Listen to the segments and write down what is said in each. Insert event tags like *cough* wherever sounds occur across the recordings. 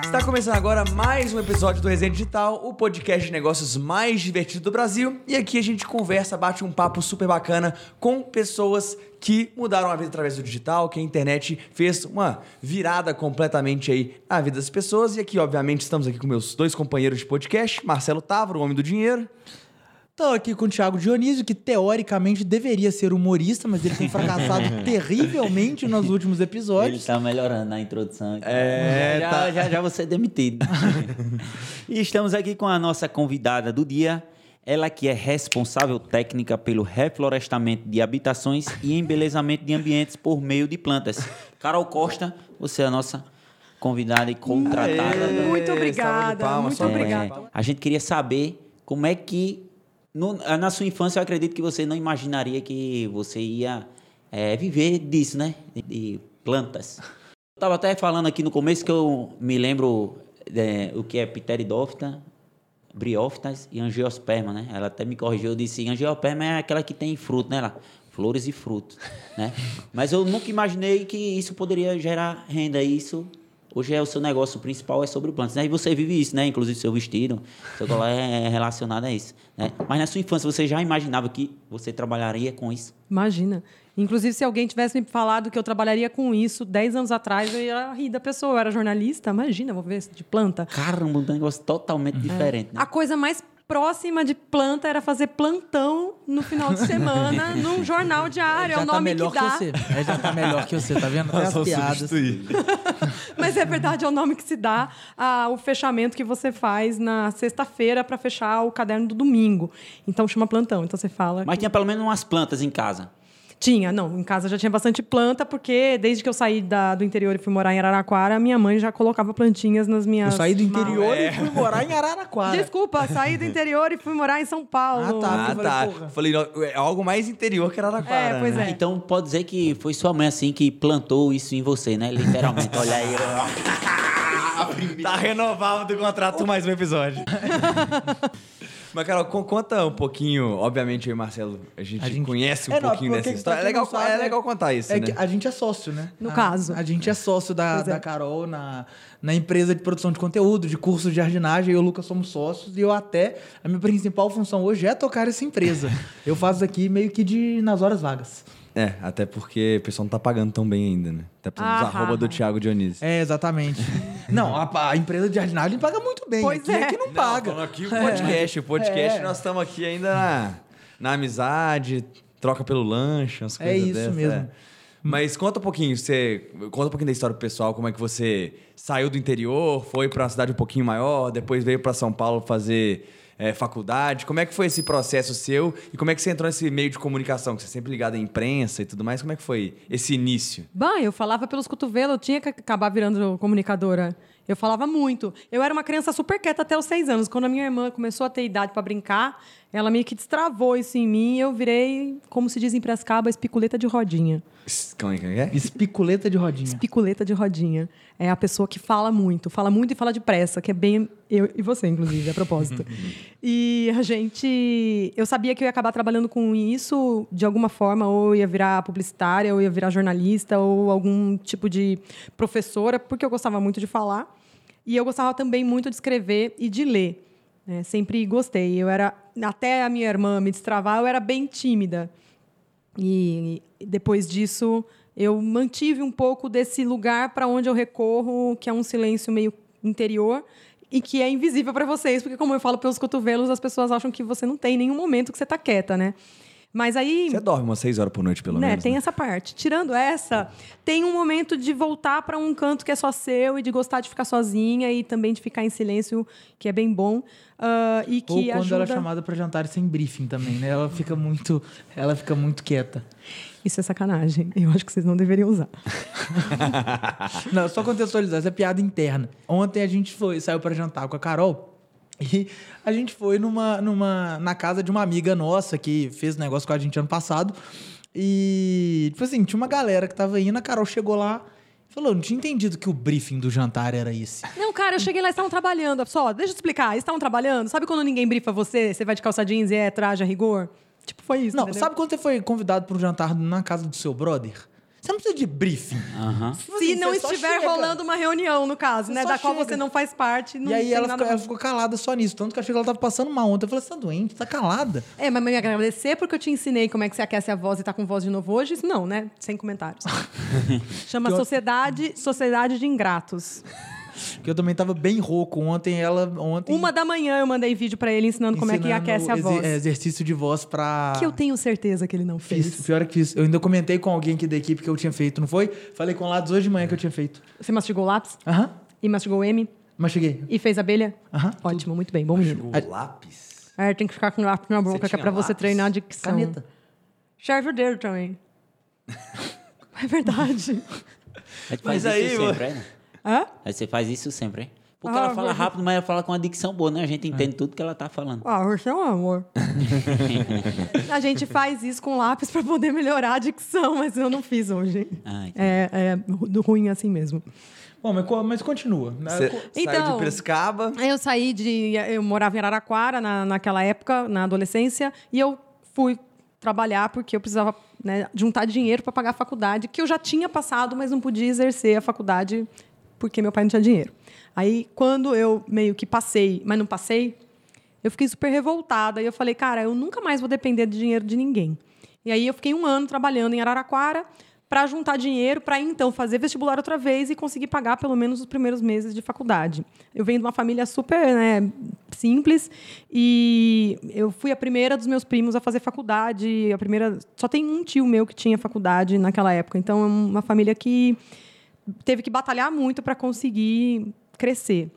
Está começando agora mais um episódio do Resenha Digital, o podcast de negócios mais divertido do Brasil. E aqui a gente conversa, bate um papo super bacana com pessoas que mudaram a vida através do digital, que a internet fez uma virada completamente aí na vida das pessoas. E aqui, obviamente, estamos aqui com meus dois companheiros de podcast, Marcelo Távora, o homem do dinheiro. Estou aqui com o Thiago Dionísio, que teoricamente deveria ser humorista, mas ele tem fracassado *laughs* terrivelmente nos últimos Ele episódios. tá melhorando na introdução. É, já, tá. já, já vou ser demitido. *laughs* e estamos aqui com a nossa convidada do dia. Ela que é responsável técnica pelo reflorestamento de habitações e embelezamento de ambientes por meio de plantas. Carol Costa, você é a nossa convidada e contratada. Aê, Muito obrigada, palmas, muito de obrigada. a gente queria saber como é que. No- na sua infância, eu acredito que você não imaginaria que você ia é, viver disso, né? De, plantas. Eu estava até falando aqui no começo que eu me lembro é, o que é pteridófita, briófitas e angiosperma, né? Ela até me corrigiu, eu disse angiosperma é aquela que tem fruto, né? Lá, flores e frutos, né? *laughs* Mas eu nunca imaginei que isso poderia gerar renda. Isso hoje é o seu negócio principal, é sobre plantas. Né? E você vive isso, né? Inclusive seu vestido, seu colar é relacionado a isso. Né? Mas na sua infância você já imaginava que você trabalharia com isso? Imagina. Inclusive, se alguém tivesse me falado que eu trabalharia com isso 10 anos atrás, eu ia rir da pessoa. Eu era jornalista, imagina, vou ver de planta. Caramba, um negócio totalmente diferente. Né? A coisa mais próxima de planta era fazer plantão no final de semana *laughs* num jornal diário. É já o tá nome melhor que que, dá. você. É, já tá melhor que você, tá vendo? Até as piadas. *laughs* Mas é verdade, é o nome que se dá ao fechamento que você faz na sexta-feira para fechar o caderno do domingo. Então chama plantão. Então você fala. Mas tinha pelo menos umas plantas em casa. Tinha, não. Em casa já tinha bastante planta, porque desde que eu saí da- do interior e fui morar em Araraquara, minha mãe já colocava plantinhas nas Eu minhas. saí do interior malas. e fui morar em Araraquara. Desculpa, saí do interior e fui morar em São Paulo. Ah, tá. Ah, eu falei, tá. porra. Falei, não, é algo mais interior que Araraquara. É, pois né? É. Então pode dizer que foi sua mãe assim que plantou isso em você, né? Literalmente. Olha aí. ó. *laughs* Tá renovado o contrato mais um episódio. *laughs* Mas, Carol, con- conta um pouquinho. Obviamente, eu e Marcelo, a gente, A gente- conhece um É, não, pouquinho dessa que história. É legal, não sabe, é legal contar isso, É né? que a gente é sócio, né? No A- caso. A gente é sócio da, é. da Carol na, na empresa de produção de conteúdo, de curso de jardinagem. Eu e o Lucas somos sócios. E eu até... A minha principal função hoje é tocar essa empresa. *laughs* eu faço isso aqui meio que de nas horas vagas. É, até porque o pessoal não tá pagando tão bem ainda, né? Até por Ah, arroba do ah, Thiago Dionísio. É, exatamente. *laughs* não, a, a empresa de jardinagem paga muito bem. Pois aqui é. que não paga. falando aqui o podcast. O podcast, É. nós estamos aqui ainda na, na amizade, troca pelo lanche, umas É coisas isso dessas, mesmo. é. Mas conta um pouquinho, você conta um pouquinho da história pro pessoal, como é que você saiu do interior, foi para uma cidade um pouquinho maior, depois veio para São Paulo fazer é, faculdade. Como é que foi esse processo seu e como é que você entrou nesse meio de comunicação, que você é sempre ligado à imprensa e tudo mais? Como é que foi esse início? Bom, eu falava pelos cotovelos, eu tinha que acabar virando comunicadora. Eu falava muito. Eu era uma criança super quieta até os seis anos. Quando a minha irmã começou a ter idade para brincar, ela meio que destravou isso em mim e eu virei, como se diz em Prescaba, espiculeta de rodinha. Como é que é? Espiculeta de rodinha. Espiculeta de rodinha. É a pessoa que fala muito, fala muito e fala depressa, que é bem eu e você, inclusive, a propósito. *laughs* e a gente. Eu sabia que eu ia acabar trabalhando com isso de alguma forma, ou eu ia virar publicitária, ou ia virar jornalista, ou algum tipo de professora, porque eu gostava muito de falar. E eu gostava também muito de escrever e de ler. né? Sempre gostei. Eu era. Até a minha irmã me destravar, eu era bem tímida. E depois disso, eu mantive um pouco desse lugar para onde eu recorro, que é um silêncio meio interior e que é invisível para vocês, porque como eu falo pelos cotovelos, as pessoas acham que você não tem nenhum momento que você tá quieta, né? Mas aí Você dorme umas seis horas por noite, pelo né, menos. tem né? essa parte. Tirando essa, tem um momento de voltar para um canto que é só seu e de gostar de ficar sozinha e também de ficar em silêncio, que é bem bom. ah, e que Ou quando ajuda... ela é chamada para jantar sem briefing também, né? Ela fica muito, ela fica muito quieta. Isso é sacanagem. Eu acho que vocês não deveriam usar. *laughs* Não, só contextualizar, essa é piada interna. Ontem a gente foi, saiu para jantar com a Carol e a gente foi numa, numa, na casa de uma amiga nossa que fez negócio com a gente ano passado. E, tipo assim, tinha uma galera que tava indo, a Carol chegou lá e falou: não tinha entendido que o briefing do jantar era esse. Não, cara, eu cheguei lá, estavam trabalhando. Só, deixa eu te explicar. Estavam trabalhando. Sabe quando ninguém brifa você? Você vai de calça jeans e é traje a rigor? Tipo, foi isso. Não, entendeu? sabe quando você foi convidado para um jantar na casa do seu brother? Você não precisa de briefing. Se assim, não estiver chega. rolando uma reunião, no caso, Você né? Da qual chega. você não faz parte. Não E aí tem ela nada ficou, ela ficou calada só nisso. Tanto que eu achei que ela tava passando mal ontem. Eu falei, você tá doente, tá calada. É, mas me agradecer porque eu te ensinei como é que você aquece a voz e tá com voz de novo hoje. Não, né? Sem comentários. *laughs* Chama Sociedade, Sociedade de Ingratos. Porque eu também tava bem rouco ontem. Ela ontem. Uma da manhã eu mandei vídeo pra ele ensinando como é que ensinando aquece a voz. é, exercício de voz pra. Que eu tenho certeza que ele não fez. Fiz, pior é que fiz. Eu ainda comentei com alguém aqui da equipe que eu tinha feito, não foi? Falei com o Lados hoje de manhã que eu tinha feito. Você mastigou o lápis? Aham. E mastigou o M? Mas cheguei. E fez abelha? Aham. Ótimo, muito bem, bom menino. O lápis. É, tem que ficar com o lápis na boca, que é pra você lápis? treinar a dicção. Caneta. Serve o dedo também. *laughs* é verdade. Tu Mas aí, sempre, né? Hã? Aí você faz isso sempre, hein? Porque Ah, ela fala rápido, mas ela fala com uma dicção boa, né? A gente entende tudo que ela tá falando. Ah, você é um amor. *laughs* a gente faz isso com lápis pra poder melhorar a dicção, mas eu não fiz hoje. Ah, É, é do ruim assim mesmo. Bom, mas, mas continua. Você saiu Então- de Piracicaba. Aí Eu saí de. Eu morava em Araraquara na, naquela época, na adolescência, e eu fui trabalhar porque eu precisava né, juntar dinheiro para pagar a faculdade, que eu já tinha passado, mas não podia exercer a faculdade porque meu pai não tinha dinheiro. Aí, quando eu meio que passei, mas não passei, eu fiquei super revoltada. E eu falei, cara, eu nunca mais vou depender de dinheiro de ninguém. E aí eu fiquei um ano trabalhando em Araraquara para juntar dinheiro para então fazer vestibular outra vez e conseguir pagar pelo menos os primeiros meses de faculdade. Eu venho de uma família super né, simples e eu fui a primeira dos meus primos a fazer faculdade. A primeira, só tem um tio meu que tinha faculdade naquela época. Então é uma família que teve que batalhar muito para conseguir crescer.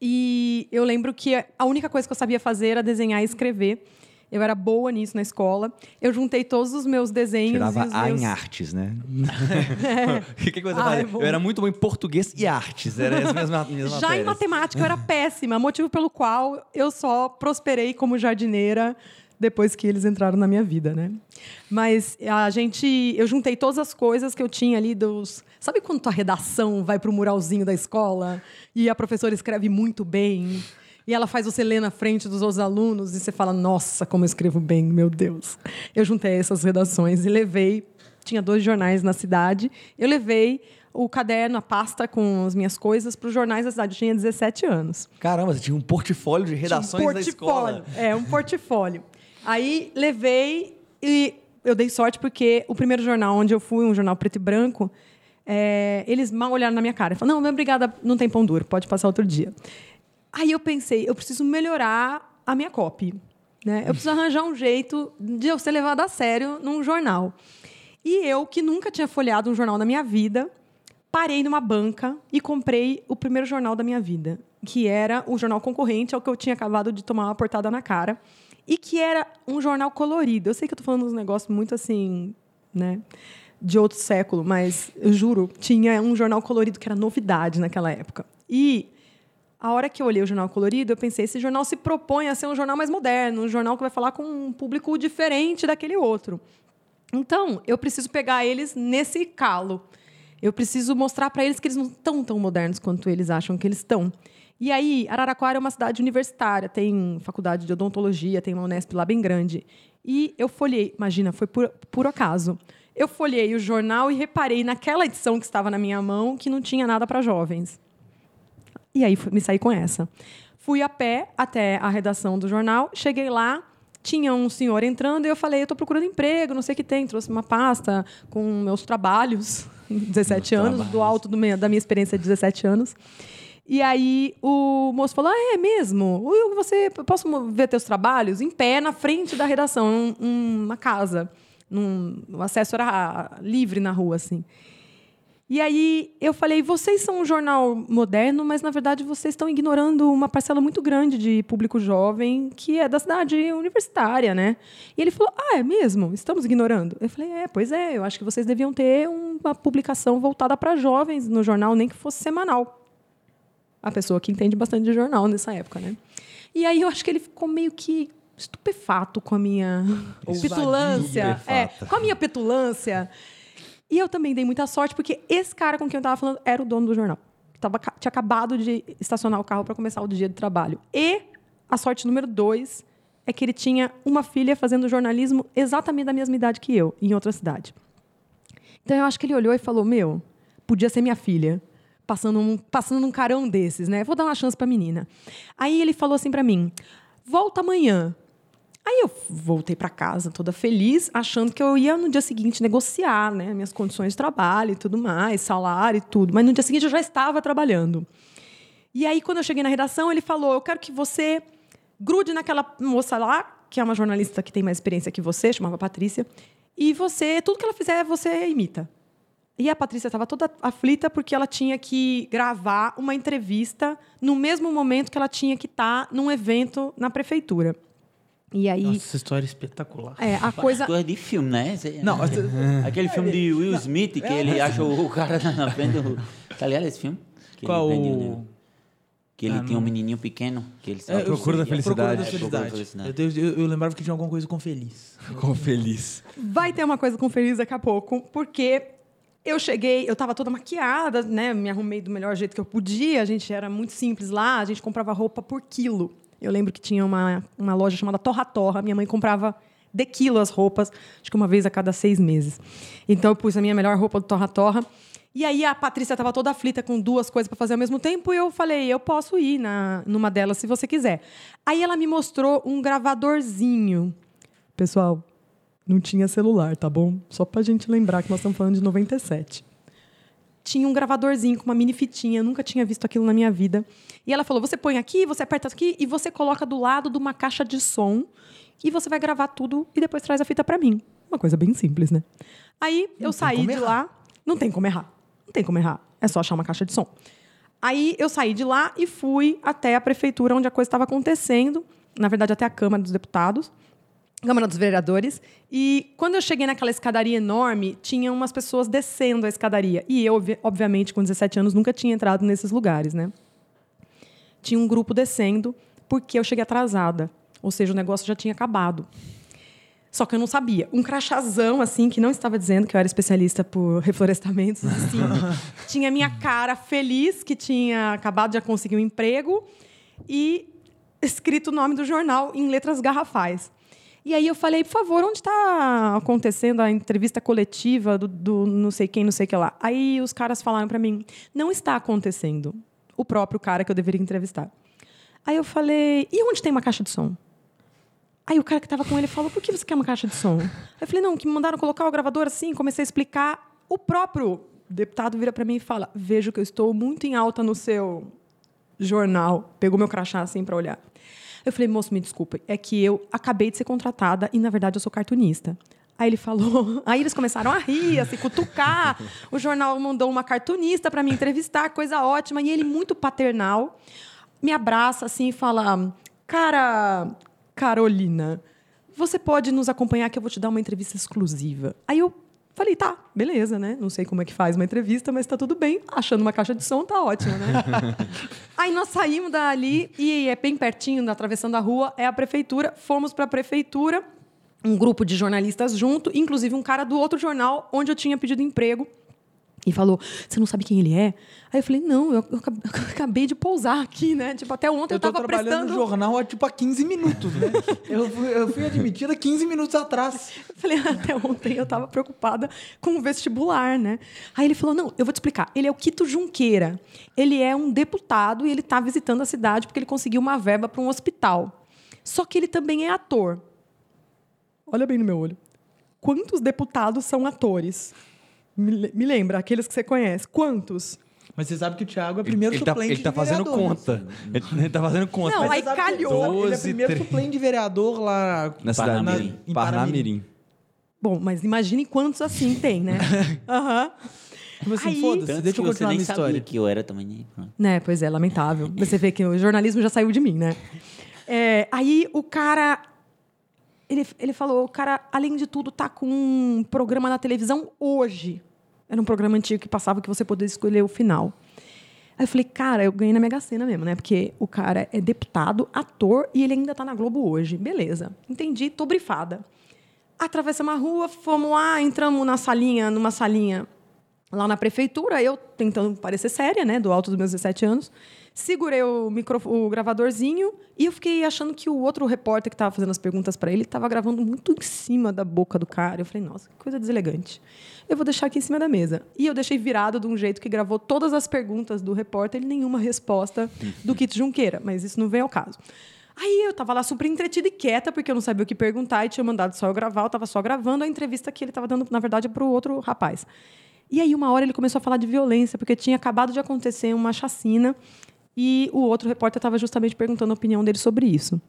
E eu lembro que a única coisa que eu sabia fazer era desenhar e escrever. Eu era boa nisso na escola. Eu juntei todos os meus desenhos. Tirava A meus... em artes, né? *laughs* O que, você Ah, fazia? é bom. Eu era muito bom em português e artes. Era as Já em matérias. matemática eu era péssima, motivo pelo qual eu só prosperei como jardineira depois que eles entraram na minha vida, né? Mas a gente, eu juntei todas as coisas que eu tinha ali dos, sabe quando tua redação vai pro muralzinho da escola e a professora escreve muito bem e ela faz você ler na frente dos outros alunos e você fala, nossa, como eu escrevo bem, meu Deus. Eu juntei essas redações e levei, tinha dois jornais na cidade, eu levei o caderno, a pasta com as minhas coisas para os jornais da cidade. Eu tinha 17 anos. Caramba, você tinha um portfólio de redações Um da escola. portfólio. É, um portfólio. Aí levei e eu dei sorte porque o primeiro jornal onde eu fui, um jornal preto e branco, é, eles mal olharam na minha cara. Falaram, não, obrigada, não tem pão duro, pode passar outro dia. Aí eu pensei, eu preciso melhorar a minha copy. Né? Eu preciso arranjar um jeito de eu ser levada a sério num jornal. E eu, que nunca tinha folheado um jornal na minha vida, parei numa banca e comprei o primeiro jornal da minha vida, que era o jornal concorrente ao que eu tinha acabado de tomar uma portada na cara, e que era um jornal colorido. Eu sei que eu tô falando uns negócios muito assim, né, de outro século, mas eu juro, tinha um jornal colorido que era novidade naquela época. E a hora que eu olhei o jornal colorido, eu pensei, esse jornal se propõe a ser um jornal mais moderno, um jornal que vai falar com um público diferente daquele outro. Então, eu preciso pegar eles nesse calo. Eu preciso mostrar para eles que eles não estão tão modernos quanto eles acham que eles estão. E aí, Araraquara é uma cidade universitária, tem faculdade de odontologia, tem uma Unesp lá bem grande. E eu folhei, imagina, foi por, por acaso. Eu folhei o jornal e reparei naquela edição que estava na minha mão que não tinha nada para jovens. E aí me saí com essa. Fui a pé até a redação do jornal, cheguei lá, tinha um senhor entrando e eu falei, eu estou procurando emprego, não sei o que tem, trouxe uma pasta com meus trabalhos, *laughs* 17 anos, do alto do meu- da minha experiência de 17 anos. E aí o moço falou, ah, é mesmo? Você, posso ver teus trabalhos? Em pé, na frente da redação, um- uma casa. Num, o acesso era livre na rua, assim. E aí eu falei, vocês são um jornal moderno, mas na verdade vocês estão ignorando uma parcela muito grande de público jovem que é da cidade universitária, né? E ele falou, ah, é mesmo? Estamos ignorando? Eu falei, é, pois é, eu acho que vocês deviam ter uma publicação voltada para jovens no jornal, nem que fosse semanal. A pessoa que entende bastante de jornal nessa época, né? E aí eu acho que ele ficou meio que estupefato com a minha *laughs* petulância. É, com a minha petulância. E eu também dei muita sorte, porque esse cara com quem eu estava falando era o dono do jornal. Tava, tinha acabado de estacionar o carro para começar o dia de trabalho. E a sorte número dois é que ele tinha uma filha fazendo jornalismo exatamente da mesma idade que eu, em outra cidade. Então eu acho que ele olhou e falou: Meu, podia ser minha filha. Passando um, passando num carão desses, né? Vou dar uma chance pra menina. Aí ele falou assim pra mim: volta amanhã. Aí eu voltei para casa toda feliz, achando que eu ia no dia seguinte negociar, né, minhas condições de trabalho e tudo mais, salário e tudo. Mas no dia seguinte eu já estava trabalhando. E aí quando eu cheguei na redação, ele falou: "Eu quero que você grude naquela moça lá, que é uma jornalista que tem mais experiência que você, chamava Patrícia, e você, tudo que ela fizer, você imita". E a Patrícia estava toda aflita porque ela tinha que gravar uma entrevista no mesmo momento que ela tinha que estar num evento na prefeitura. E aí. Nossa, essa história é espetacular. É, a coisa. Coisa de filme, né? Não, *laughs* Aquele filme de Will Smith, que ele achou o cara na frente do... Tá ligado esse filme? Que Qual o- né? Que ele Ah, tinha um menininho pequeno, que ele É, Procura da é Felicidade. É, Procura da felicidade. Felicidade. Eu, eu- eu lembrava que tinha alguma coisa com feliz. *laughs* Ficou feliz. Vai ter uma coisa com feliz daqui a pouco, porque eu cheguei, eu tava toda maquiada, né? Me arrumei do melhor jeito que eu podia. A gente era muito simples lá, a gente comprava roupa por quilo. Eu lembro que tinha uma, uma loja chamada Torra Torra. Minha mãe comprava de quilo as roupas, acho que uma vez a cada seis meses. Então eu pus a minha melhor roupa do Torra Torra. E aí a Patrícia estava toda aflita com duas coisas para fazer ao mesmo tempo e eu falei, eu posso ir na, numa delas se você quiser. Aí ela me mostrou um gravadorzinho. Pessoal, não tinha celular, tá bom? Só pra gente lembrar que nós estamos falando de 97. Tinha um gravadorzinho com uma mini fitinha, eu nunca tinha visto aquilo na minha vida. E ela falou: você põe aqui, você aperta aqui e você coloca do lado de uma caixa de som e você vai gravar tudo e depois traz a fita pra mim. Uma coisa bem simples, né? Aí eu saí de lá. Não tem como errar. Não tem como errar. É só achar uma caixa de som. Aí eu saí de lá e fui até a prefeitura onde a coisa estava acontecendo. Na verdade, até a Câmara dos Deputados. Câmara dos Vereadores. E quando eu cheguei naquela escadaria enorme, tinha umas pessoas descendo a escadaria. E eu, obvi- obviamente, com 17 anos, nunca tinha entrado nesses lugares, né? Tinha um grupo descendo porque eu cheguei atrasada. Ou seja, o negócio já tinha acabado. Só que eu não sabia. Um crachazão, assim, que não estava dizendo que eu era especialista por reflorestamentos, assim. *laughs* tinha minha cara feliz, que tinha acabado de conseguir um emprego, e escrito o nome do jornal em letras garrafais. E aí eu falei, por favor, onde está acontecendo a entrevista coletiva do, do não sei quem, não sei que lá? Aí os caras falaram para mim, não está acontecendo. O próprio cara que eu deveria entrevistar. Aí eu falei, e onde tem uma caixa de som? Aí o cara que estava com ele falou: por que você quer uma caixa de som? Eu falei: não, que me mandaram colocar o gravador assim. Comecei a explicar. O próprio deputado vira para mim e fala: vejo que eu estou muito em alta no seu jornal. Pegou meu crachá assim para olhar. Eu falei: moço, me desculpe, é que eu acabei de ser contratada e na verdade eu sou cartunista. Aí ele falou, *laughs* aí eles começaram a rir, a se cutucar. O jornal mandou uma cartunista para me entrevistar, coisa ótima. E ele, muito paternal, me abraça assim e fala: Cara, Carolina, você pode nos acompanhar que eu vou te dar uma entrevista exclusiva. Aí eu falei: Tá, beleza, né? Não sei como é que faz uma entrevista, mas tá tudo bem. Achando uma caixa de som, tá ótimo, né? *laughs* Aí nós saímos dali e é bem pertinho, atravessando a rua, é a prefeitura. Fomos para a prefeitura um grupo de jornalistas junto, inclusive um cara do outro jornal onde eu tinha pedido emprego. E falou: Você não sabe quem ele é? Aí eu falei: Não, eu, eu acab- *laughs* eu acabei de pousar aqui, né? Tipo, até ontem eu, Eu tava trabalhando prestando. no jornal há tipo há 15 minutos, né? eu, fui, eu fui admitida 15 minutos atrás. Eu falei, até ontem eu tava preocupada com o vestibular, né? Aí ele falou: não, eu vou te explicar. Ele é o Quito Junqueira. Ele é um deputado e ele está visitando a cidade porque ele conseguiu uma verba para um hospital. Só que ele também é ator. Olha bem no meu olho. Quantos deputados são atores? Me, le- me lembra, aqueles que você conhece. Quantos? Mas você sabe que o Thiago é o primeiro ele tá, suplente ele tá de fazendo conta. Ele, ele tá fazendo conta. Não, Mas aí calhou. você sabe que Ele é o 12, primeiro 13. suplente de vereador lá na cidade dele. em Parnamirim. Bom, mas imagine quantos assim tem, né? *laughs* Aham. Tipo assim, Aí- foda-se, deixa eu continuar nem minha sabia história. que eu era também. né? Né, pois é, lamentável. Você vê que o jornalismo já saiu de mim, né? É, aí o cara. Ele, ele falou: o cara, além de tudo, tá com um programa na televisão hoje. Era um programa antigo que passava que você podia escolher o final. Aí eu falei, cara, eu ganhei na Mega Sena mesmo, né? Porque o cara é deputado, ator e ele ainda tá na Globo hoje. Beleza. Entendi, tô brifada. Atravessamos a rua, fomos lá, entramos na salinha, numa salinha lá na prefeitura, eu tentando parecer séria, né, do alto dos meus 17 anos. Segurei o, micro, o gravadorzinho e eu fiquei achando que o outro repórter que estava fazendo as perguntas para ele estava gravando muito em cima da boca do cara. Eu falei, nossa, que coisa deselegante. Eu vou deixar aqui em cima da mesa. E eu deixei virado de um jeito que gravou todas as perguntas do repórter e nenhuma resposta do *laughs* Kit Junqueira, mas isso não vem ao caso. Aí eu tava lá super entretida e quieta, porque eu não sabia o que perguntar e tinha mandado só eu gravar, eu tava só gravando a entrevista que ele tava dando, na verdade, para o outro rapaz. E aí, uma hora, ele começou a falar de violência, porque tinha acabado de acontecer uma chacina e o outro repórter estava justamente perguntando a opinião dele sobre isso.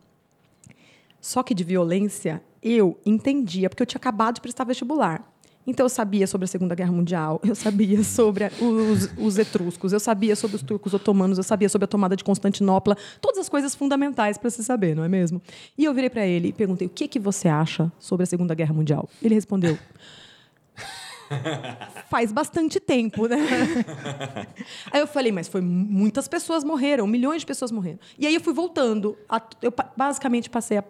Só que de violência, eu entendia, porque eu tinha acabado de prestar vestibular. Então, eu sabia sobre a Segunda Guerra Mundial, eu sabia sobre os, os, etruscos, eu sabia sobre os turcos otomanos, eu sabia sobre a tomada de Constantinopla, todas as coisas fundamentais para se saber, não é mesmo? E eu virei para ele e perguntei: o que, que você acha sobre a Segunda Guerra Mundial? Ele respondeu. Faz bastante tempo, né? *laughs* aí eu falei, mas foi muitas pessoas morreram, milhões de pessoas morreram. E aí eu fui voltando. A, eu basicamente passei a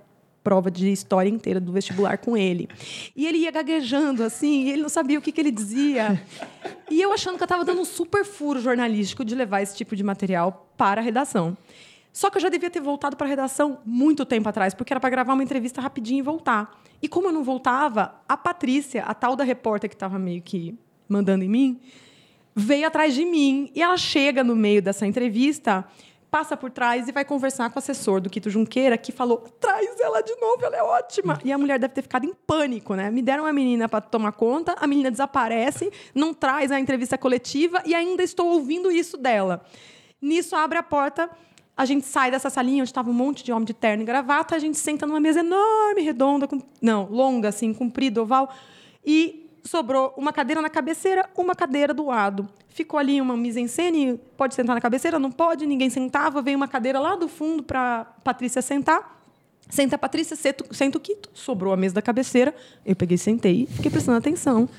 prova de história inteira do vestibular com ele. E ele ia gaguejando assim, e ele não sabia o que, que ele dizia. E eu achando que eu estava dando um super furo jornalístico de levar esse tipo de material para a redação. Só que eu já devia ter voltado para a redação muito tempo atrás, porque era para gravar uma entrevista rapidinho e voltar. E como eu não voltava, a Patrícia, a tal da repórter que estava meio que mandando em mim, veio atrás de mim e ela chega no meio dessa entrevista, passa por trás e vai conversar com o assessor do Quito Junqueira, que falou: traz ela de novo, ela é ótima. E a mulher deve ter ficado em pânico, né? Me deram uma menina para tomar conta, a menina desaparece, não traz a entrevista coletiva e ainda estou ouvindo isso dela. Nisso abre a porta a gente sai dessa salinha onde estava um monte de homem de terno e gravata, a gente senta numa mesa enorme, redonda, com, não, longa, assim, comprida, oval, e sobrou uma cadeira na cabeceira, uma cadeira do lado. Ficou ali uma mise-en-scène, pode sentar na cabeceira, não pode, ninguém sentava, veio uma cadeira lá do fundo para Patrícia sentar. Senta a Patrícia, senta o Quito, sobrou a mesa da cabeceira, eu peguei, sentei, fiquei prestando atenção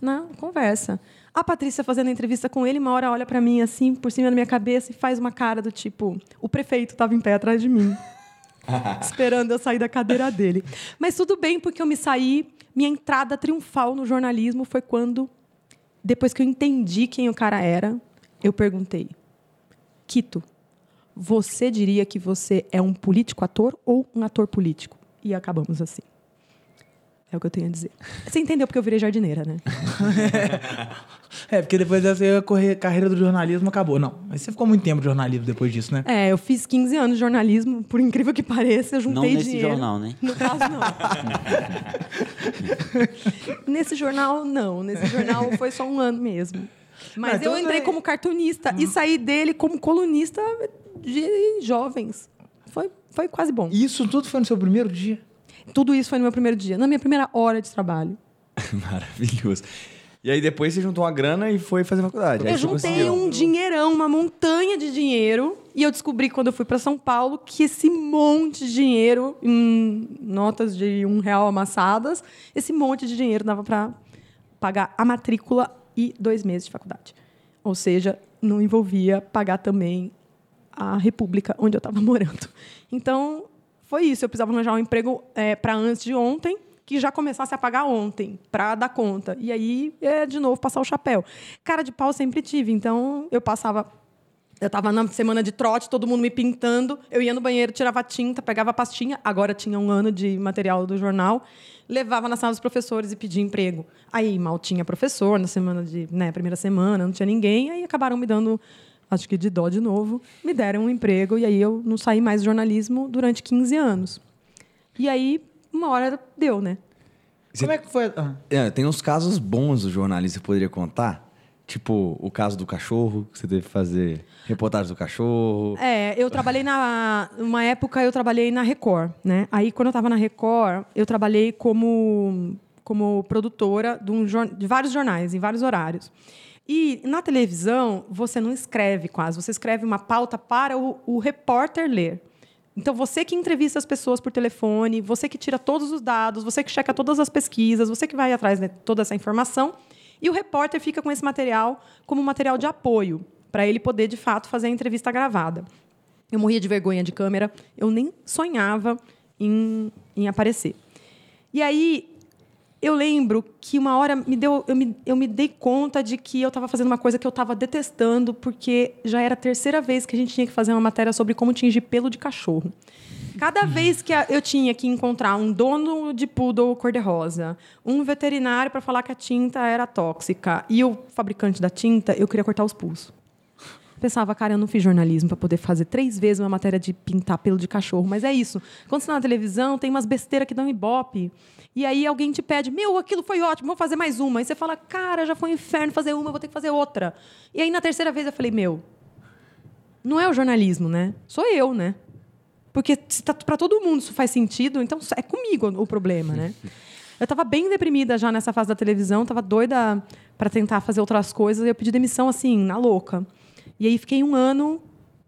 na conversa. A Patrícia fazendo a entrevista com ele, uma hora olha para mim assim, por cima da minha cabeça, e faz uma cara do tipo: o prefeito estava em pé atrás de mim, *laughs* esperando eu sair da cadeira dele. Mas tudo bem, porque eu me saí. Minha entrada triunfal no jornalismo foi quando, depois que eu entendi quem o cara era, eu perguntei: Quito, você diria que você é um político ator ou um ator político? E acabamos assim. É o que eu tenho a dizer. Você entendeu porque eu virei jardineira, né? *laughs* é, porque depois dessa a carreira do jornalismo acabou. Não, mas você ficou muito tempo de jornalismo depois disso, né? É, eu fiz 15 anos de jornalismo, por incrível que pareça, eu juntei não nesse dinheiro. jornal, né? No caso, não. *laughs* nesse jornal, não. Nesse jornal foi só um ano mesmo. Mas então eu entrei é... como cartunista hum. e saí dele como colunista de jovens. Foi, foi quase bom. Isso tudo foi no seu primeiro dia? Tudo isso foi no meu primeiro dia, na minha primeira hora de trabalho. *laughs* Maravilhoso. E aí depois você juntou uma grana e foi fazer faculdade. Eu juntei um dinheirão, uma montanha de dinheiro. E eu descobri quando eu fui para São Paulo que esse monte de dinheiro, em notas de um real amassadas, esse monte de dinheiro dava para pagar a matrícula e dois meses de faculdade. Ou seja, não envolvia pagar também a república onde eu estava *laughs* morando. Então, foi isso. Eu precisava arranjar um emprego é, para antes de ontem, que já começasse a pagar ontem, para dar conta. E aí, é, de novo, passar o chapéu. Cara de pau sempre tive. Então, eu passava eu estava na semana de trote, todo mundo me pintando. Eu ia no banheiro, tirava tinta, pegava pastinha. Agora tinha um ano de material do jornal. Levava na sala dos professores e pedia emprego. Aí mal tinha professor na semana de, né, primeira semana, não tinha ninguém. Aí acabaram me dando acho que de dó de novo, me deram um emprego e aí eu não saí mais do jornalismo durante 15 anos. E aí, uma hora deu, né? Você... Como é que foi? Ah. É, tem uns casos bons do jornalista, você poderia contar? Tipo, o caso do cachorro, que você teve que fazer reportagem do cachorro. É, eu trabalhei na. Uma época eu trabalhei na Record, né? Aí quando eu estava na Record, eu trabalhei como, como produtora de, um, de vários jornais, em vários horários. E na televisão, você não escreve quase, você escreve uma pauta para o, o repórter ler. Então, você que entrevista as pessoas por telefone, você que tira todos os dados, você que checa todas as pesquisas, você que vai atrás de toda essa informação, e o repórter fica com esse material como material de apoio, para ele poder, de fato, fazer a entrevista gravada. Eu morria de vergonha de câmera, eu nem sonhava em, em aparecer. E aí, eu lembro que uma hora me deu, eu, me, eu me dei conta de que eu estava fazendo uma coisa que eu estava detestando, porque já era a terceira vez que a gente tinha que fazer uma matéria sobre como tingir pelo de cachorro. Cada vez que eu tinha que encontrar um dono de poodle cor-de-rosa, um veterinário para falar que a tinta era tóxica e o fabricante da tinta, eu queria cortar os pulsos. Pensava, cara, eu não fiz jornalismo para poder fazer três vezes uma matéria de pintar pelo de cachorro, mas é isso. Quando você está na televisão, tem umas besteiras que dão ibope. E aí alguém te pede, meu, aquilo foi ótimo, vou fazer mais uma. E você fala, cara, já foi um inferno fazer uma, vou ter que fazer outra. E aí na terceira vez eu falei, meu, não é o jornalismo, né? Sou eu, né? Porque tá, para todo mundo isso faz sentido, então é comigo o problema, né? *laughs* Eu estava bem deprimida já nessa fase da televisão, estava doida para tentar fazer outras coisas, e eu pedi demissão assim, na louca. E aí fiquei um ano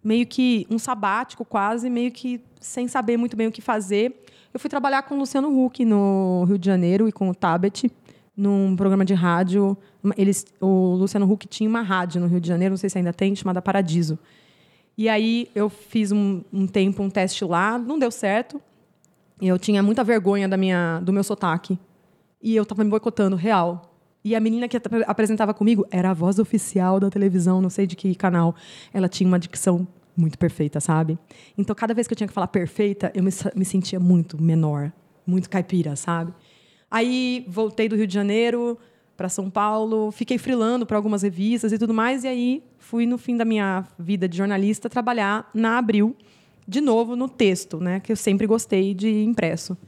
meio que um sabático quase, meio que sem saber muito bem o que fazer. Eu fui trabalhar com o Luciano Huck no Rio de Janeiro e com o Tabet num programa de rádio. Eles, o Luciano Huck tinha uma rádio no Rio de Janeiro, não sei se ainda tem, chamada Paradiso. E aí eu fiz um, um tempo um teste lá, não deu certo. Eu tinha muita vergonha da minha, do meu sotaque. E eu estava me boicotando real. E a menina que apresentava comigo era a voz oficial da televisão, não sei de que canal. Ela tinha uma dicção muito perfeita, sabe? Então, cada vez que eu tinha que falar perfeita, eu me, me sentia muito menor, muito caipira, sabe? Aí, voltei do Rio de Janeiro para São Paulo, fiquei frilando para algumas revistas e tudo mais, e aí fui, no fim da minha vida de jornalista, trabalhar na Abril, de novo no texto, né? Que eu sempre gostei de impresso.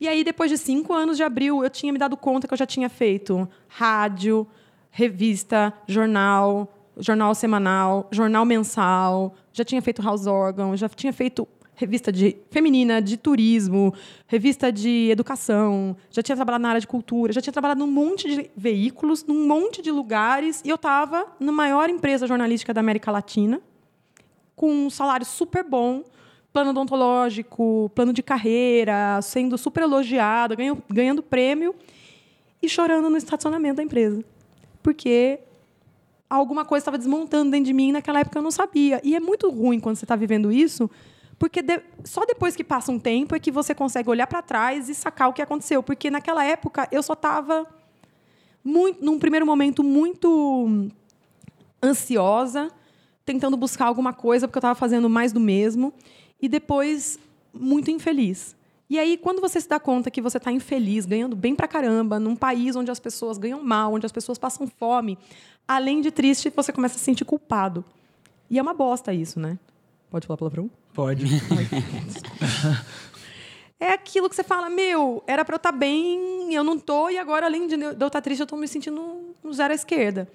E aí, depois de cinco anos de Abril, eu tinha me dado conta que eu já tinha feito rádio, revista, jornal, jornal semanal, jornal mensal, já tinha feito house organ, já tinha feito revista de feminina, de turismo, revista de educação, já tinha trabalhado na área de cultura, já tinha trabalhado num monte de veículos, num monte de lugares, e eu estava na maior empresa jornalística da América Latina, com um salário super bom, plano odontológico, plano de carreira, sendo super elogiada, ganhando, ganhando prêmio e chorando no estacionamento da empresa. Porque alguma coisa estava desmontando dentro de mim naquela época eu não sabia. E é muito ruim quando você está vivendo isso, porque de, só depois que passa um tempo é que você consegue olhar para trás e sacar o que aconteceu. Porque naquela época eu só estava, num primeiro momento, muito ansiosa, tentando buscar alguma coisa, porque eu estava fazendo mais do mesmo. E depois, muito infeliz. E aí, quando você se dá conta que você está infeliz, ganhando bem pra caramba, num país onde as pessoas ganham mal, onde as pessoas passam fome, além de triste, você começa a se sentir culpado. E é uma bosta isso, né? Pode falar palavrão? Pode. é aquilo que você fala, meu, era para eu estar tá bem, eu não tô, e agora, além de eu estar tá triste, eu estou me sentindo no zero à esquerda.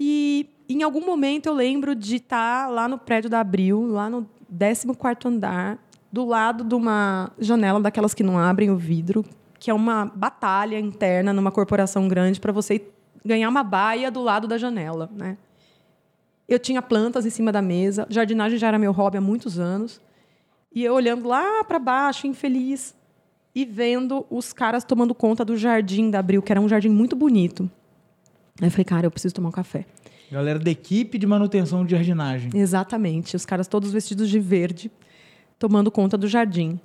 E em algum momento eu lembro de estar tá lá no prédio da Abril, lá no 14 andar, do lado de uma janela daquelas que não abrem o vidro, que é uma batalha interna numa corporação grande para você ganhar uma baia do lado da janela, né? Eu tinha plantas em cima da mesa, jardinagem já era meu hobby há muitos anos, e eu olhando lá para baixo, infeliz, e vendo os caras tomando conta do jardim da Abril, que era um jardim muito bonito. Aí eu falei, cara, eu preciso tomar um café. Galera da equipe de manutenção de jardinagem. Exatamente, os caras todos vestidos de verde, tomando conta do jardim.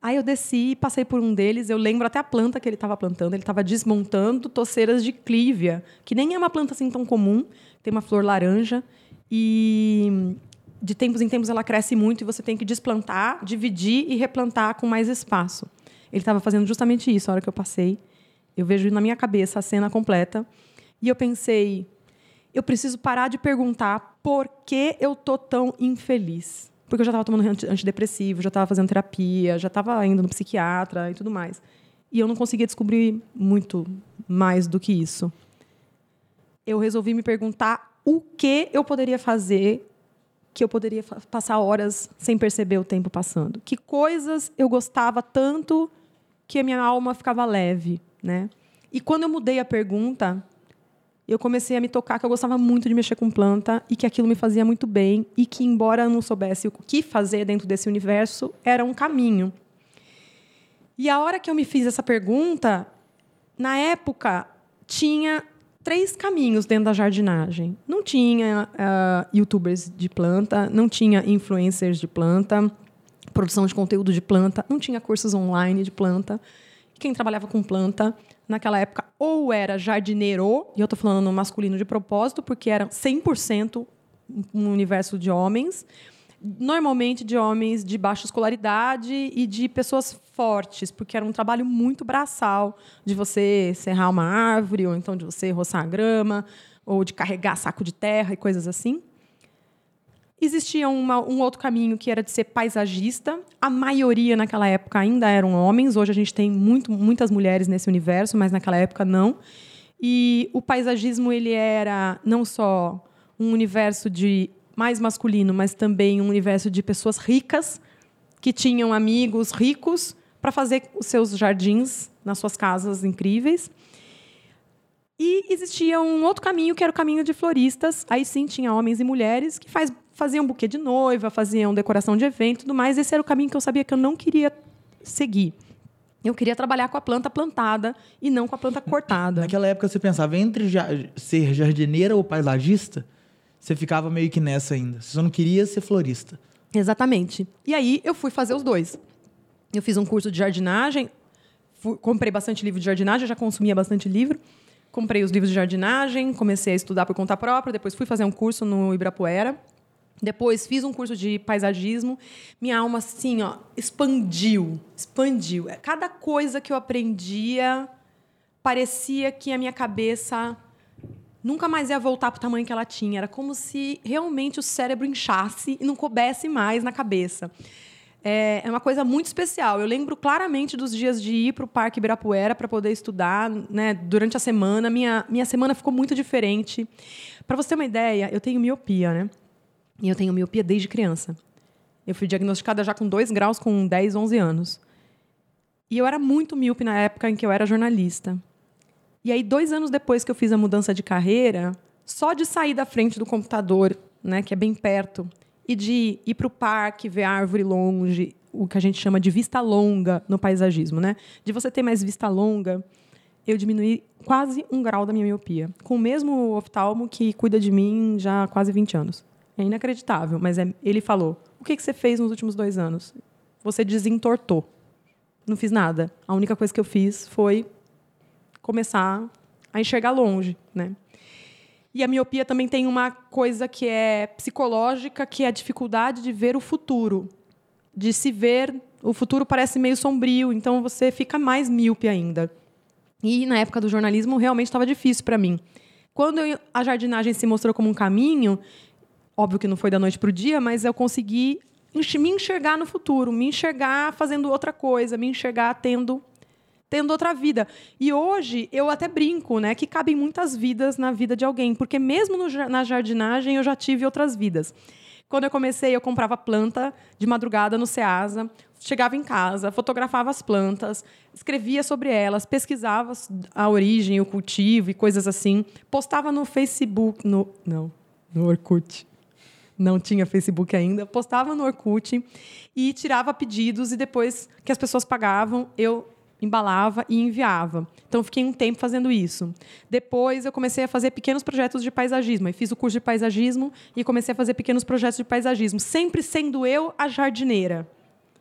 Aí eu desci passei por um deles. Eu lembro até a planta que ele estava plantando. Ele estava desmontando toceiras de clívia, que nem é uma planta assim tão comum. Tem uma flor laranja. E de tempos em tempos ela cresce muito e você tem que desplantar, dividir e replantar com mais espaço. Ele estava fazendo justamente isso. A hora que eu passei, eu vejo na minha cabeça a cena completa. E eu pensei, eu preciso parar de perguntar por que eu tô tão infeliz porque eu já estava tomando antidepressivo, já estava fazendo terapia, já estava indo no psiquiatra e tudo mais. E eu não conseguia descobrir muito mais do que isso. Eu resolvi me perguntar o que eu poderia fazer que eu poderia passar horas sem perceber o tempo passando. Que coisas eu gostava tanto que a minha alma ficava leve, né? E quando eu mudei a pergunta, eu comecei a me tocar que eu gostava muito de mexer com planta e que aquilo me fazia muito bem e que, embora eu não soubesse o que fazer dentro desse universo, era um caminho. E a hora que eu me fiz essa pergunta, na época, tinha três caminhos dentro da jardinagem. Não tinha uh, youtubers de planta, não tinha influencers de planta, produção de conteúdo de planta, não tinha cursos online de planta. Quem trabalhava com planta naquela época ou era jardineiro, e eu tô falando no masculino de propósito, porque era 100% um universo de homens, normalmente de homens de baixa escolaridade e de pessoas fortes, porque era um trabalho muito braçal, de você serrar uma árvore, ou então de você roçar a grama, ou de carregar saco de terra e coisas assim. Existia uma, um outro caminho que era de ser paisagista. A maioria naquela época ainda eram homens. Hoje a gente tem muito, muitas mulheres nesse universo, mas naquela época não. E o paisagismo ele era não só um universo de mais masculino, mas também um universo de pessoas ricas que tinham amigos ricos para fazer os seus jardins nas suas casas incríveis. E existia um outro caminho, que era o caminho de floristas. Aí sim tinha homens e mulheres que faz, faziam buquê de noiva, faziam decoração de evento e tudo mais. Esse era o caminho que eu sabia que eu não queria seguir. Eu queria trabalhar com a planta plantada e não com a planta *laughs* cortada. Naquela época você pensava entre ja- ser jardineira ou paisagista, você ficava meio que nessa ainda. Você só não queria ser florista. Exatamente. E aí eu fui fazer os dois. Eu fiz um curso de jardinagem, fui- comprei bastante livro de jardinagem, já consumia bastante livro. Comprei os livros de jardinagem, comecei a estudar por conta própria, depois fui fazer um curso no Ibirapuera. Depois fiz um curso de paisagismo. Minha alma, assim, ó, expandiu. Expandiu. Cada coisa que eu aprendia parecia que a minha cabeça nunca mais ia voltar para o tamanho que ela tinha. Era como se realmente o cérebro inchasse e não coubesse mais na cabeça. É, é uma coisa muito especial. Eu lembro claramente dos dias de ir para o Parque Ibirapuera para poder estudar né, durante a semana. Minha, minha semana ficou muito diferente. Para você ter uma ideia, eu tenho miopia, né? E eu tenho miopia desde criança. Eu fui diagnosticada já com 2 graus com 10, 11 anos. E eu era muito míope na época em que eu era jornalista. E aí, dois anos depois que eu fiz a mudança de carreira, só de sair da frente do computador, né, que é bem perto, e de ir para o parque, ver árvore longe, o que a gente chama de vista longa no paisagismo, né? De você ter mais vista longa, eu diminuí quase um grau da minha miopia, com o mesmo oftalmo que cuida de mim já há quase 20 anos. É inacreditável, mas é, ele falou: o que, que você fez nos últimos dois anos? Você desentortou. Não fiz nada. A única coisa que eu fiz foi começar a enxergar longe, né? E a miopia também tem uma coisa que é psicológica, que é a dificuldade de ver o futuro, de se ver. O futuro parece meio sombrio, então você fica mais míope ainda. E na época do jornalismo realmente estava difícil para mim. Quando eu- a jardinagem se mostrou como um caminho, óbvio que não foi da noite para o dia, mas eu consegui me enxergar no futuro, me enxergar fazendo outra coisa, me enxergar tendo tendo outra vida. E hoje eu até brinco, né, que cabem muitas vidas na vida de alguém, porque mesmo no na jardinagem eu já tive outras vidas. Quando eu comecei, eu comprava planta de madrugada no Ceasa, chegava em casa, fotografava as plantas, escrevia sobre elas, pesquisava a origem, o cultivo e coisas assim, postava no Facebook, no não, no Orkut. Não tinha Facebook ainda, postava no Orkut e tirava pedidos e depois que as pessoas pagavam, eu embalava e enviava. Então fiquei um tempo fazendo isso. Depois eu comecei a fazer pequenos projetos de paisagismo. Fiz o curso de paisagismo e comecei a fazer pequenos projetos de paisagismo, sempre sendo eu a jardineira.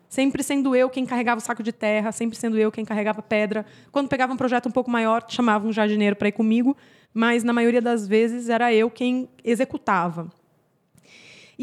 Sempre sendo eu quem carregava o saco de terra, sempre sendo eu quem carregava pedra. Quando pegava um projeto um pouco maior, chamava um jardineiro para ir comigo, mas na maioria das vezes era eu quem executava.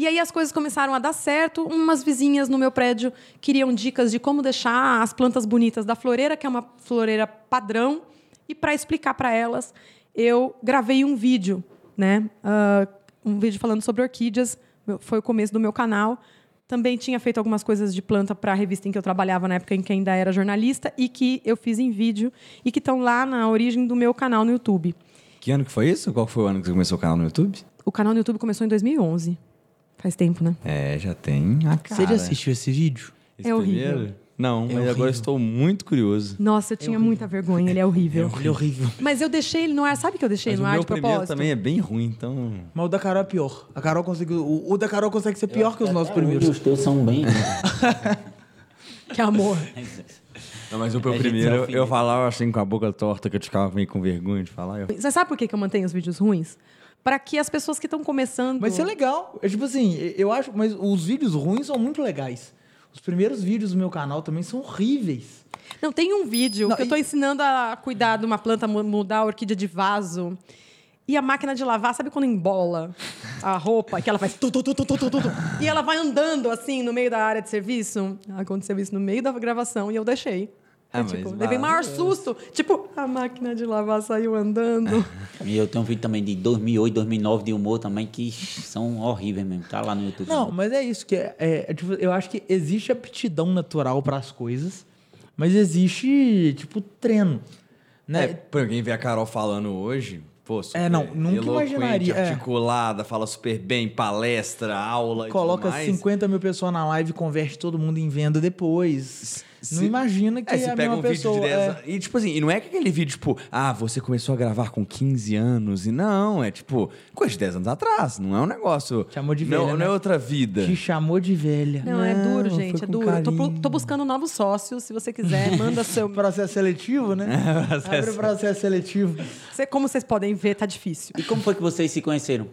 E aí as coisas começaram a dar certo. Umas vizinhas no meu prédio queriam dicas de como deixar as plantas bonitas da floreira, que é uma floreira padrão. E para explicar para elas, eu gravei um vídeo, né? Ah, um vídeo falando sobre orquídeas. Foi o começo do meu canal. Também tinha feito algumas coisas de planta para a revista em que eu trabalhava na época em que ainda era jornalista e que eu fiz em vídeo e que estão lá na origem do meu canal no YouTube. Que ano que foi isso? Qual foi o ano que você começou o canal no YouTube? O canal no YouTube começou em 2011. Faz tempo, né? É, já tem a cara. Você já assistiu esse vídeo? Esse É horrível. primeiro? Não, mas horrível. agora eu estou muito curioso. Nossa, eu tinha muita vergonha, ele é horrível. Ele é horrível. Mas eu deixei ele no ar, sabe que eu deixei Mas no o ar meu de primeiro propósito? também é bem ruim, então... Mas o da Carol é pior. A Carol conseguiu. O, o da Carol consegue ser pior que os nossos primeiros. Os teus são bem. *laughs* Que amor. Não, mas o meu primeiro, eu, eu falava assim com a boca torta, que eu ficava meio com vergonha de falar. Eu... Você sabe por que que eu mantenho os vídeos ruins? Para que as pessoas que estão começando. Mas isso é legal. É tipo assim, eu acho. Mas os vídeos ruins são muito legais. Os primeiros vídeos do meu canal também são horríveis. Não, tem um vídeo Não, que eu tô e- ensinando a cuidar de uma planta, mu- mudar a orquídea de vaso. E a máquina de lavar, sabe quando embola a roupa? Que ela faz... Tu, tu, tu, tu, tu, tu, tu. e ela vai andando, assim, no meio da área de serviço. Aconteceu isso no meio da gravação e eu deixei. Ah, mas tipo, levei maior susto. Tipo, a máquina de lavar saiu andando. *laughs* E eu tenho um vídeo também de 2008, 2009 de humor também que são horríveis mesmo. Tá lá no YouTube. Não, mas é isso que é, é- é tipo, eu acho que existe aptidão natural para as coisas, mas existe tipo treino, né? É, por quem vê a Carol falando hoje, pô, super É, não, nunca imaginaria, é. articulada, fala super bem, palestra, aula e Coloca tudo mais. 50 mil pessoas na live e converte todo mundo em venda depois. Se- não imagina que É, é a pega mesma um pessoa. vídeo de 10 é. anos. E, tipo assim, e não é que aquele vídeo, tipo, ah, você começou a gravar com 15 anos. E não, é tipo, coisa de 10 anos atrás. Não é um negócio. Chamou de não, velha, não né? é outra vida. Te chamou de velha. Não, é duro, Não, gente, foi é com duro. Tô, tô buscando novos sócios. Se você quiser, *laughs* manda seu... Processo seletivo, né? *laughs* Abre o processo seletivo. Você- Como vocês podem ver, tá difícil. E como foi que vocês se conheceram?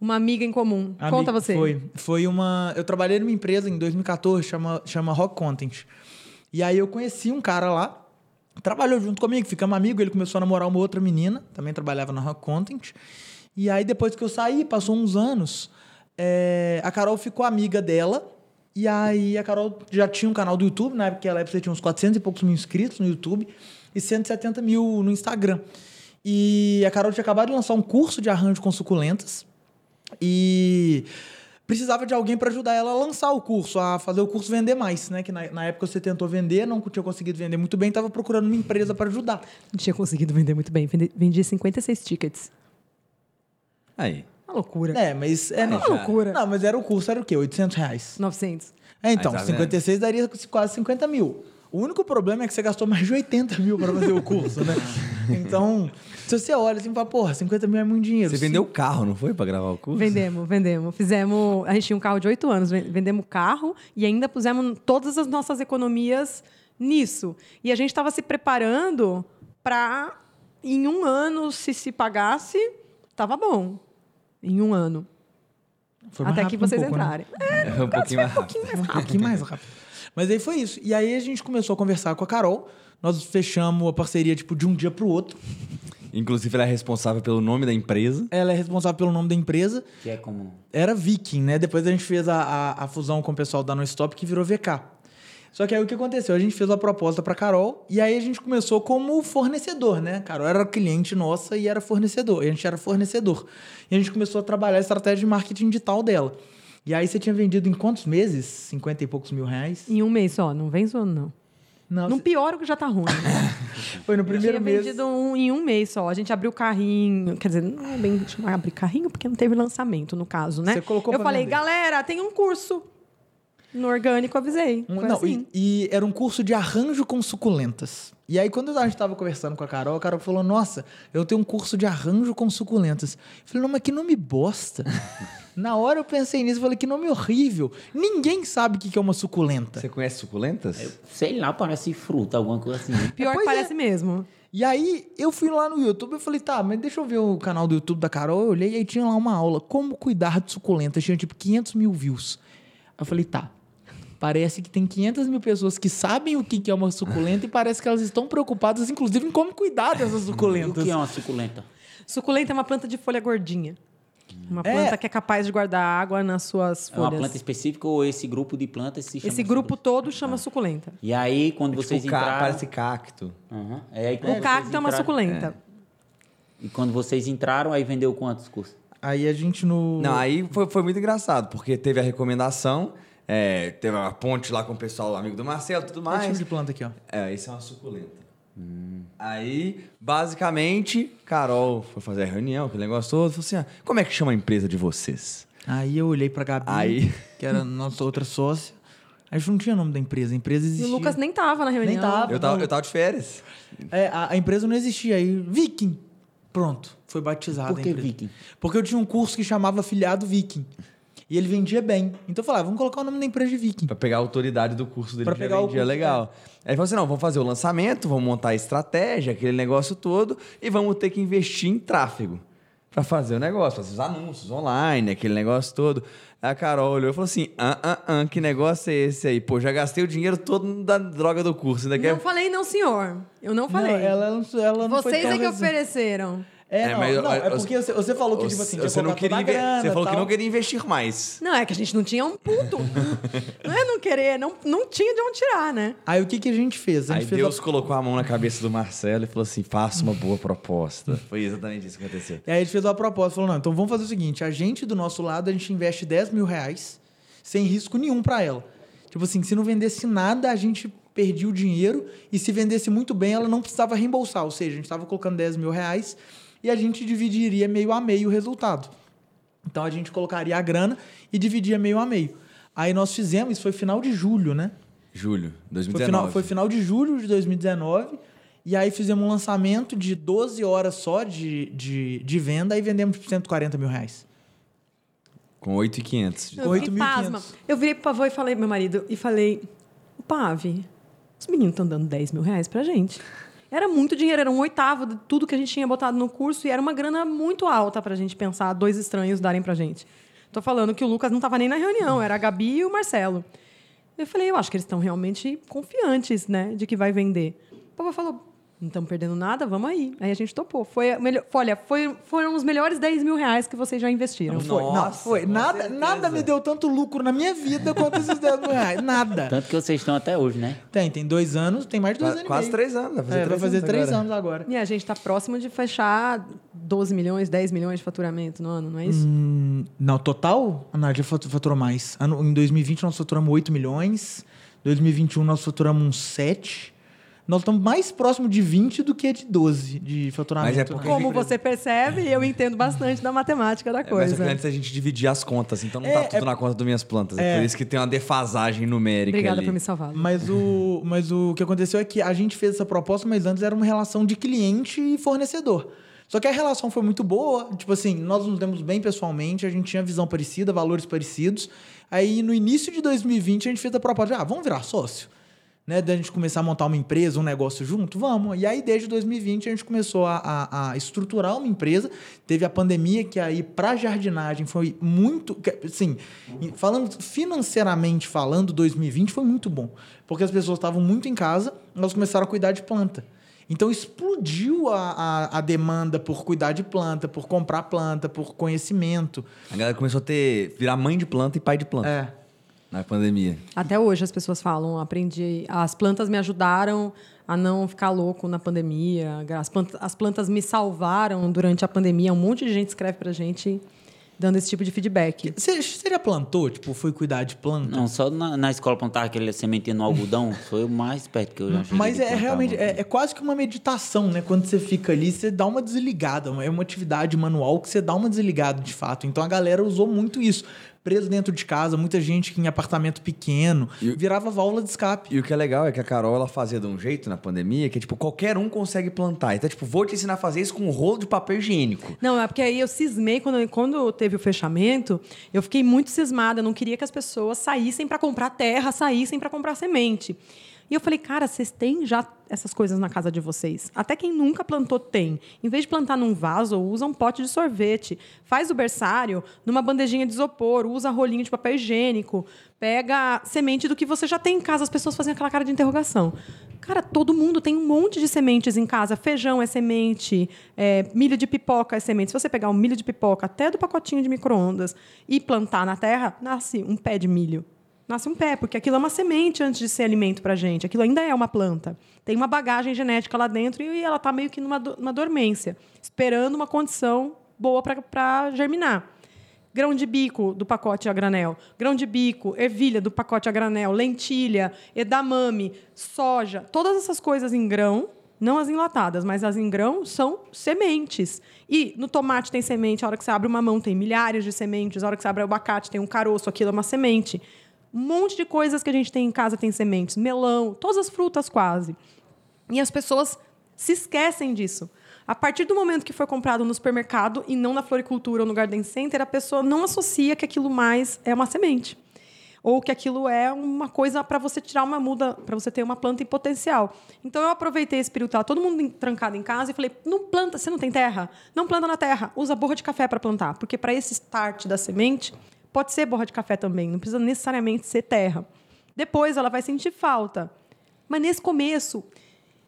Uma amiga em comum. Conta você. Foi. Foi uma. Eu trabalhei numa empresa em 2014, chama, chama Rock Content. E aí eu conheci um cara lá, trabalhou junto comigo, ficamos amigos. Ele começou a namorar uma outra menina, também trabalhava na Rock Content. E aí depois que eu saí, passou uns anos, é, a Carol ficou amiga dela. E aí a Carol já tinha um canal do YouTube, na época ela tinha uns 400 e poucos mil inscritos no YouTube e 170 mil no Instagram. E a Carol tinha acabado de lançar um curso de arranjo com suculentas. E precisava de alguém para ajudar ela a lançar o curso, a fazer o curso vender mais, né? Que na, na época você tentou vender, não tinha conseguido vender muito bem, estava procurando uma empresa para ajudar. Não tinha conseguido vender muito bem. Vendi, vendi 56 tickets. Aí. Uma loucura. É, mas é Uma não, loucura. Não, mas era o curso, era o quê? 800 reais. 900. É, então, tá vendo? 56 daria quase 50 mil. O único problema é que você gastou mais de 80 mil para fazer o curso, né? *laughs* Então, se você olha assim e fala, porra, 50 mil é muito dinheiro. Você vendeu o carro, não foi, pra gravar o curso? Vendemos, vendemos. Fizemos. A gente tinha um carro de 8 anos, ven- vendemos o carro e ainda pusemos todas as nossas economias nisso. E a gente estava se preparando para, em um ano, se se pagasse, tava bom. Em um ano. Foi mais Até que rápido um vocês pouco, né? entrarem. *laughs* É um pouquinho mais rápido. um pouquinho mais rápido. Mas aí foi isso. E aí a gente começou a conversar com a Carol. Nós fechamos a parceria, tipo, de um dia pro outro. Inclusive, ela é responsável pelo nome da empresa. Ela é responsável pelo nome da empresa. Que é como. Era Viking, né? Depois a gente fez a, a, a fusão com o pessoal da No Stop, que virou VK. Só que aí o que aconteceu? A gente fez a proposta pra Carol e aí a gente começou como fornecedor, né? Carol era cliente nossa e era fornecedor. E a gente era fornecedor. E a gente começou a trabalhar a estratégia de marketing digital dela. E aí você tinha vendido em quantos meses? 50 e poucos mil reais? Em um mês só, não vem zoando, não. Não, Não piora o que já tá ruim. *laughs* foi no Eu primeiro tinha mês. vendido um, em um mês só. A gente abriu o carrinho. Quer dizer, não é bem abrir carrinho, porque não teve lançamento, no caso, né? Você colocou Eu falei, vender. galera, tem um curso. No orgânico, avisei. Um- não, assim. e, e era um curso de arranjo com suculentas. E aí, quando a gente estava conversando com a Carol, a Carol falou: Nossa, eu tenho um curso de arranjo com suculentas. Eu falei: Não, mas que nome bosta. *laughs* Na hora eu pensei nisso, falei: Que nome horrível. Ninguém sabe o que é uma suculenta. Você conhece suculentas? Sei lá, parece fruta, alguma coisa assim. *laughs* Pior que é. parece mesmo. E aí, eu fui lá no YouTube e falei: Tá, mas deixa eu ver o canal do YouTube da Carol. Eu olhei e aí tinha lá uma aula: Como cuidar de suculentas. Tinha tipo 500 mil views. Eu falei: Tá. Parece que tem 500 mil pessoas que sabem o que que é uma suculenta e parece que elas estão preocupadas, inclusive, em como cuidar dessas o suculentas. que é uma suculenta? Suculenta é uma planta de folha gordinha. Uma É. planta que é capaz de guardar água nas suas É uma folhas. planta específica ou esse grupo de plantas se chama Esse grupo suculenta? todo chama suculenta. E aí, quando vocês Tipo, ca- entraram... Parece cacto. É, aí, quando O cacto vocês é uma entraram- suculenta. E quando vocês entraram, aí vendeu quantos cursos? Aí a gente no. Não, aí foi, foi muito engraçado, porque teve a recomendação, é, teve a ponte lá com o pessoal, amigo do Marcelo e tudo tipo mais. de planta aqui, ó? É, isso é uma suculenta. Aí, basicamente, Carol foi fazer a reunião, aquele negócio todo, falou assim: ah, como é que chama a empresa de vocês? Aí eu olhei pra Gabi, Aí- que era nossa outra sócia. A gente não tinha nome da empresa, a empresa E existia. o Lucas nem tava na reunião. tava. Eu tava, não. eu tava de férias. É, a, a empresa não existia. Aí, Viking. Pronto, foi batizada Por a que empresa. Viking? Porque eu tinha um curso que chamava Afiliado Viking. E ele vendia bem. Então eu falei, ah, vamos colocar o nome da empresa de Viking. Pra pegar a autoridade do curso dele Pra que já pegar o vendia curso, legal. Aí ele falou assim: não, vamos fazer o lançamento, vamos montar a estratégia, aquele negócio todo, e vamos ter que investir em tráfego. pra fazer o negócio, fazer os anúncios online, aquele negócio todo. Aí a Carol olhou e falou assim: ah, ah, ah, que negócio é esse aí? Pô, já gastei o dinheiro todo da droga do curso. Ainda quer... Não falei não, senhor. Eu não falei. Não, ela, não- ela não foi Vocês tão é que ofereceram. É, É, não, mas não, é porque você, você falou que, tipo assim, tinha você não queria, grana, você falou que tal. não queria investir mais. Não, é que a gente não tinha um puto. *laughs* não é não querer, não, não tinha de onde tirar, né? Aí o que, que a gente fez? A gente Aí fez Deus a... colocou a mão na cabeça do Marcelo e falou assim: faça uma boa proposta. *laughs* Foi exatamente isso que aconteceu. E aí a gente fez uma proposta, falou, não, então vamos fazer o seguinte, a gente do nosso lado, a gente investe 10 mil reais sem risco nenhum pra ela. Tipo assim, se não vendesse nada, a gente perdia o dinheiro e se vendesse muito bem, ela não precisava reembolsar. Ou seja, a gente estava colocando 10 mil reais e a gente dividiria meio a meio o resultado. Então a gente colocaria a grana e dividia meio a meio. Aí nós fizemos, isso foi final de julho, né? Julho, Foi 2019. final, foi final de julho de 2019. E aí fizemos um lançamento de 12 horas só de, de, de venda e vendemos por 140 mil reais. Com 8,500. Eu fiquei 8.500. pasma. Eu virei pro pavô e falei pro meu marido, e falei, o Pave, os meninos estão dando 10 mil reais pra gente. Era muito dinheiro, era um oitavo de tudo que a gente tinha botado no curso e era uma grana muito alta pra gente pensar, dois estranhos darem pra gente. Tô falando que o Lucas não tava nem na reunião, era a Gabi e o Marcelo. Eu falei, eu acho que eles estão realmente confiantes, né, de que vai vender. O pavô falou, não estamos perdendo nada, vamos aí. Aí a gente topou. Foi, a melhor, olha, foi, foram os melhores 10 mil reais que vocês já investiram. Foi, não, Nossa, foi. com Nada, certeza. nada me deu tanto lucro na minha vida quanto esses 10 mil reais. Nada. Tanto que vocês estão até hoje, né? Tem, tem dois anos, tem mais de dois Qua- anos. Quase meio. três anos. Vai fazer É, vai três fazer anos três agora. anos agora. E a gente está próximo de fechar 12 milhões, 10 milhões de faturamento no ano, não é isso? Hum, não, total, a Nádia fatu- faturou mais. Ano, em 2020 nós faturamos 8 milhões. 2021 nós faturamos uns 7. Nós estamos mais próximo de 20 do que de 12 de faturamento. Mas é porque- né? Como você percebe, eu entendo bastante da matemática da É, mas é coisa. antes a gente dividir as contas, então não É, tá tudo é- na conta das minhas plantas. É, É. por isso que tem uma defasagem numérica Obrigada ali. por me salvar. Mas o, mas o que aconteceu é que a gente fez essa proposta, mas antes era uma relação de cliente e fornecedor. Só que a relação foi muito boa, tipo assim, nós nos demos bem pessoalmente, a gente tinha visão parecida, valores parecidos. Aí no início de 2020 a gente fez a proposta, de, ah, vamos virar sócio? Né, da gente começar a montar uma empresa, um negócio junto? Vamos. E aí, desde 2020, a gente começou a, a- a estruturar uma empresa. Teve a pandemia, que aí, para jardinagem, foi muito. Assim, em- falando financeiramente falando, 2020 foi muito bom. Porque as pessoas estavam muito em casa, elas começaram a cuidar de planta. Então explodiu a, a, a demanda por cuidar de planta, por comprar planta, por conhecimento. A galera começou a ter, virar mãe de planta e pai de planta É. na pandemia. Até hoje as pessoas falam, aprendi, as plantas me ajudaram a não ficar louco na pandemia, as plantas, as plantas me salvaram durante a pandemia. Um monte de gente escreve pra gente dando esse tipo de feedback. Você, você já plantou? Tipo, foi cuidar de planta? Não, só na, na escola plantar aquele sementinha no algodão, *laughs* foi o mais perto que eu já cheguei Mas é realmente, é, é quase que uma meditação, né? Quando você fica ali, você dá uma desligada. É uma atividade manual que você dá uma desligada de fato. Então a galera usou muito isso. Preso dentro de casa, muita gente que em apartamento pequeno, E- virava válvula de escape. E o que é legal é que a Carol ela fazia de um jeito na pandemia que, tipo, qualquer um consegue plantar. Então, tipo, vou te ensinar a fazer isso com um rolo de papel higiênico. Não, é porque aí eu cismei, quando, quando teve o fechamento, eu fiquei muito cismada. Eu não queria que as pessoas saíssem para comprar terra, saíssem para comprar semente. E eu falei, cara, vocês têm já essas coisas na casa de vocês. Até quem nunca plantou tem. Em vez de plantar num vaso, usa um pote de sorvete. Faz o berçário numa bandejinha de isopor, usa rolinho de papel higiênico. Pega semente do que você já tem em casa. As pessoas fazem aquela cara de interrogação. Cara, todo mundo tem um monte de sementes em casa. Feijão é semente, é, milho de pipoca é semente. Se você pegar um milho de pipoca até do pacotinho de micro-ondas e plantar na terra, nasce um pé de milho. Nasce um pé, porque aquilo é uma semente antes de ser alimento pra gente. Aquilo ainda é uma planta. Tem uma bagagem genética lá dentro e ela está meio que numa, numa dormência, esperando uma condição boa para germinar grão de bico do pacote a granel, grão de bico, ervilha do pacote a granel, lentilha, edamame, soja, todas essas coisas em grão, não as enlatadas, mas as em grão são sementes. E no tomate tem semente, a hora que você abre uma mão tem milhares de sementes, a hora que você abre o abacate tem um caroço, aquilo é uma semente. Um monte de coisas que a gente tem em casa tem sementes, melão, todas as frutas quase. E as pessoas se esquecem disso. A partir do momento que foi comprado no supermercado e não na floricultura ou no garden center, a pessoa não associa que aquilo mais é uma semente. ou que aquilo é uma coisa para você tirar uma muda, para você ter uma planta em potencial. Então eu aproveitei esse período, todo mundo trancado em casa e falei: não planta, você não tem terra? Não planta na terra, usa borra de café para plantar, porque para esse start da semente pode ser borra de café também, não precisa necessariamente ser terra. Depois ela vai sentir falta. Mas nesse começo,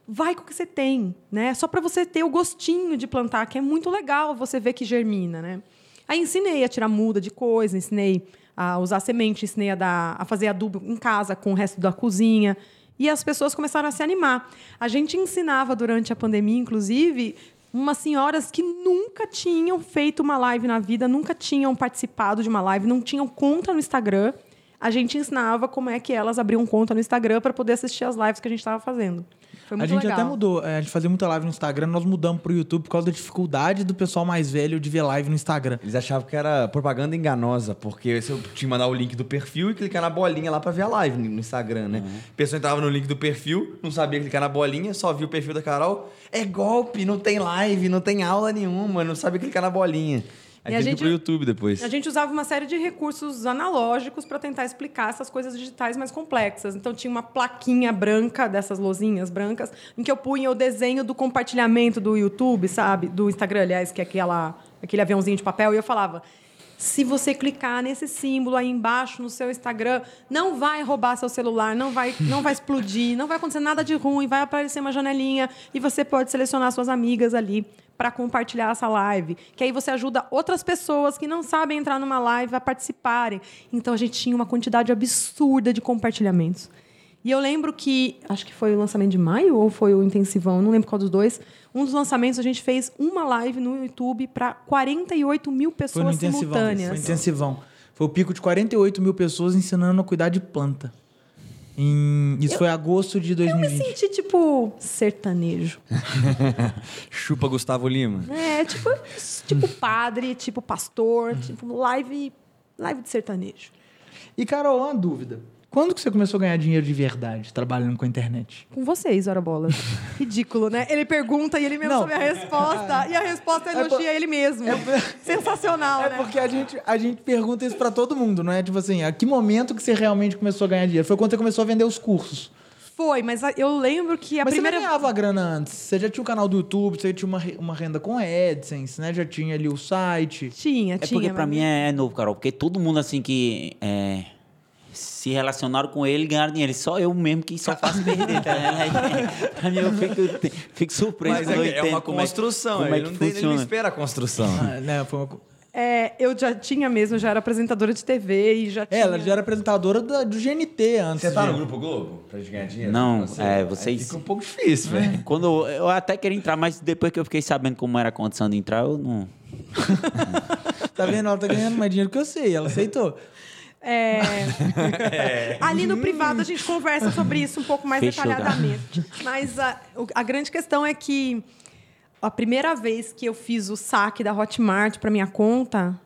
vai com o que você tem, né? Só para você ter o gostinho de plantar, que é muito legal você ver que germina, né? Aí ensinei a tirar muda de coisa, ensinei a usar semente, ensinei a, dar, a fazer adubo em casa com o resto da cozinha. E as pessoas começaram a se animar. A gente ensinava durante a pandemia, inclusive, umas senhoras que nunca tinham feito uma live na vida, nunca tinham participado de uma live, não tinham conta no Instagram. A gente ensinava como é que elas abriam conta no Instagram para poder assistir as lives que a gente estava fazendo. Foi A muito gente legal. até mudou. é, A gente fazia muita live no Instagram, nós mudamos pro YouTube por causa da dificuldade do pessoal mais velho de ver live no Instagram. Eles achavam que era propaganda enganosa, porque se eu tinha que mandar o link do perfil e clicar na bolinha lá pra ver a live no Instagram, né? A pessoa entrava no link do perfil, não sabia clicar na bolinha, só viu o perfil da Carol. É golpe, não tem live, não tem aula nenhuma, não sabe clicar na bolinha. Aí E a teve que ir gente- pro YouTube depois. A gente usava uma série de recursos analógicos para tentar explicar essas coisas digitais mais complexas. Então tinha uma plaquinha branca dessas lozinhas brancas em que eu punha o desenho do compartilhamento do YouTube, sabe? Do Instagram, aliás, que é aquela, aquele aviãozinho de papel, e eu falava: se você clicar nesse símbolo aí embaixo no seu Instagram, não vai roubar seu celular, não vai, não vai explodir, não vai acontecer nada de ruim, vai aparecer uma janelinha e você pode selecionar suas amigas ali para compartilhar essa live. Que aí você ajuda outras pessoas que não sabem entrar numa live a participarem. Então a gente tinha uma quantidade absurda de compartilhamentos. E eu lembro que, acho que foi o lançamento de maio ou foi o intensivão, não lembro qual dos dois. Um dos lançamentos a gente fez uma live no YouTube para 48 mil Foi no pessoas simultâneas. Foi intensivão. Foi o pico de 48 mil pessoas ensinando a cuidar de planta. Em- Isso foi agosto de Eu me 2020. senti tipo sertanejo. *laughs* Chupa Gustavo Lima. É, tipo, tipo padre, tipo pastor, tipo live, live de sertanejo. E, Carol, uma dúvida. Quando que você começou a ganhar dinheiro de verdade trabalhando com a internet? Com vocês, ora bola. *laughs* Ridículo, né? Ele pergunta e ele mesmo Não. sabe a resposta. E a resposta elogia ele mesmo. Sensacional, É né? porque a gente, a gente pergunta isso pra todo mundo, não é? Tipo assim, a que momento que você realmente começou a ganhar dinheiro? Foi quando você começou a vender os cursos. Foi, mas a- eu lembro que a Mas primeira. você ganhava grana antes. Você já tinha o canal do YouTube, você tinha uma, uma renda com AdSense, né? Já tinha ali o site. Tinha, É tinha. porque pra mim é, é novo, Carol. Porque todo mundo assim que é, se relacionaram com ele ganharam dinheiro. Só eu mesmo que só faço perder. Tá? *laughs* pra mim eu fico, fico surpreso. Mas é, é uma como é construção, como é ele, que não tem, ele não funciona. espera a construção. Ah, né? Foi uma... É, eu já tinha mesmo, já era apresentadora de TV e já É, tinha. ela já era apresentadora da- do GNT antes. Você tá no Grupo Globo pra gente ganhar dinheiro? Não, Você- é, aí vocês- Fica um pouco difícil, velho. Quando eu, eu até queria entrar, mas depois que eu fiquei sabendo como era a condição de entrar, eu não. *laughs* Tá vendo? Ela tá ganhando mais dinheiro que eu sei. Ela aceitou. *laughs* É... Ali no privado a gente conversa sobre isso um pouco mais Fechou, detalhadamente. Mas a, a grande questão é que a primeira vez que eu fiz o saque da Hotmart para minha conta,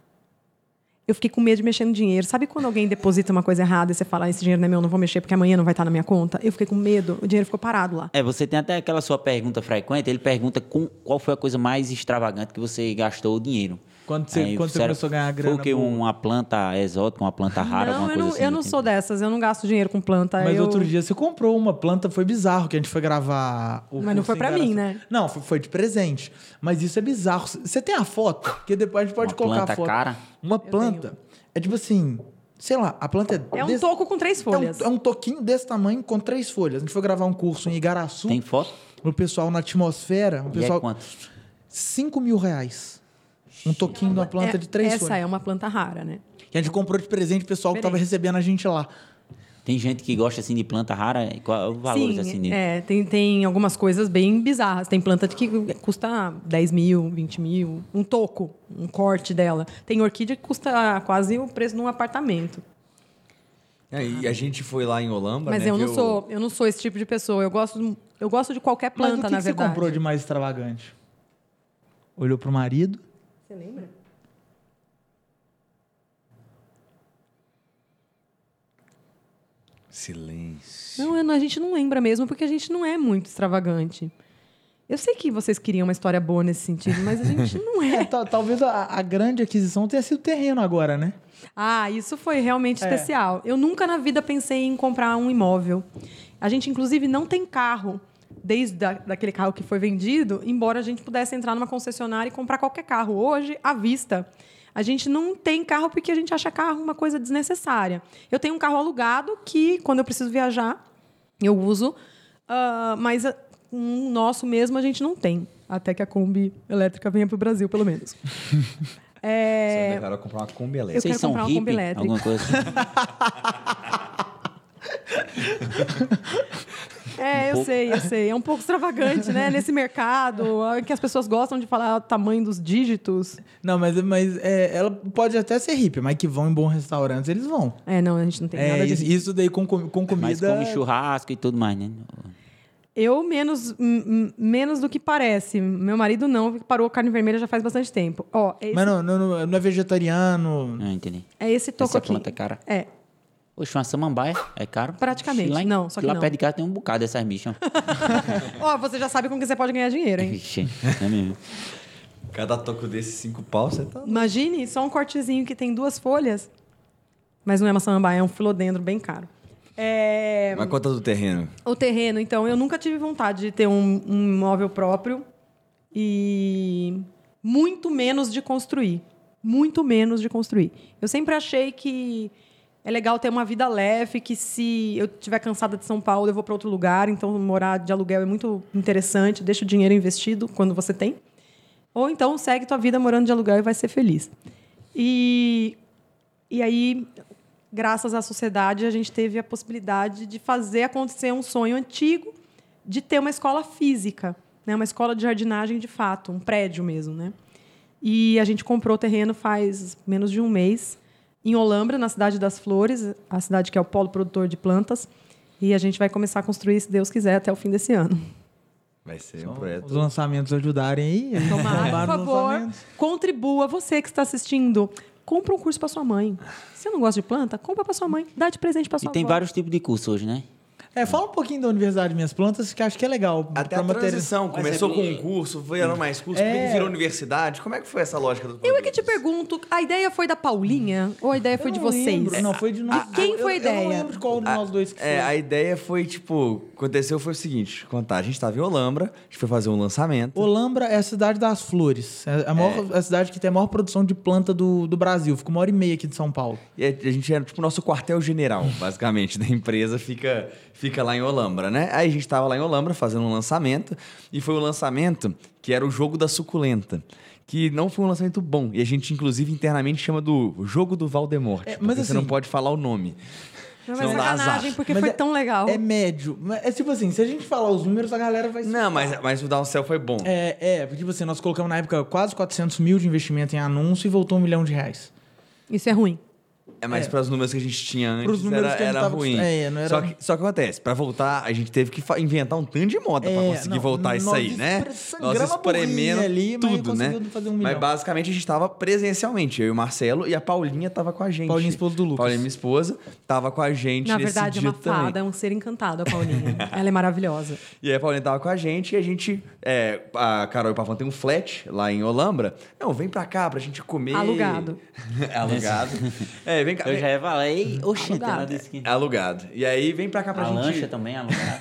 eu fiquei com medo de mexer no dinheiro. Sabe quando alguém deposita uma coisa errada e você fala, "Ah, esse dinheiro não é meu, não vou mexer porque amanhã não vai estar na minha conta? Eu fiquei com medo, o dinheiro ficou parado lá. É, você tem até aquela sua pergunta frequente, ele pergunta com, qual foi a coisa mais extravagante que você gastou o dinheiro. Quando você- quando você começou a ganhar grana Foi o quê? boa? Uma planta exótica, uma planta rara, não, alguma eu coisa não, assim? eu não sou dessas, eu não gasto dinheiro com planta. Mas eu... outro dia você comprou uma planta, foi bizarro, que a gente foi gravar o Mas não foi Garaçu- mim, né? Não, foi, foi de presente. Mas isso é bizarro. Você tem a foto? Porque depois a gente pode Uma colocar planta a foto. cara? Uma planta. É tipo assim, sei lá, a planta é. É um desse- toco com três é um- folhas. É um, toquinho desse tamanho com três folhas. A gente foi gravar um curso em Igaraçu. Tem foto? O pessoal na atmosfera. O E pessoal, é quanto? 5 mil reais. Um toquinho de uma planta É- de três Essa folhas. é uma planta rara, né? Que a gente comprou de presente pro pessoal que tava Diferente. recebendo a gente lá. Tem gente que gosta assim de planta rara, qual os valores Sim, assim de... é, tem, tem algumas coisas bem bizarras. Tem planta que custa 10 mil, 20 mil, um toco, um corte dela. Tem orquídea que custa quase o preço de um apartamento. É, e a gente foi lá em Olamba, Mas né, eu não o- sou, eu não sou esse tipo de pessoa. Eu gosto, eu gosto de qualquer Mas planta, o que, na que você verdade. comprou de mais extravagante? Olhou pro marido. Você lembra? Silêncio. Não, a gente não lembra mesmo, porque a gente não é muito extravagante. Eu sei que vocês queriam uma história boa nesse sentido, mas a gente *laughs* não É, é. tal- talvez a, a grande aquisição tenha sido terreno agora, né? Ah, isso foi realmente É. especial. Eu nunca na vida pensei em comprar um imóvel. A gente, inclusive, não tem carro desde da, daquele carro que foi vendido, embora a gente pudesse entrar numa concessionária e comprar qualquer carro. Hoje, à vista, a gente não tem carro porque a gente acha carro uma coisa desnecessária. Eu tenho um carro alugado que, quando eu preciso viajar, eu uso, ah, mas ah, um nosso mesmo a gente não tem. Até que a Kombi elétrica venha para o Brasil, pelo menos. *laughs* É, Você vai comprar uma Kombi Eu elétrica. Vocês quero são comprar uma? Kombi elétrica. Alguma coisa assim? *laughs* É, eu pouco. sei, eu sei. É um pouco extravagante, né? Nesse mercado, ah, que as pessoas gostam de falar o tamanho dos dígitos. Não, mas, mas é, ela pode até ser hippie, mas que vão em bons restaurantes, eles vão. É, não, a gente não tem É, nada isso, disso. isso daí com, com com Mas comida. come churrasco e tudo mais, né? Eu, menos, menos do que parece. Meu marido não, porque parou carne vermelha já faz bastante tempo. Ó, é esse, Mas não, não, não- é vegetariano. Não entendi. é esse toco Essa aqui. planta é cara. É. Oxe, uma samambaia é caro? Praticamente. Lá, em- Não, só que lá não. perto de casa tem um bocado dessas bichas. Ó, *laughs* você já sabe com que você pode ganhar dinheiro, hein? Vixe, é mesmo. Cada toco desse, cinco pau, você tá... Imagine só um cortezinho que tem duas folhas. Mas não é uma samambaia, é um filodendro bem caro. É... Mas conta do terreno. O terreno, então, eu nunca tive vontade de ter um, um imóvel próprio e muito menos de construir. Muito menos de construir. Eu sempre achei que é legal ter uma vida leve, que se eu estiver cansada de São Paulo, eu vou para outro lugar. Então, morar de aluguel é muito interessante. Deixa o dinheiro investido quando você tem. Ou então, segue tua vida morando de aluguel e vai ser feliz. E, e aí, graças à sociedade, a gente teve a possibilidade de fazer acontecer um sonho antigo de ter uma escola física, né? uma escola de jardinagem de fato, um prédio mesmo. Né? E a gente comprou o terreno faz menos de um mês, em Olambra, na Cidade das Flores, a cidade que é o polo produtor de plantas. E a gente vai começar a construir, se Deus quiser, até o fim desse ano. Vai ser um Os projeto. lançamentos ajudarem aí. Tomara, por os favor, contribua. Você que está assistindo, compra um curso para sua mãe. Você não gosta de planta? Compra para sua mãe. Dá de presente para E sua tem avó. vários tipos de curso hoje, né? É, fala um pouquinho da Universidade Minhas Plantas, que acho que é legal. Até a matéria- transição, começou é com bem- um curso, vieram mais cursos, É. virou universidade? Como é que foi essa lógica do Eu é que te pergunto, a ideia foi da Paulinha ou a ideia foi de vocês? lembro. Não, foi de nós. De quem Eu- foi a eu, Eu não ideia? lembro de qual de nós dois que É, foi. a ideia foi, tipo, aconteceu foi o seguinte, contar, a gente tava em Olambra, a gente foi fazer um lançamento. Olambra é a cidade das flores. É a, maior, a cidade que tem a maior produção de planta do, do Brasil. Fica uma hora e meia aqui de São Paulo. E a a gente era, tipo, o nosso quartel-general, basicamente, *laughs* da empresa, fica, fica lá em Olambra, né? Aí a gente tava lá em Olambra fazendo um lançamento, e foi o lançamento que era o jogo da suculenta. Que não foi um lançamento bom. E a gente, inclusive, internamente chama do jogo do Valdemort. É, porque mas você assim- não pode falar o nome. Não, mas dá sacanagem, porque Mas foi é- tão legal. É médio. É tipo assim, se a gente falar os números, a galera vai... Não, mas, mas o Downcell foi bom. É, é, porque tipo assim, nós colocamos na época quase 400 mil de investimento em anúncio e voltou um milhão de reais. Isso é ruim. É, mas É. para os números que a gente tinha antes Pros números era, que a gente era tava ruim. é, não era- Só, que, só que acontece, para voltar, a gente teve que inventar um tanto de moda para É, conseguir não, voltar isso nós aí, né? espre- sangramos a burrinha ali, mas tudo, né? conseguiu fazer um mas basicamente a gente tava presencialmente, eu e o Marcelo, e a Paulinha tava com a gente. Paulinha, esposa do Lucas. Paulinha, minha esposa, tava com a gente Na nesse verdade, é dia uma fada, é também. um ser encantado, a Paulinha. *laughs* Ela é maravilhosa. E aí a Paulinha tava com a gente e a gente, é, a Carol e o Pavão tem um flat lá em Olambra. Não, vem pra cá pra gente comer. Alugado. *laughs* Alugado. *laughs* é, vem cá. Eu vem- já ia falar, ei, oxe, Alugado. É alugado. E aí vem pra cá pra A gente. lancha também é alugada.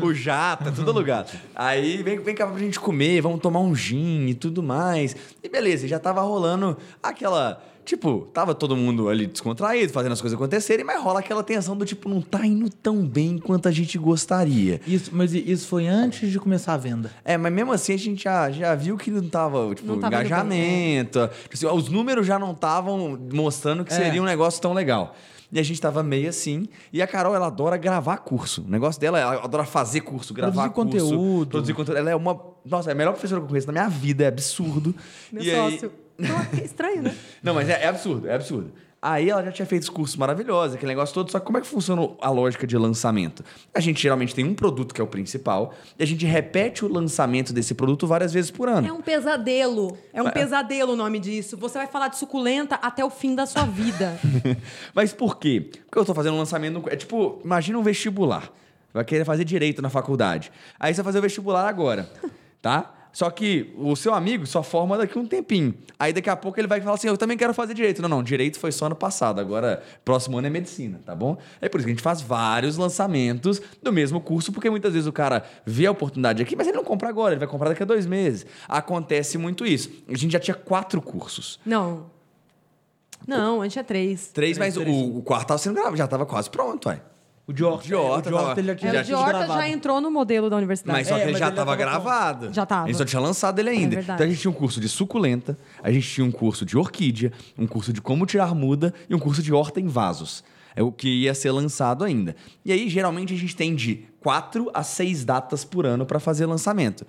*laughs* o jato, é tudo alugado. Aí vem, vem cá pra gente comer, vamos tomar um gin e tudo mais. E beleza, já tava rolando aquela. Tipo, tava todo mundo ali descontraído, fazendo as coisas acontecerem, mas rola aquela tensão do tipo, não tá indo tão bem quanto a gente gostaria. Isso, mas isso foi antes de começar a venda. É, mas mesmo assim a gente já, já viu que não tava, tipo, Não tava engajamento. Tipo assim, os números já não estavam mostrando que É. seria um negócio tão legal. E a gente tava meio assim. E a Carol, ela adora gravar curso. O negócio dela, ela adora fazer curso, gravar Produzir curso. conteúdo. Produzir conteúdo. Ela é uma... Nossa, é a melhor professora que eu conheço na minha vida. É absurdo. Meu E aí- sócio. Não, que estranho, né? *laughs* Não, mas é, é absurdo, é absurdo. Aí ela já tinha feito os cursos maravilhosos, aquele negócio todo. Só que como é que funciona a lógica de lançamento? A gente geralmente tem um produto que é o principal e a gente repete o lançamento desse produto várias vezes por ano. É um pesadelo. É um pesadelo o nome disso. Você vai falar de suculenta até o fim da sua vida. *laughs* Mas por quê? Porque eu tô fazendo um lançamento. no- É tipo, imagina um vestibular. vai querer fazer direito na faculdade. Aí você vai fazer o vestibular agora, tá? Só que o seu amigo só forma daqui um tempinho. Aí daqui a pouco ele vai falar assim: Eu também quero fazer direito. Não, não, direito foi só ano passado, agora próximo ano é medicina, tá bom? É por isso que a gente faz vários lançamentos do mesmo curso, porque muitas vezes o cara vê a oportunidade aqui, mas ele não compra agora, ele vai comprar daqui a dois meses. Acontece muito isso. A gente já tinha quatro cursos. Não. Não, a gente é três. Três, mas três. O, o quarto tava sendo gravado, já tava quase pronto, ué. O de Horta. O tava- ele já É, tinha, Já o de tinha Horta gravado. já entrou no modelo da universidade. Mas só É, que ele já ele já tava tava gravado. Já tava. A gente só tinha lançado ele ainda. É então a gente tinha um curso de suculenta, a gente tinha um curso de orquídea, um curso de como tirar muda e um curso de horta em vasos. É o que ia ser lançado ainda. E aí, geralmente, a gente tem de quatro a seis datas por ano para fazer lançamento.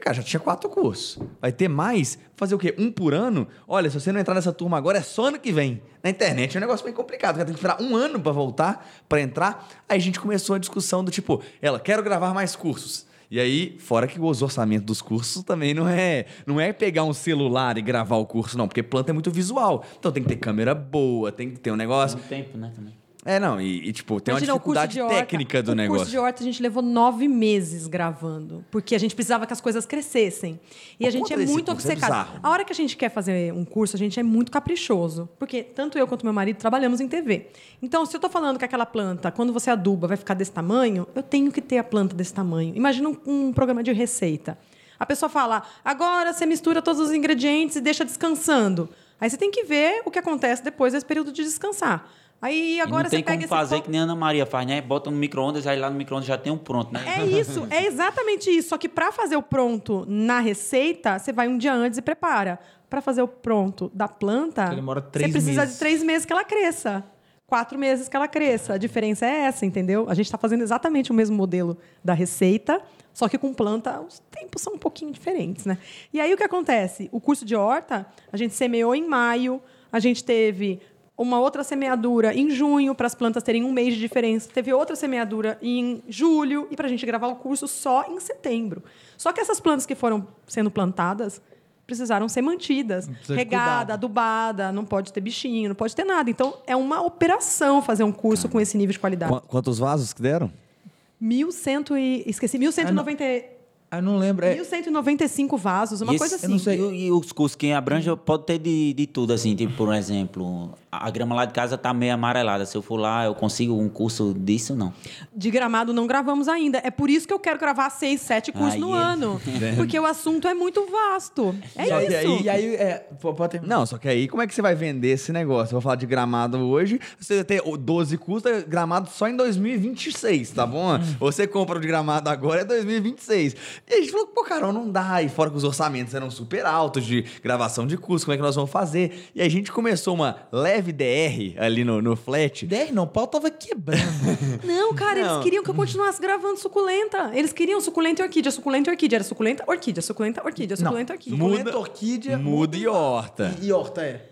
Cara, já tinha quatro cursos. Vai ter mais? Fazer o quê? Um por ano? Olha, se você não entrar nessa turma agora, é só ano que vem. Na internet é um negócio bem complicado. Tem que esperar um ano para voltar, para entrar. Aí a gente começou a discussão do tipo, ela, quero gravar mais cursos. E aí, fora que os orçamentos dos cursos também não é, não é pegar um celular e gravar o curso, não, porque planta é muito visual. Então tem que ter câmera boa, tem que ter um negócio. Muito tempo, né, também. É, não, e, e, tipo, tem Imagina, uma o dificuldade de horta- técnica do o negócio. curso de horta a gente levou nove meses gravando, porque a gente precisava que as coisas crescessem. E a Por gente é muito é obcecado. bizarro. a hora que a gente quer fazer um curso, a gente é muito caprichoso, porque tanto eu quanto meu marido trabalhamos em TV. Então, se eu tô falando que aquela planta, quando você aduba, vai ficar desse tamanho, eu tenho que ter a planta desse tamanho. Imagina um, um programa de receita. A pessoa fala, agora você mistura todos os ingredientes e deixa descansando. Aí você tem que ver o que acontece depois desse período de descansar. Aí agora e não tem você pega como esse fazer copo- que nem a Ana Maria faz, né? Bota no micro-ondas, aí lá no micro-ondas já tem um pronto, né? É isso, *laughs* é exatamente isso. Só que para fazer o pronto na receita, você vai um dia antes e prepara. Para fazer o pronto da planta, Ele demora você precisa meses. de três meses que ela cresça. Quatro meses que ela cresça. A diferença é essa, entendeu? A gente está fazendo exatamente o mesmo modelo da receita, só que com planta os tempos são um pouquinho diferentes, né? E aí o que acontece? O curso de horta, a gente semeou em maio, a gente teve uma outra semeadura em junho, para as plantas terem um mês de diferença. Teve outra semeadura em julho, e para a gente gravar o curso só em setembro. Só que essas plantas que foram sendo plantadas precisaram ser mantidas. Precisa Regada, adubada, não pode ter bichinho, não pode ter nada. Então, é uma operação fazer um curso com esse nível de qualidade. Qu- Quantos vasos que deram? 1.100 e... Esqueci, 1.190... Ah, eu não lembro. É, 1.195 vasos, uma E coisa esse- assim. não sei. E, e os cursos que abrange pode ter de, de tudo, assim, tipo, por exemplo, a grama lá de casa tá meio amarelada. Se eu for lá, eu consigo um curso disso, não. De gramado não gravamos ainda. É por isso que eu quero gravar seis, sete cursos Aí no é. ano. *laughs* Porque o assunto é muito vasto. É Só isso. que aí, e aí, é, pode terminar. Não, só que aí, como é que você vai vender esse negócio? Eu vou falar de gramado hoje, você vai ter o 12 custa gramado só em 2026, tá bom? Ou você compra o de gramado agora, é 2026. E a gente falou, pô, Carol, não dá. E fora que os orçamentos eram super altos de gravação de curso, como é que nós vamos fazer? E a gente começou uma leve DR ali no, no flat. 10 não, o pau tava quebrando. *laughs* Não, cara, Não. eles queriam que eu continuasse gravando suculenta. Eles queriam suculenta e orquídea, suculenta e orquídea. Era suculenta, orquídea, suculenta, orquídea, suculenta, orquídea. Muda- Suculenta, orquídea, Muda e horta. E, e horta, é.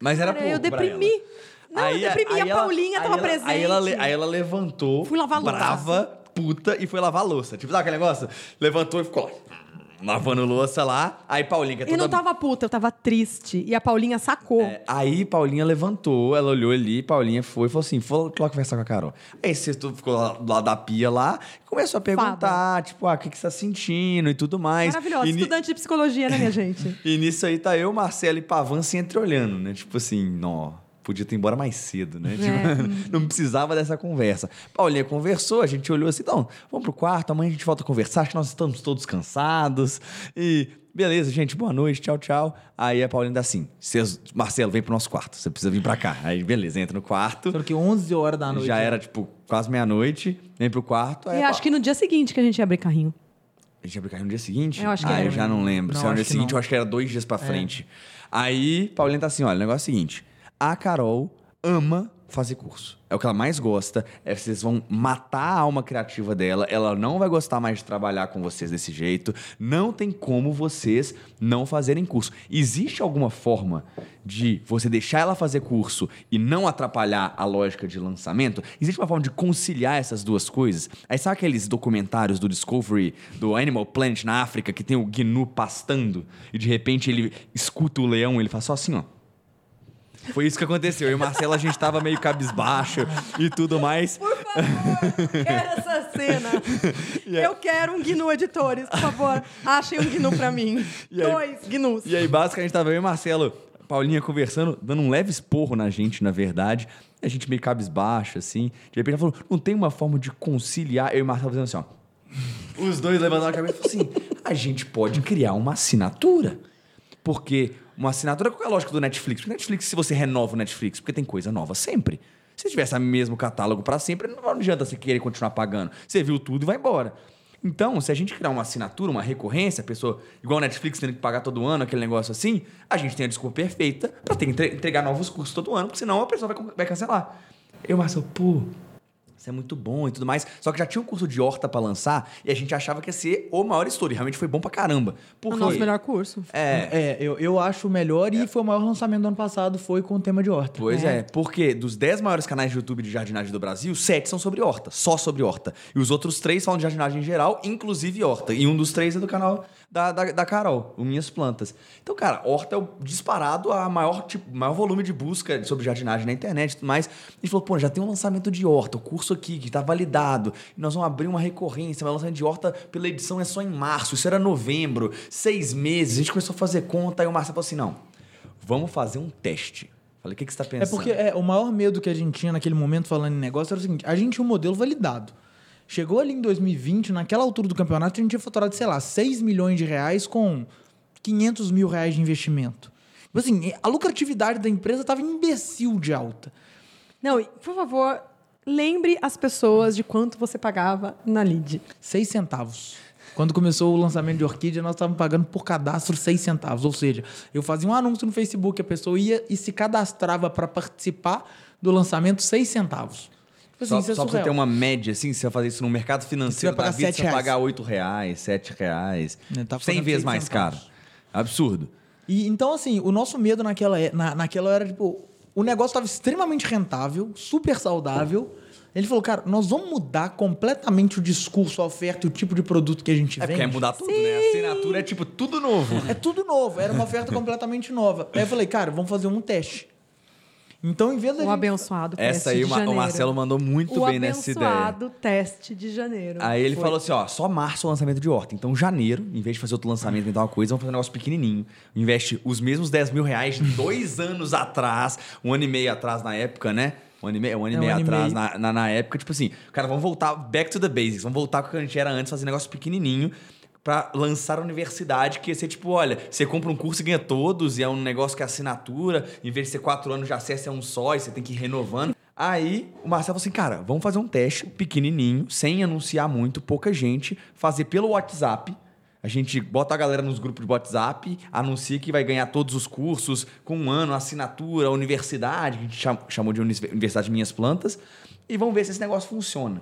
Mas era Cara, pouco eu pra ela. deprimi. Não, eu deprimi. a ela- Paulinha aí tava ela- presente. Aí ela, aí ela levantou, Fui lavar louça. brava, puta, e foi lavar louça. Tipo, sabe aquele negócio? Levantou e ficou lá, lavando louça lá. Aí Paulinha, que é Eu toda... não tava puta, eu tava triste. E a Paulinha sacou. É, aí Paulinha levantou, ela olhou ali, Paulinha foi e falou assim: vou lá conversar com a Carol. Aí você ficou lá do lado da pia lá, e começou a perguntar, tipo, ah, o que, que você tá sentindo e tudo mais. Maravilhosa. E, ni- Estudante de psicologia, né, minha *laughs* gente? e nisso aí tá eu, Marcelo e Pavan se entreolhando, né? Tipo assim, não, podia ter ido embora mais cedo, né? *laughs* Tipo, não precisava dessa conversa. Paulinha conversou, a gente olhou assim, então, vamos pro quarto, amanhã a gente volta a conversar, acho que nós estamos todos cansados. E beleza, gente, boa noite, tchau, tchau. Aí a Paulinha dá assim, "Cês- Marcelo, vem pro nosso quarto, você precisa vir pra cá. Aí beleza, entra no quarto. Só que 11 horas da noite. Já era, tipo, quase meia-noite, vem pro quarto. Aí E acho que no dia seguinte que a gente ia abrir carrinho. a gente abriu carrinho no dia seguinte? Eu acho que ah, era. eu já não lembro. Não, Se era no dia seguinte, não. eu acho que era dois dias pra frente. Aí, Paulinha tá assim, olha, o negócio é o seguinte. A Carol ama fazer curso. É o que ela mais gosta. É vocês vão matar a alma criativa dela. Ela não vai gostar mais de trabalhar com vocês desse jeito. Não tem como vocês não fazerem curso. Existe alguma forma de você deixar ela fazer curso e não atrapalhar a lógica de lançamento? Existe uma forma de conciliar essas duas coisas? Aí sabe aqueles documentários do Discovery, do Animal Planet na África, que tem o Gnu pastando e de repente ele escuta o leão e ele faz só assim, ó. Foi isso que aconteceu. Eu e o Marcelo, a gente tava meio cabisbaixo e tudo mais. favor, quero essa cena. *laughs* Eu quero um GNU Editores, por favor. Achem um GNU pra mim. *laughs* E aí- Dois GNUs. E aí, basicamente, tava eu e Marcelo, Paulinha conversando, dando um leve esporro na gente, na verdade. A gente meio cabisbaixo, assim. De repente ela falou: não tem uma forma de conciliar. Eu e o Marcelo fazendo assim, ó. Os dois levantaram a cabeça e falaram assim: a gente pode criar uma assinatura. Porque uma assinatura, qual é a lógica do Netflix? Porque Netflix, se você renova o Netflix, porque tem coisa nova sempre. Se tivesse o mesmo catálogo para sempre, não adianta você querer continuar pagando. Você viu tudo e vai embora. Então, se a gente criar uma assinatura, uma recorrência, a pessoa, igual a Netflix tendo que pagar todo ano, aquele negócio assim, a gente tem a desculpa perfeita para ter que entre- entregar novos cursos todo ano, porque senão a pessoa vai, vai cancelar. Eu, Marcelo, pô, isso é muito bom e tudo mais. Só que já tinha um curso de horta pra lançar e a gente achava que ia ser o maior estouro. E realmente foi bom pra caramba. É Por o nosso melhor curso. É, É, eu, eu acho o melhor e foi o maior lançamento do ano passado, foi com o tema de horta. Pois é. porque dos 10 maiores canais de YouTube de jardinagem do Brasil, 7 são sobre horta, só sobre horta. E os outros três falam de jardinagem em geral, inclusive horta. E um dos três é do canal da, da, da Carol, Minhas Plantas. Então, cara, horta é o disparado a maior, tipo, maior volume de busca sobre jardinagem na internet e tudo mais. A gente falou, pô, já tem um lançamento de horta, o curso aqui que tá validado. Nós vamos abrir uma recorrência, mas o lançamento de horta pela edição é só em março, isso era novembro, seis meses. A gente começou a fazer conta, aí o Marcelo falou assim: não, vamos fazer um teste. Falei, o que, que você tá É pensando? porque é, o maior medo que a gente tinha naquele momento falando em negócio era o seguinte: a gente tinha um modelo validado. Chegou ali em 2020, naquela altura do campeonato, a gente tinha faturado, sei lá, 6 milhões de reais com 500 mil reais de investimento. Tipo assim, a lucratividade da empresa estava imbecil de alta. Não, por favor, lembre as pessoas de quanto você pagava na lead. 6 centavos. Quando começou o lançamento de Orquídea, nós estávamos pagando por cadastro 6 centavos. Ou seja, eu fazia um anúncio no Facebook, a pessoa ia e se cadastrava para participar do lançamento 6 centavos. Tipo assim, Só, isso é só pra você ter uma média, assim, se você fazer isso no mercado financeiro Você vai pagar da vida, sete você vai pagar 8 reais, 7 reais. Né, tá 100 pagando vezes mais centavos. caro. Absurdo. E então, assim, o nosso medo naquela, é- na, naquela era, tipo, o negócio estava extremamente rentável, super saudável. Ele falou, cara, nós vamos mudar completamente o discurso, a oferta e o tipo de produto que a gente É vende. porque é mudar tudo, né? A assinatura é tipo tudo novo. É tudo novo, era uma oferta completamente nova. Aí eu falei, cara, vamos fazer um teste. Então, em vez da O gente... abençoado teste Essa aí de o o. Marcelo mandou muito o bem nessa ideia. abençoado teste de janeiro. Aí ele Foi. falou assim, ó, só março o lançamento de horta. Então, janeiro, em vez de fazer outro lançamento e tal coisa, vamos fazer um negócio pequenininho. Investe os mesmos 10 mil reais de dois *laughs* anos atrás, um ano e meio atrás na época, né? Um ano e meio, um ano e É, um meio e atrás. Na, na, na época, tipo assim, cara, vamos voltar back to the basics, vamos voltar com o que a gente era antes, fazer um negócio pequenininho pra lançar a universidade, que ia ser tipo, olha, você compra um curso e ganha todos, e é um negócio que é assinatura, em vez de ser quatro anos de acesso é um só, e você tem que ir renovando. Aí o Marcelo falou assim, cara, vamos fazer um teste pequenininho, sem anunciar muito, pouca gente, fazer pelo WhatsApp. A gente bota a galera nos grupos de WhatsApp, anuncia que vai ganhar todos os cursos com um ano, assinatura, universidade, que a gente cham- chamou de Universidade Minhas Plantas, e vamos ver se esse negócio funciona.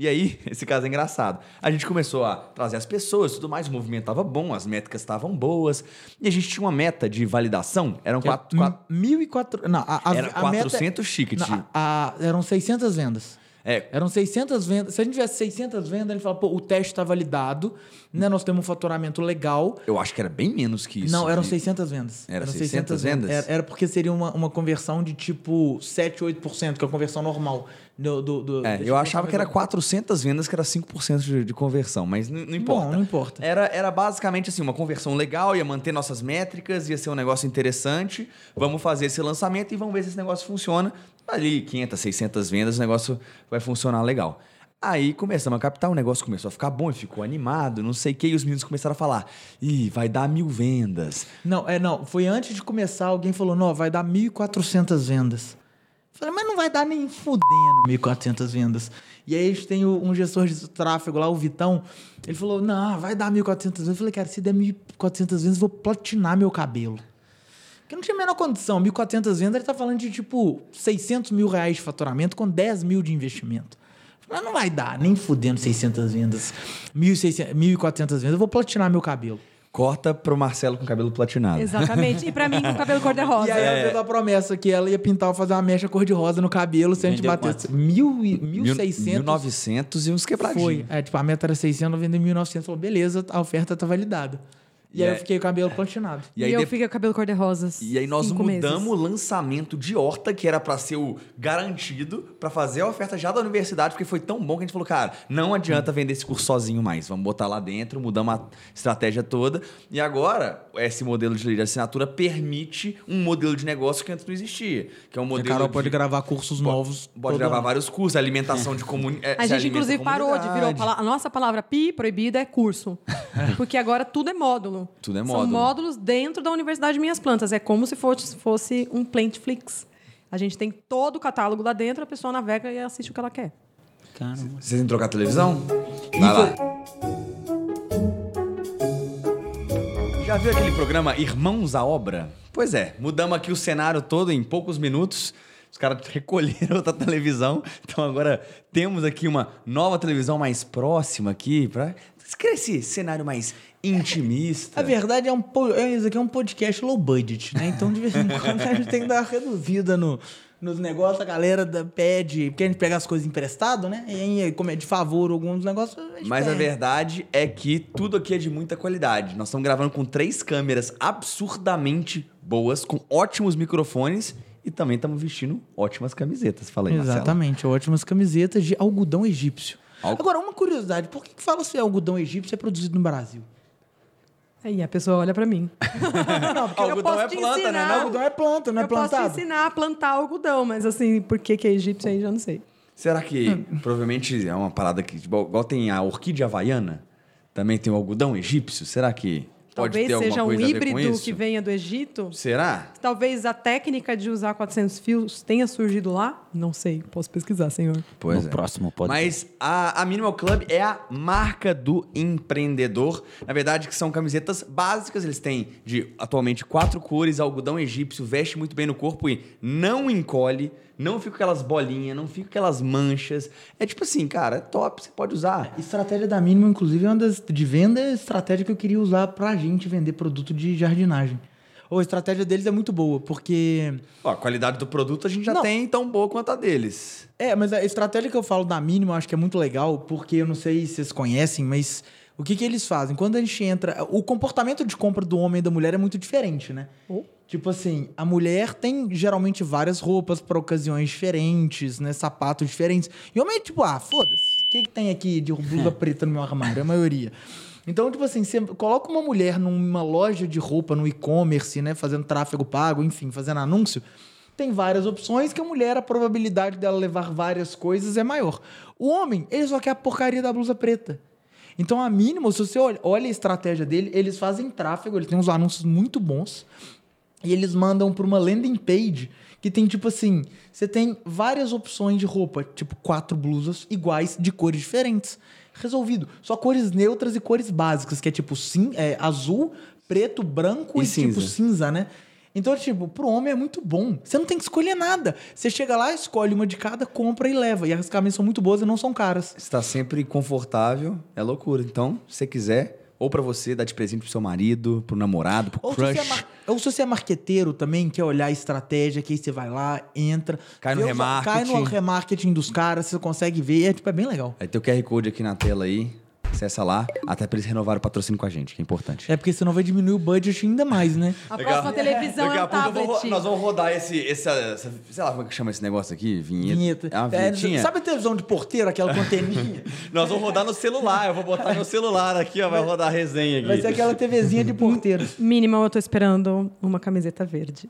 E aí, *laughs* esse caso é engraçado. A gente começou a trazer as pessoas, tudo mais, o movimento estava bom, as métricas estavam boas, e a gente tinha uma meta de validação, eram quatro, quatro, Mil e quatro... Não, a, a, era a meta- 400 tickets. Não, a- a- eram 600 vendas. É, Eram 600 vendas. Se a gente tivesse 600 vendas, ele fala, pô, o teste está validado, né? Nós temos um faturamento legal. eu acho que era bem menos que isso. não, eram E- 600 vendas. Era eram 600 vendas? Era, era porque seria uma, uma conversão de tipo 7, 8%, que é a conversão normal. Do, do, do- É, eu achava que era ver. 400 vendas, que era 5% de, de conversão, mas n- não importa. Bom, não importa. Era, era basicamente assim, uma conversão legal, ia manter nossas métricas, ia ser um negócio interessante. Vamos fazer esse lançamento e vamos ver se esse negócio funciona. Ali, 500, 600 vendas, o negócio vai funcionar legal. Aí começamos a captar, o negócio começou a ficar bom, ficou animado, não sei o que, e os meninos começaram a falar: ih, vai dar mil vendas. Não, é, não. Foi antes de começar, alguém falou, não, vai dar 1.400 vendas. Eu Falei, mas não vai dar nem fudendo 1.400 vendas. E aí a gente tem um gestor de tráfego lá, o Vitão. Ele falou, não, vai dar 1.400 vendas. Eu falei, cara, se der 1.400 vendas, eu vou platinar meu cabelo. Porque não tinha a menor condição. 1.400 vendas, ele tá falando de tipo 600 mil reais de faturamento com 10 mil de investimento. Mas não vai dar, nem fudendo 600 vendas. 1.600 1.400 vendas, eu vou platinar meu cabelo. Corta pro Marcelo com cabelo platinado. Exatamente. E pra mim, com cabelo *laughs* E cor-de-rosa. aí ela fez a promessa que ela ia pintar, fazer uma mecha cor-de-rosa no cabelo se a gente batesse mil e- Mil- 1.600. 1900 e uns quebradinhos. Foi. É, tipo, a meta era 600, eu vendi 1.900. Falou, beleza, a oferta tá validada. E, aí é- eu fiquei com o cabelo platinado. E E, aí eu de- fiquei com cabelo cor-de-rosa. E aí nós cinco mudamos meses. o lançamento de Horta, que era pra ser o garantido, pra fazer a oferta já da universidade, porque foi tão bom que a gente falou, cara, não adianta vender esse curso sozinho mais, vamos botar lá dentro, mudamos a estratégia toda. E agora, esse modelo de assinatura permite um modelo de negócio que antes não existia, que é um A modelo Carol de- pode gravar cursos novos. Pode gravar ano. vários cursos, alimentação de *laughs* comunidade. A gente, inclusive, parou de pala- a nossa palavra pi proibida é curso. *laughs* Porque agora tudo é módulo. Tudo é São módulo. módulos dentro da Universidade Minhas Plantas. É como se fosse, fosse um Plantflix. A gente tem todo o catálogo lá dentro, a pessoa navega e assiste o que ela quer. Caramba. Vocês têm que trocar a televisão? Vai lá. Já viu aquele programa Irmãos à Obra? Pois é, mudamos aqui o cenário todo em poucos minutos. Os caras *laughs* recolheram outra televisão. Então agora temos aqui uma nova televisão mais próxima aqui para esse cenário mais intimista. A verdade é um é, isso aqui é um podcast low budget, né? Então, de vez em *laughs* quando, a gente tem que dar uma reduzida no, nos negócios. A galera da, pede, porque a gente pega as coisas emprestado, né? E aí, como é de favor alguns negócios, a Mas a verdade é que tudo aqui é de muita qualidade. Nós estamos gravando com três câmeras absurdamente boas, com ótimos microfones e também estamos vestindo ótimas camisetas. Fala aí, Marcelo. Exatamente, ótimas camisetas de algodão egípcio. Agora, uma curiosidade, por que, que fala se algodão egípcio é produzido no Brasil? Aí a pessoa olha pra mim. *laughs* Não, porque Eu Algodão posso é planta, né? ensinar. Não, algodão é planta, não é eu posso te plantado. ensinar a plantar algodão, mas assim, por que, que é egípcio aí já não sei. Será que provavelmente é uma parada que, tipo, igual tem a orquídea havaiana, também tem o algodão egípcio? Será que Talvez seja um híbrido que venha do Egito. Será? Talvez a técnica de usar 400 fios tenha surgido lá. Não sei, posso pesquisar, senhor. Pois no é. próximo pode. Mas a, a Minimal Club é a marca do empreendedor. Na verdade, que são camisetas básicas. Eles têm de atualmente quatro cores, algodão egípcio, veste muito bem no corpo e não encolhe. Não fica aquelas bolinhas, não fica aquelas manchas. É tipo assim, cara, é top, você pode usar. Estratégia da Mínima, inclusive, é uma das de venda estratégia que eu queria usar pra gente vender produto de jardinagem. Ou a estratégia deles é muito boa, porque. Ó, a qualidade do produto a gente já Não. tem tão boa quanto a deles. É, mas a estratégia que eu falo da Mínima eu acho que é muito legal, porque eu não sei se vocês conhecem, mas o que, que eles fazem? Quando a gente entra. O comportamento de compra do homem e da mulher é muito diferente, né? Oh. Tipo assim, a mulher tem geralmente várias roupas para ocasiões diferentes, né? Sapatos diferentes. E o homem é tipo, ah, foda-se. O que, que tem aqui de blusa *laughs* preta no meu armário? A maioria. Então, tipo assim, você coloca uma mulher numa loja de roupa, no e-commerce, né? Fazendo tráfego pago, enfim, fazendo anúncio. Tem várias opções que a mulher, a probabilidade dela levar várias coisas é maior. O homem, ele só quer a porcaria da blusa preta. Então, a mínimo, se você olha a estratégia dele, eles fazem tráfego, eles têm uns anúncios muito bons. E eles mandam para uma landing page que tem tipo assim: você tem várias opções de roupa, tipo quatro blusas iguais de cores diferentes. Resolvido. Só cores neutras e cores básicas, que é tipo sim, é, azul, preto, branco E e, tipo cinza. cinza, né? Então, tipo, pro homem é muito bom. Você não tem que escolher nada. Você chega lá, escolhe uma de cada, compra e leva. E as camisas são muito boas e não são caras. Está sempre confortável, é loucura. Então, se você quiser, ou pra você, dar de presente pro seu marido, pro namorado, pro Ou se, crush. você é mar- ou se você é marqueteiro também, quer olhar a estratégia, que aí você vai lá, entra. Cai no os- Cai no remarketing. remarketing dos caras, você consegue ver. É, tipo, é bem legal. Aí tem o QR Code aqui na tela aí. Acessa lá, até pra eles renovarem o patrocínio com a gente, que é importante. É porque senão vai diminuir o budget ainda mais, né? A próxima televisão Daqui é a um pouco eu vou tablet. nós vamos rodar esse, essa- Sei lá como é que chama esse negócio aqui? Vinheta. Vinheta. É uma É, vinhetinha? sabe a televisão de porteiro, aquela com anteninha? *laughs* Nós vamos rodar no celular. Eu vou botar no celular aqui, ó. Vai rodar a resenha aqui. Vai ser aquela TVzinha de porteiro. *laughs* Mínimo, eu tô esperando uma camiseta verde.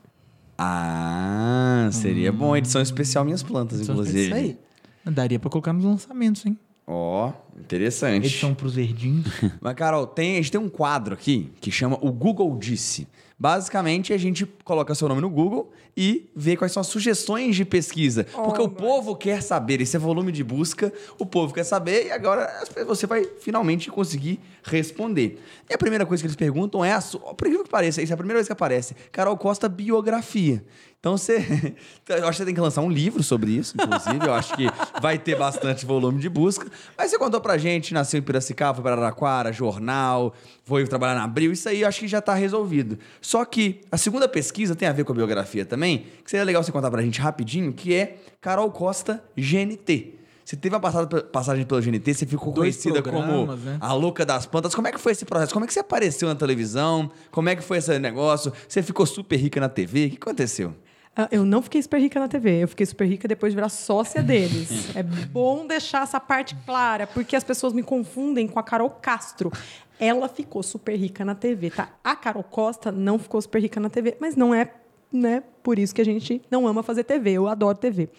Ah, seria bom. Edição especial Minhas Plantas, inclusive. Isso aí. Daria pra colocar nos lançamentos, hein? Ó, interessante. Edição pros verdinhos. *laughs* Mas, Carol, tem, a gente tem um quadro aqui que chama o Google Disse. Basicamente, a gente coloca seu nome no Google e vê quais são as sugestões de pesquisa. Porque Oh, o povo quer saber, esse é volume de busca, o povo quer saber e agora você vai finalmente conseguir responder. E a primeira coisa que eles perguntam é, a por incrível que pareça, isso é a primeira vez que aparece, Carol Costa biografia. Então você, *laughs* eu acho que você tem que lançar um livro sobre isso, inclusive, eu acho que vai ter bastante volume de busca. Mas você contou pra gente, nasceu em Piracicaba, foi para Araraquara, jornal, foi trabalhar na Abril, isso aí eu acho que já tá resolvido. Só que a segunda pesquisa tem a ver com a biografia também, que seria legal você contar pra gente rapidinho, que é Carol Costa GNT. Você teve uma passada- passagem pelo GNT, você ficou Dois conhecida como né? a louca das plantas. Como é que foi esse processo? Como é que você apareceu na televisão? Como é que foi esse negócio? Você ficou super rica na TV? O que aconteceu? Ah, Eu não fiquei super rica na TV, eu fiquei super rica depois de virar sócia deles. *laughs* é bom deixar essa parte clara, porque as pessoas me confundem com a Carol Castro. Ela ficou super rica na TV, tá? A Carol Costa não ficou super rica na TV, mas não é né, por isso que a gente não ama fazer TV. Eu adoro TV.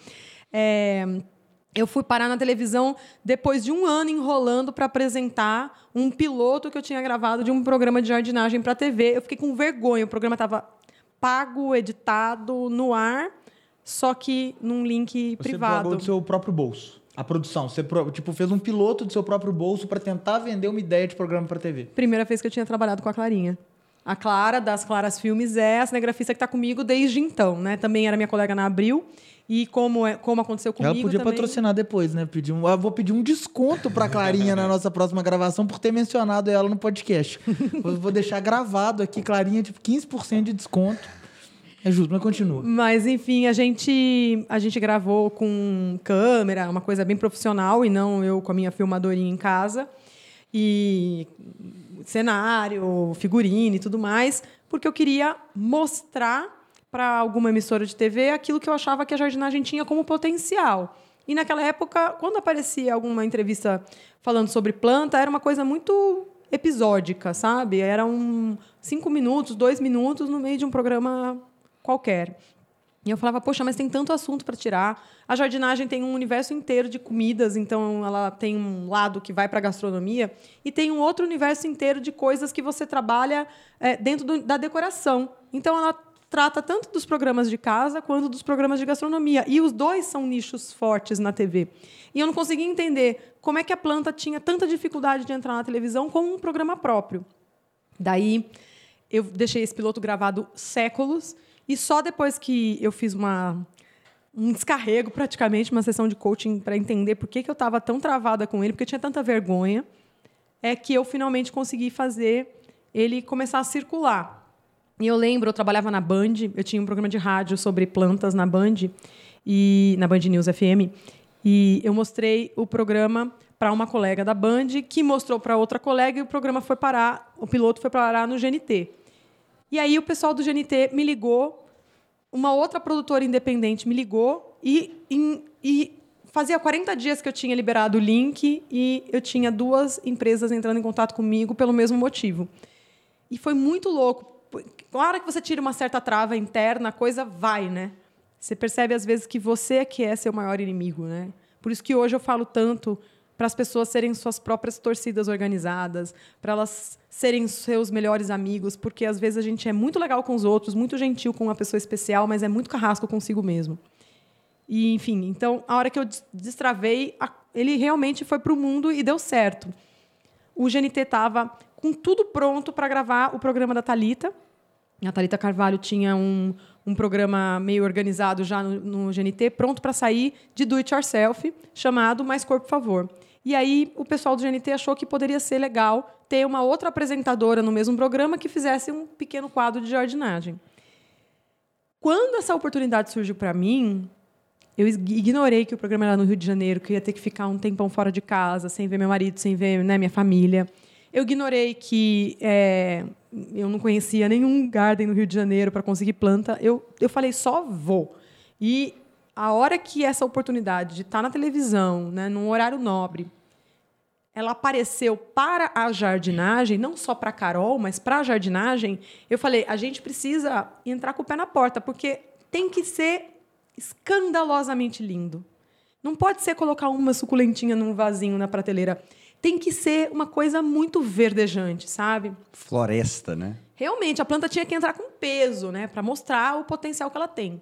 É, eu fui parar na televisão depois de um ano enrolando para apresentar um piloto que eu tinha gravado de um programa de jardinagem para TV. Eu fiquei com vergonha. O programa estava pago, editado, no ar, só que num link Você privado. pagou do seu próprio bolso. A produção. Você tipo, fez um piloto do seu próprio bolso para tentar vender uma ideia de programa para TV. Primeira vez que eu tinha trabalhado com a Clarinha. A Clara, das Claras Filmes, é a cinegrafista que está comigo desde então, né? Também era minha colega na Abril. E como, é, como aconteceu comigo Ela podia também... patrocinar depois, né? Pedir um, eu vou pedir um desconto pra Clarinha na nossa próxima gravação por ter mencionado ela no podcast. *laughs* vou, vou deixar gravado aqui, Clarinha, tipo, 15% de desconto. É justo, mas continua. Mas, enfim, a gente, a gente gravou com câmera, uma coisa bem profissional, e não eu com a minha filmadorinha em casa. E cenário, figurino e tudo mais, porque eu queria mostrar para alguma emissora de TV aquilo que eu achava que a jardinagem tinha como potencial. E naquela época, quando aparecia alguma entrevista falando sobre planta, era uma coisa muito episódica, sabe? Era um cinco minutos, dois minutos no meio de um programa qualquer. E eu falava, poxa, mas tem tanto assunto para tirar. A jardinagem tem um universo inteiro de comidas, então ela tem um lado que vai para a gastronomia e tem um outro universo inteiro de coisas que você trabalha é, dentro do- da decoração. Então ela trata tanto dos programas de casa quanto dos programas de gastronomia. E os dois são nichos fortes na TV. E eu não conseguia entender como é que a planta tinha tanta dificuldade de entrar na televisão como um programa próprio. Daí eu deixei esse piloto gravado séculos e só depois que eu fiz uma um descarrego praticamente, uma sessão de coaching para entender por que, que eu estava tão travada com ele, porque eu tinha tanta vergonha, é que eu finalmente consegui fazer ele começar a circular. E eu lembro, eu trabalhava na Band, eu tinha um programa de rádio sobre plantas na Band e na Band News FM, e eu mostrei o programa para uma colega da Band, que mostrou para outra colega e o programa foi parar, o piloto foi parar no GNT. E aí o pessoal do GNT me ligou, uma outra produtora independente me ligou e, e fazia 40 dias que eu tinha liberado o link e eu tinha duas empresas entrando em contato comigo pelo mesmo motivo. E foi muito louco. Na hora que você tira uma certa trava interna, a coisa vai, né? Você percebe às vezes que você é que é seu maior inimigo, né? Por isso que hoje eu falo tanto para as pessoas serem suas próprias torcidas organizadas, para elas serem seus melhores amigos, porque às vezes a gente é muito legal com os outros, muito gentil com uma pessoa especial, mas é muito carrasco consigo mesmo. E, enfim, então, a hora que eu des- destravei, a- ele realmente foi para o mundo e deu certo. O GNT estava com tudo pronto para gravar o programa da Talita. A Talita Carvalho tinha um, um programa meio organizado já no, no GNT, pronto para sair de Do It Yourself, chamado Mais Corpo Favor. E aí o pessoal do GNT achou que poderia ser legal ter uma outra apresentadora no mesmo programa que fizesse um pequeno quadro de jardinagem. Quando essa oportunidade surgiu para mim, eu ignorei que o programa era no Rio de Janeiro, que eu ia ter que ficar um tempão fora de casa, sem ver meu marido, sem ver né, minha família. Eu ignorei que é, eu não conhecia nenhum garden no Rio de Janeiro para conseguir planta. Eu, eu falei, só vou. E a hora que essa oportunidade de estar na televisão, né, num horário nobre, ela apareceu para a jardinagem, não só para a Carol, mas para a jardinagem, eu falei, a gente precisa entrar com o pé na porta, porque tem que ser escandalosamente lindo. Não pode ser colocar uma suculentinha num vasinho na prateleira. Tem que ser uma coisa muito verdejante, sabe? Floresta, né? Realmente, a planta tinha que entrar com peso, né, para mostrar o potencial que ela tem.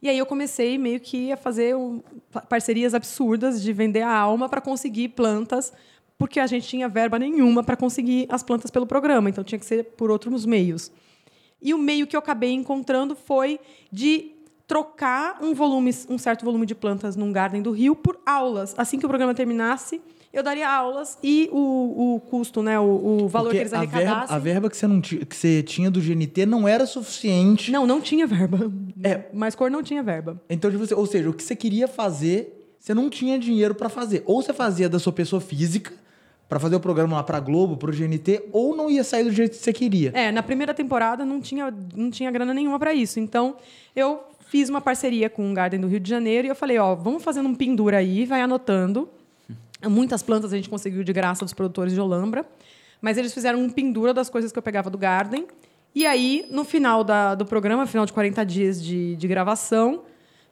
E aí eu comecei meio que a fazer um- pa- parcerias absurdas de vender a alma para conseguir plantas, porque a gente tinha verba nenhuma para conseguir as plantas pelo programa, então tinha que ser por outros meios. E o meio que eu acabei encontrando foi de trocar um volume, um certo volume de plantas num garden do Rio por aulas. Assim que o programa terminasse, eu daria aulas e o, o custo, né, o, o valor Porque que eles a verba, arrecadassem. a verba que você, não que você tinha do GNT não era suficiente. Não, não tinha verba. É. Mas cor não tinha verba. Então, tipo, você- ou seja, o que você queria fazer você não tinha dinheiro pra fazer. Ou você fazia da sua pessoa física, pra fazer o programa lá pra Globo, pro GNT, ou não ia sair do jeito que você queria. É, na primeira temporada não tinha, não tinha grana nenhuma para isso. Então, eu fiz uma parceria com o Garden do Rio de Janeiro e eu falei, ó, vamos fazendo um pendura aí, vai anotando. Muitas plantas a gente conseguiu de graça dos produtores de Olambra, mas eles fizeram um pendura das coisas que eu pegava do Garden. E aí, no final da- do programa, final de 40 dias de, de gravação,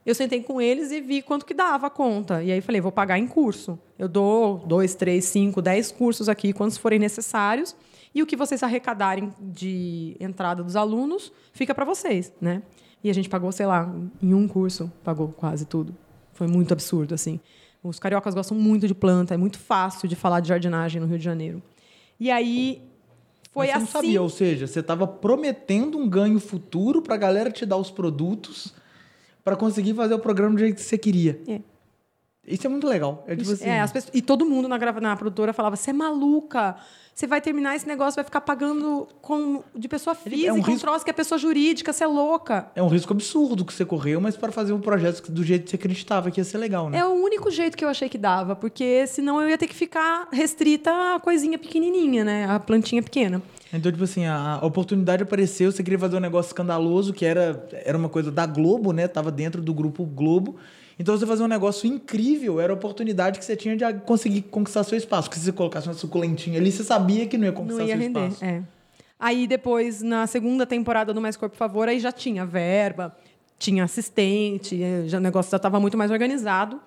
eu sentei com eles e vi quanto que dava a conta. E aí falei, vou pagar em curso. Eu dou dois, três, cinco, dez cursos aqui, quantos forem necessários. E o que vocês arrecadarem de entrada dos alunos fica para vocês, né? E a gente pagou, sei lá, em um curso, pagou quase tudo. Foi muito absurdo, assim. Os cariocas gostam muito de planta, é muito fácil de falar de jardinagem no Rio de Janeiro. E aí foi Mas você assim. não sabia, ou seja, você estava prometendo um ganho futuro pra galera te dar os produtos pra conseguir fazer o programa do jeito que você queria. É. Isso é muito legal. É tipo assim. é, as pessoas- e todo mundo na, grava- na produtora falava: você é maluca. Você vai terminar esse negócio, vai ficar pagando com, de pessoa física, é um um, risco- troço que é pessoa jurídica, você é louca. É um risco absurdo que você correu, mas para fazer um projeto do jeito que você acreditava que ia ser legal, né? É o único jeito que eu achei que dava, porque senão eu ia ter que ficar restrita à coisinha pequenininha, né? A plantinha pequena. Então, tipo assim, a oportunidade apareceu, você queria fazer um negócio escandaloso, que era, era uma coisa da Globo, né? Tava dentro do grupo Globo. Então, você fazer um negócio incrível, era a oportunidade que você tinha de conseguir conquistar seu espaço. Porque se você colocasse uma suculentinha ali, você sabia que não ia conquistar Não ia seu render. espaço. É. Aí depois, na segunda temporada do Mais Corpo por Favor, aí já tinha verba, tinha assistente, eh, já, o negócio já estava muito mais organizado.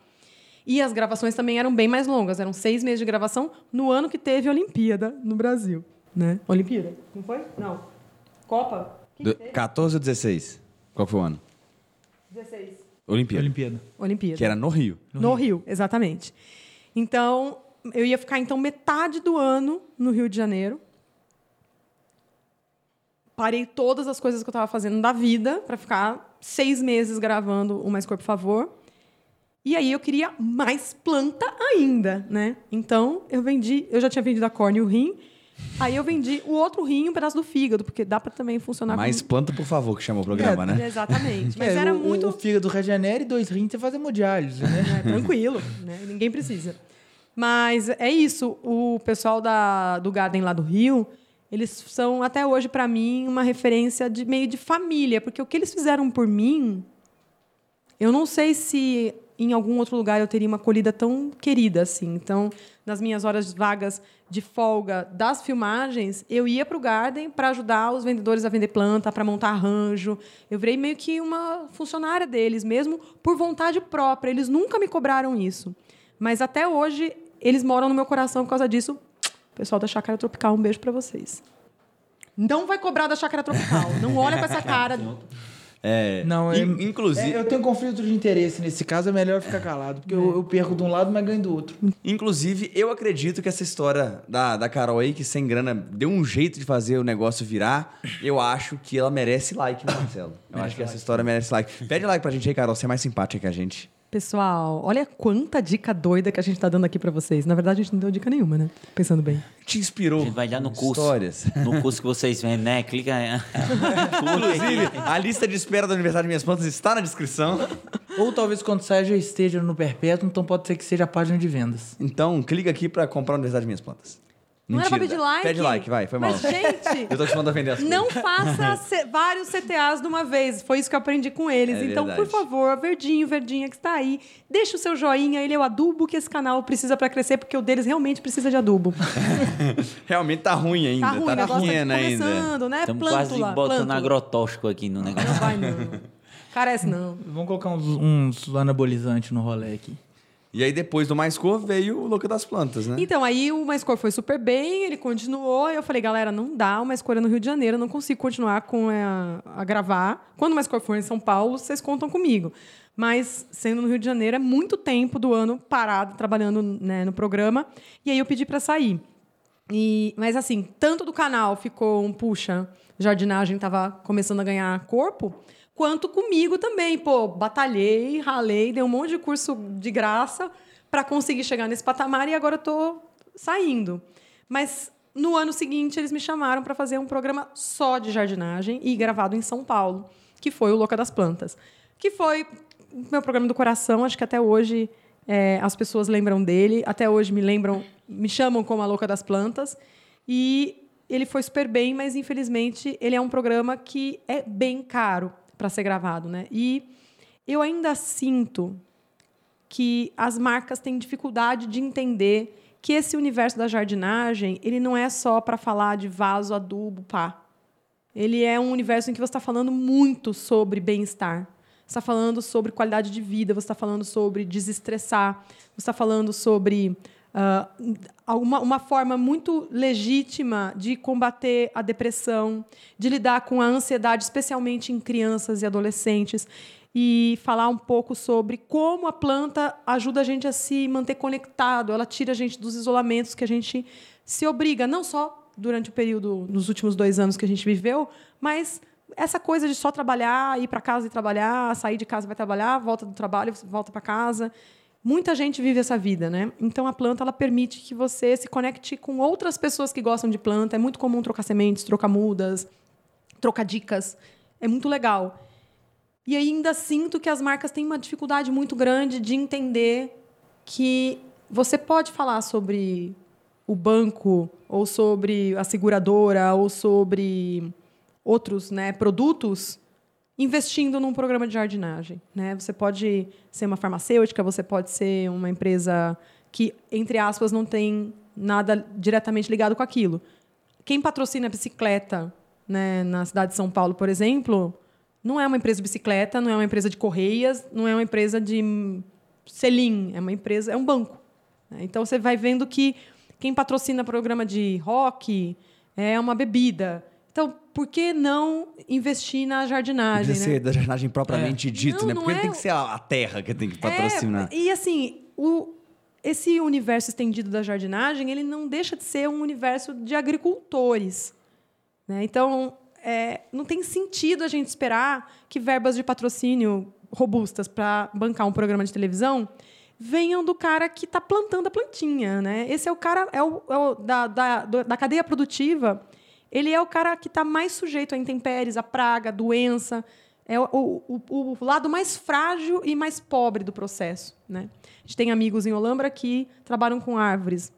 E as gravações também eram bem mais longas, eram seis meses de gravação no ano que teve a Olimpíada no Brasil. Né? Olimpíada? Não foi? Não. Copa? Que Do- que teve? 14 ou 16? Qual foi o ano? 16. Olimpíada. Olimpíada. Olimpíada. Que era no Rio. No, Rio. exatamente. Então, eu ia ficar então metade do ano no Rio de Janeiro. Parei todas as coisas que eu estava fazendo da vida para ficar seis meses gravando o Mais Corpo por Favor. E aí eu queria mais planta ainda, né? Então eu vendi, eu já tinha vendido a córnea e o rim. Aí eu vendi o outro rim, e um pedaço do fígado, porque dá para também funcionar Mais com... planta, por favor, que chamou o programa, né? Exatamente. Mas É, era o, muito O fígado regenera e dois rins você faz hemodiálise, né? É, tranquilo, né? Ninguém precisa. Mas é isso. O pessoal da, do Garden lá do Rio, eles são até hoje para mim uma referência de meio de família, porque o que eles fizeram por mim, eu não sei se em algum outro lugar eu teria uma acolhida tão querida assim. Então, nas minhas horas vagas de folga das filmagens, eu ia para o Garden para ajudar os vendedores a vender planta, para montar arranjo. Eu virei meio que uma funcionária deles mesmo por vontade própria. Eles nunca me cobraram isso. Mas até hoje eles moram no meu coração por causa disso. Pessoal da Chácara Tropical, um beijo para vocês. Não vai cobrar da Chácara Tropical. Não olha com essa cara. *laughs* É, Não, é, in- inclusive, é, eu tenho conflito de interesse nesse caso, é melhor ficar calado, porque eu, eu perco de um lado, mas ganho do outro. inclusive, eu acredito que essa história da, da Carol aí, que sem grana deu um jeito de fazer o negócio virar, eu acho que ela merece like, né, Marcelo? Eu acho que essa história merece like. Pede like pra gente aí, Carol, você é mais simpática que a gente. Pessoal, olha quanta dica doida que a gente tá dando aqui para vocês. Na verdade, a gente não deu dica nenhuma, né? Pensando bem. Te inspirou. A gente vai lá no curso. Histórias. *laughs* No curso que vocês vendem, né? Clica aí. *laughs* Inclusive, a lista de espera da Universidade de Minhas Plantas está na descrição. Ou talvez quando saia já esteja no perpétuo, então pode ser que seja a página de vendas. Então, clica aqui pra comprar a Universidade de Minhas Plantas. Não era pra pedir like? Pede like, vai, foi mal. Mas, gente, *laughs* Eu tô te mandando a vender as não coisas. faça C- vários CTAs de uma vez. Foi isso que eu aprendi com eles. É então, verdade. por favor, verdinho, verdinha que está aí, deixa o seu joinha. Ele é o adubo que esse canal precisa para crescer, porque o deles realmente precisa de adubo. *laughs* Realmente tá ruim ainda. Tá ruim, tá tá pequeno ainda. começando, né? Estamos quase botando plântula. agrotóxico aqui no negócio. Não vai, não. Carece, não. Vamos colocar uns, uns anabolizantes no rolê aqui. E aí, depois do Mais Cor, veio o Louco das Plantas, né? Então, aí o Mais Cor foi super bem, ele continuou. Eu falei, galera, não dá, o Mais Cor é no Rio de Janeiro, eu não consigo continuar com é, a, a gravar. Quando o Mais Cor for em São Paulo, vocês contam comigo. Mas, sendo no Rio de Janeiro, é muito tempo do ano parado, trabalhando né, no programa. E aí eu pedi para sair. E, mas assim, tanto do canal ficou um puxa, jardinagem estava começando a ganhar corpo, quanto comigo também. Pô, batalhei, ralei, dei um monte de curso de graça para conseguir chegar nesse patamar e agora tô saindo. Mas no ano seguinte eles me chamaram para fazer um programa só de jardinagem e gravado em São Paulo, que foi o Louca das Plantas, que foi meu programa do coração, acho que até hoje É, as pessoas lembram dele, até hoje me lembram, me chamam como a louca das plantas. E ele foi super bem, mas infelizmente ele é um programa que é bem caro para ser gravado, né? E eu ainda sinto que as marcas têm dificuldade de entender que esse universo da jardinagem ele não é só para falar de vaso, adubo, pá. Ele é um universo em que você está falando muito sobre bem-estar. Você está falando sobre qualidade de vida, você está falando sobre desestressar, você está falando sobre uh, uma, uma forma muito legítima de combater a depressão, de lidar com a ansiedade, especialmente em crianças e adolescentes e falar um pouco sobre como a planta ajuda a gente a se manter conectado, ela tira a gente dos isolamentos que a gente se obriga, não só durante o período, nos últimos dois anos que a gente viveu, mas essa coisa de só trabalhar, ir para casa e trabalhar, sair de casa vai trabalhar, volta do trabalho, volta para casa. Muita gente vive essa vida, né? Então a planta ela permite que você se conecte com outras pessoas que gostam de planta. É muito comum trocar sementes, trocar mudas, trocar dicas. É muito legal. E ainda sinto que as marcas têm uma dificuldade muito grande de entender que você pode falar sobre o banco ou sobre a seguradora ou sobre outros né, produtos investindo num programa de jardinagem. Né? Você pode ser uma farmacêutica, você pode ser uma empresa que, entre aspas, não tem nada diretamente ligado com aquilo. Quem patrocina bicicleta né, na cidade de São Paulo, por exemplo, não é uma empresa de bicicleta, não é uma empresa de correias, não é uma empresa de selim, é uma empresa, é um banco. Né? Então você vai vendo que quem patrocina programa de rock é uma bebida. Então, por que não investir na jardinagem? Podia né? ser da jardinagem propriamente é. dito, não, né? Porque é... tem que ser a terra que tem que patrocinar. É, e assim, o, esse universo estendido da jardinagem, ele não deixa de ser um universo de agricultores. Né? Então, é, não tem sentido a gente esperar que verbas de patrocínio robustas para bancar um programa de televisão venham do cara que está plantando a plantinha, né? Esse é o cara é o, é o da, da, da cadeia produtiva. Ele é o cara que está mais sujeito a intempéries, a praga, a doença. É o, o, o, lado mais frágil e mais pobre do processo, né? A gente tem amigos em Olambra que trabalham com árvores.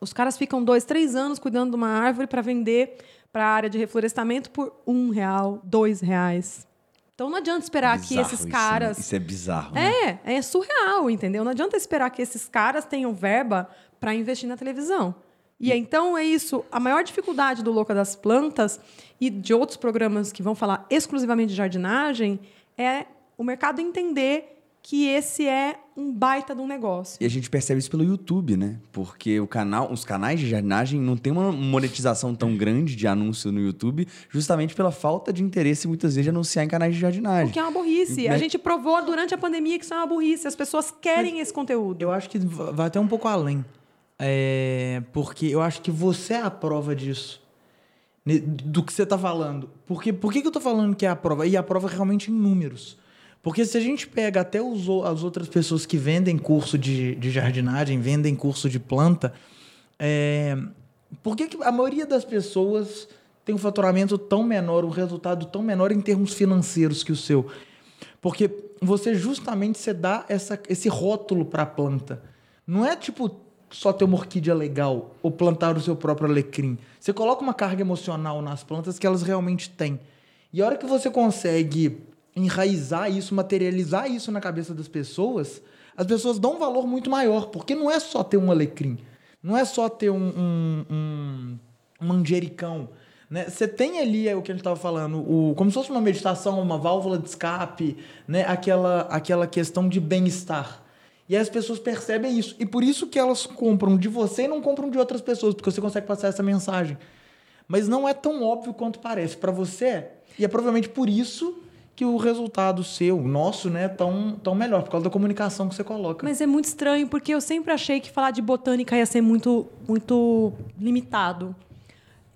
Os caras ficam dois, três anos cuidando de uma árvore para vender para a área de reflorestamento por um real, dois reais. Então não adianta esperar bizarro que esses caras. Isso, né? isso é bizarro. Né? É, é surreal, entendeu? Não adianta esperar que esses caras tenham verba para investir na televisão. E então é isso. A maior dificuldade do Louca das Plantas e de outros programas que vão falar exclusivamente de jardinagem é o mercado entender que esse é um baita de um negócio. E a gente percebe isso pelo YouTube, né? Porque o canal, os canais de jardinagem não tem uma monetização tão grande de anúncio no YouTube, justamente pela falta de interesse muitas vezes de anunciar em canais de jardinagem. Porque é uma burrice. Né? A gente provou durante a pandemia que isso é uma burrice. As pessoas querem Mas esse conteúdo. Eu acho que vai até um pouco além. É, porque eu acho que você é a prova disso. Do que você está falando. Porque, por que, que eu estou falando que é a prova? E a prova é realmente em números. Porque se a gente pega até os, as outras pessoas que vendem curso de, de jardinagem, vendem curso de planta, é, por que, que a maioria das pessoas tem um faturamento tão menor, um resultado tão menor em termos financeiros que o seu? Porque você justamente você dá essa, esse rótulo para a planta. Não é tipo só ter uma orquídea legal ou plantar o seu próprio alecrim. Você coloca uma carga emocional nas plantas que elas realmente têm. E a hora que você consegue enraizar isso, materializar isso na cabeça das pessoas, as pessoas dão um valor muito maior, porque não é só ter um alecrim, não é só ter um, um, um, manjericão. Né? Você tem ali é o que a gente estava falando, o, como se fosse uma meditação, uma válvula de escape, né? aquela, aquela questão de bem-estar. E as pessoas percebem isso. E por isso que elas compram de você e não compram de outras pessoas, porque você consegue passar essa mensagem. Mas não é tão óbvio quanto parece. Para você, e é provavelmente por isso que o resultado seu, nosso, né, tão, tão melhor, por causa da comunicação que você coloca. Mas é muito estranho, porque eu sempre achei que falar de botânica ia ser muito, muito limitado.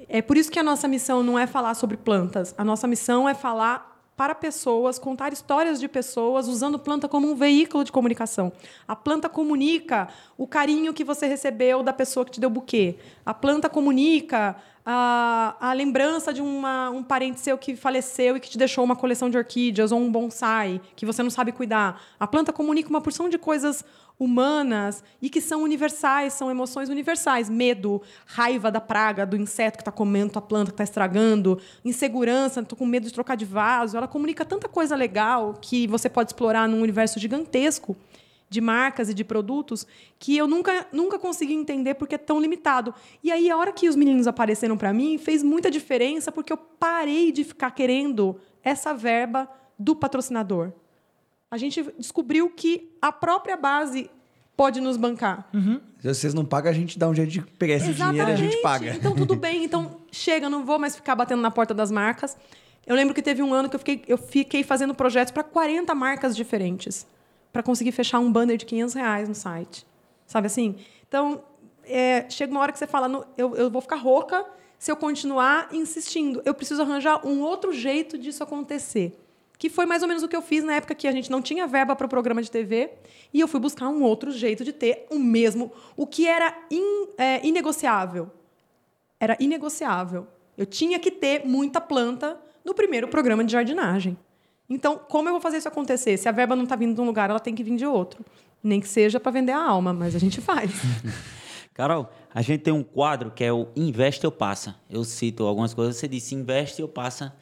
É por isso que a nossa missão não é falar sobre plantas. A nossa missão é falar para pessoas, contar histórias de pessoas usando planta como um veículo de comunicação. A planta comunica o carinho que você recebeu da pessoa que te deu o buquê. A planta comunica a, a lembrança de uma, um parente seu que faleceu e que te deixou uma coleção de orquídeas ou um bonsai que você não sabe cuidar. A planta comunica uma porção de coisas humanas e que são universais, são emoções universais. Medo, raiva da praga, do inseto que está comendo a planta, que está estragando, insegurança, estou com medo de trocar de vaso. Ela comunica tanta coisa legal que você pode explorar num universo gigantesco de marcas e de produtos que eu nunca, nunca consegui entender porque é tão limitado. E aí, a hora que os meninos apareceram para mim, fez muita diferença porque eu parei de ficar querendo essa verba do patrocinador. A gente descobriu que a própria base pode nos bancar. Se vocês não pagam, a gente dá um jeito de pegar esse dinheiro e a gente paga. Então, tudo bem. Então, chega, não vou mais ficar batendo na porta das marcas. Eu lembro que teve um ano que eu fiquei, eu fiquei fazendo projetos para 40 marcas diferentes para conseguir fechar um banner de 500 reais no site. Sabe assim? Então, é, chega uma hora que você fala, "Não, eu, eu vou ficar rouca se eu continuar insistindo. Eu preciso arranjar um outro jeito disso acontecer. Que foi mais ou menos o que eu fiz na época que a gente não tinha verba para o programa de TV. E eu fui buscar um outro jeito de ter o mesmo. O que era in- é, inegociável. Era inegociável. Eu tinha que ter muita planta no primeiro programa de jardinagem. Então, como eu vou fazer isso acontecer? Se a verba não está vindo de um lugar, ela tem que vir de outro. Nem que seja para vender a alma, mas a gente faz. *laughs* Carol, a gente tem um quadro que é o Investe ou Passa. Eu cito algumas coisas, você disse investe ou passa.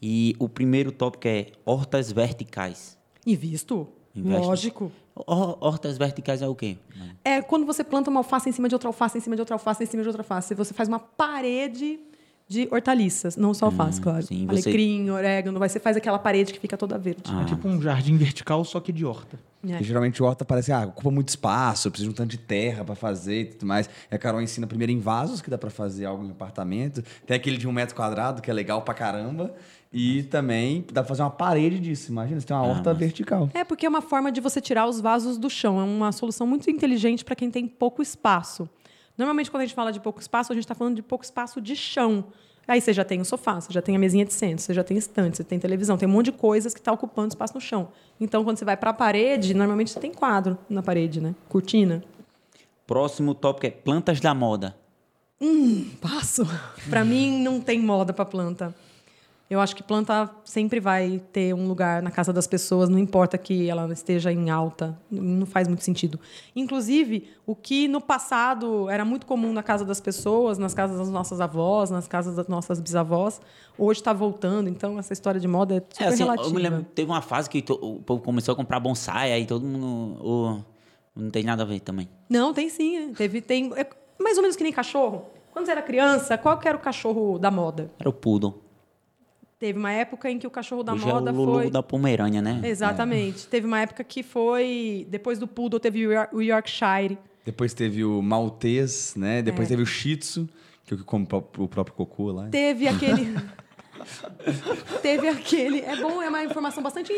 E o primeiro tópico é hortas verticais. E visto? Investe. Lógico. Hor- Hortas verticais é o quê? É quando você planta uma alface em cima de outra alface, em cima de outra alface, em cima de outra alface. Você faz uma parede de hortaliças. Não só alface, claro. sim, você- Alecrim, orégano. Vai, você faz aquela parede que fica toda verde. Ah. É tipo um jardim vertical, só que de horta. É. Geralmente o horta parece, ah, ocupa muito espaço, eu preciso de um tanto de terra para fazer e tudo mais. E a Carol ensina primeiro em vasos, que dá para fazer algo em apartamento. Tem aquele de um metro quadrado, que é legal pra caramba. E também dá pra fazer uma parede disso. Imagina, você tem uma Ah, horta mas- vertical. É porque é uma forma de você tirar os vasos do chão. É uma solução muito inteligente para quem tem pouco espaço. Normalmente, quando a gente fala de pouco espaço, a gente está falando de pouco espaço de chão. Aí você já tem o sofá, você já tem a mesinha de centro, você já tem estante, você tem televisão, tem um monte de coisas que está ocupando espaço no chão. Então, quando você vai para a parede, normalmente você tem quadro na parede, né? Cortina. Próximo tópico é plantas da moda. Passo. Para mim, não tem moda para planta. Eu acho que planta sempre vai ter um lugar na casa das pessoas, não importa que ela esteja em alta, não faz muito sentido. Inclusive, o que no passado era muito comum na casa das pessoas, nas casas das nossas avós, nas casas das nossas bisavós, hoje está voltando. Então, essa história de moda é super É, assim, relativa. eu me lembro, teve uma fase que o povo começou a comprar bonsai, aí todo mundo. ô, não tem nada a ver também. Não, tem sim. é. Teve, tem, é mais ou menos que nem cachorro. Quando você era criança, qual que era o cachorro da moda? Era o poodle. Teve uma época em que o cachorro da Hoje moda é o Lulu foi. da Pomerânia, né? Exatamente. Teve uma época que foi. Depois do Poodle, teve o York- o Yorkshire. Depois teve o Maltês, né? Depois teve o Shih Tzu, que é o que come o próprio cocô lá. Teve aquele. *laughs* *laughs* teve aquele. É bom, é uma informação bastante.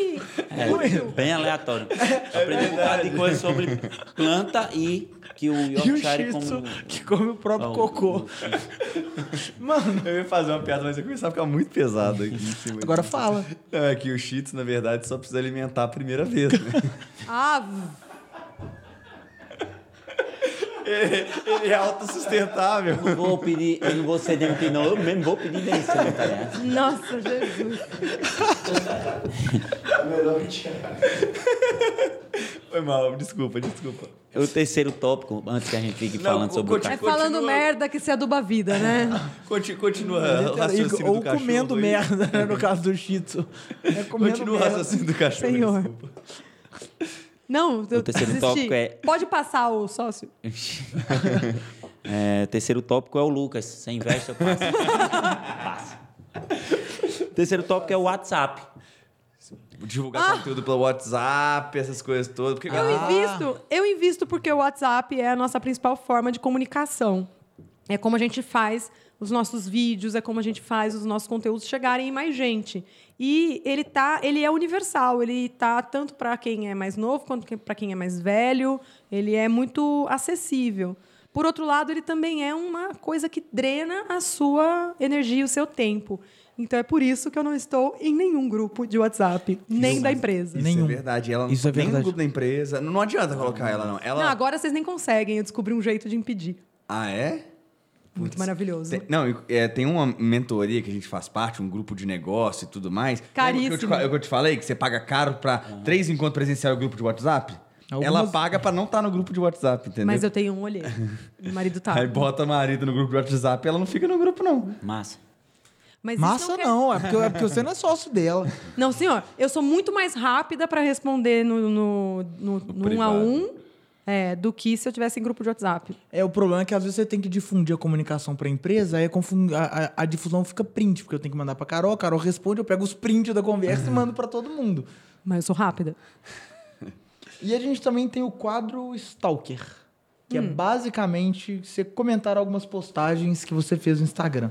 É, útil. bem aleatório. Aprendi um bocado de coisa sobre planta e que o E o Yorkshire Shih Tzu, como... que come o próprio Ah, o- cocô. o- Mano, Eu ia fazer uma piada, mas ia começar a ficar muito pesado aqui em cima. agora fala. É que o Shih na verdade, só precisa alimentar a primeira vez, né? Ah, ele, ele é autossustentável. Não vou pedir, eu não vou ser demitido, não. Eu mesmo vou pedir demissão, tá ligado? nossa, Jesus. Foi mal, desculpa, desculpa. O terceiro tópico, antes que a gente fique Não, falando sobre o continua. É cachorro. falando merda que se aduba a vida, né? Conti- Continua o raciocínio Ou do cachorro. comendo aí. merda, né, no caso do Shih Tzu. É Continua o raciocínio do cachorro. Senhor. desculpa. Não, eu terceiro desisti. tópico é- Pode passar *laughs* o sócio. É, terceiro tópico é o Lucas. Você investe ou passa? *laughs* passa. Terceiro tópico é o WhatsApp. Divulgar conteúdo pelo WhatsApp, essas coisas todas. Porque, Eu invisto, eu invisto porque o WhatsApp é a nossa principal forma de comunicação. É como a gente faz os nossos vídeos, é como a gente faz os nossos conteúdos chegarem em mais gente. E ele tá, ele é universal, ele tá tanto para quem é mais novo quanto para quem é mais velho, ele é muito acessível. Por outro lado, ele também é uma coisa que drena a sua energia, o seu tempo. Então é por isso que eu não estou em nenhum grupo de WhatsApp, nem da empresa. Isso Nenhum. é verdade. Ela não Isso é nem no verdade. grupo da empresa. Não, não adianta colocar ela, não. Ela... Não, agora vocês nem conseguem, eu descobri um jeito de impedir. Ah, é? Muito maravilhoso. Tem, não, eu- é, tem uma mentoria que a gente faz parte, um grupo de negócio e tudo mais. Caríssimo. Que eu, te, eu que eu te falei que você paga caro pra três encontros presenciais no grupo de WhatsApp? Algumas- Ela paga pra não estar no grupo de WhatsApp, entendeu? Mas eu tenho um olheiro. *laughs* Meu marido tá. Aí bota marido no grupo de WhatsApp ela não fica no grupo, não. Massa. Mas Massa quer- não, é porque, é porque você não é sócio dela. Não, senhor. Eu sou muito mais rápida para responder no, no, no, no um a um é, do que se eu tivesse em grupo de WhatsApp. É, o problema é que às vezes você tem que difundir a comunicação pra empresa, aí a, confun- a- a- a difusão fica print, porque eu tenho que mandar pra Carol, a Carol responde, eu pego os prints da conversa e mando pra todo mundo. Mas eu sou rápida. *laughs* E a gente também tem o quadro Stalker, que Hum. é basicamente você comentar algumas postagens que você fez no Instagram.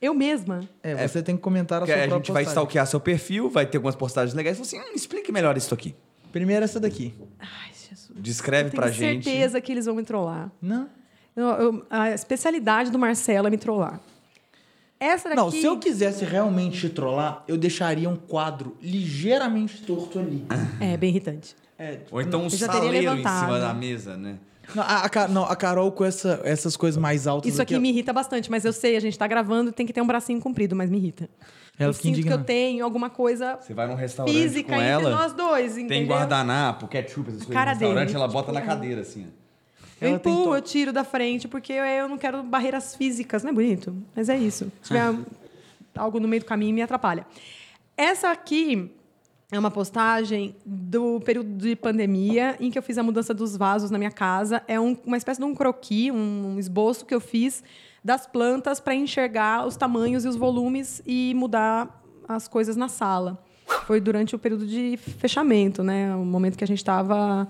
Eu mesma. É, você tem que comentar a Porque sua a própria gente vai postagem. stalkear seu perfil, vai ter algumas postagens legais. e fala assim, hum, explique melhor isso aqui. Primeiro essa daqui. Ai, Jesus. Descreve Eu pra tenho gente. certeza que eles vão me trollar. Não? Eu- eu- a especialidade do Marcelo é me trollar. Essa daqui... Não, se eu quisesse realmente te trollar, eu deixaria um quadro ligeiramente torto ali. É, bem irritante. É, Ou então um Eu saleiro em cima da mesa, né? Não, a, a não, a Carol com essa- essas coisas mais altas Isso aqui me irrita bastante, mas eu sei, a gente tá gravando, tem que ter um bracinho comprido, mas me irrita. Ela eu sinto que eu tenho alguma coisa Você vai num restaurante física com entre ela, nós dois, entendeu? tem guardanapo, ketchup, essas coisas cara no restaurante, dele, ela bota tipo, na cadeira, assim. Eu Ela tem empurro, to- eu tiro da frente, porque eu, eu não quero barreiras físicas, não é bonito? Mas é isso. Se tiver *laughs* algo no meio do caminho, me atrapalha. Essa aqui é uma postagem do período de pandemia, em que eu fiz a mudança dos vasos na minha casa. É um- uma espécie de um croquis, um, um esboço que eu fiz das plantas para enxergar os tamanhos e os volumes e mudar as coisas na sala. Foi durante o período de fechamento, né? O momento que a gente estava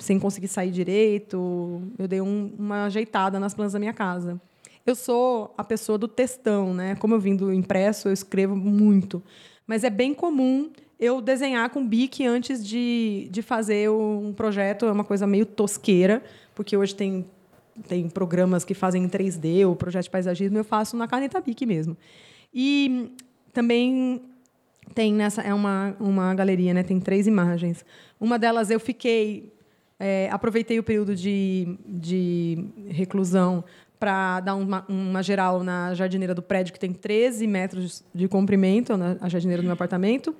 sem conseguir sair direito. Eu dei um- uma ajeitada nas plantas da minha casa. Eu sou a pessoa do textão, né? Como eu vim do impresso, eu escrevo muito. Mas é bem comum eu desenhar com bique antes de, de fazer um projeto. É uma coisa meio tosqueira, porque hoje tem, tem programas que fazem em 3D, o projeto de paisagismo, eu faço na caneta bique mesmo. E também tem nessa é uma, uma galeria, né? Tem três imagens. Uma delas eu fiquei é, aproveitei o período de, de reclusão para dar uma, uma geral na jardineira do prédio que tem 13 metros de comprimento, na a jardineira do meu apartamento.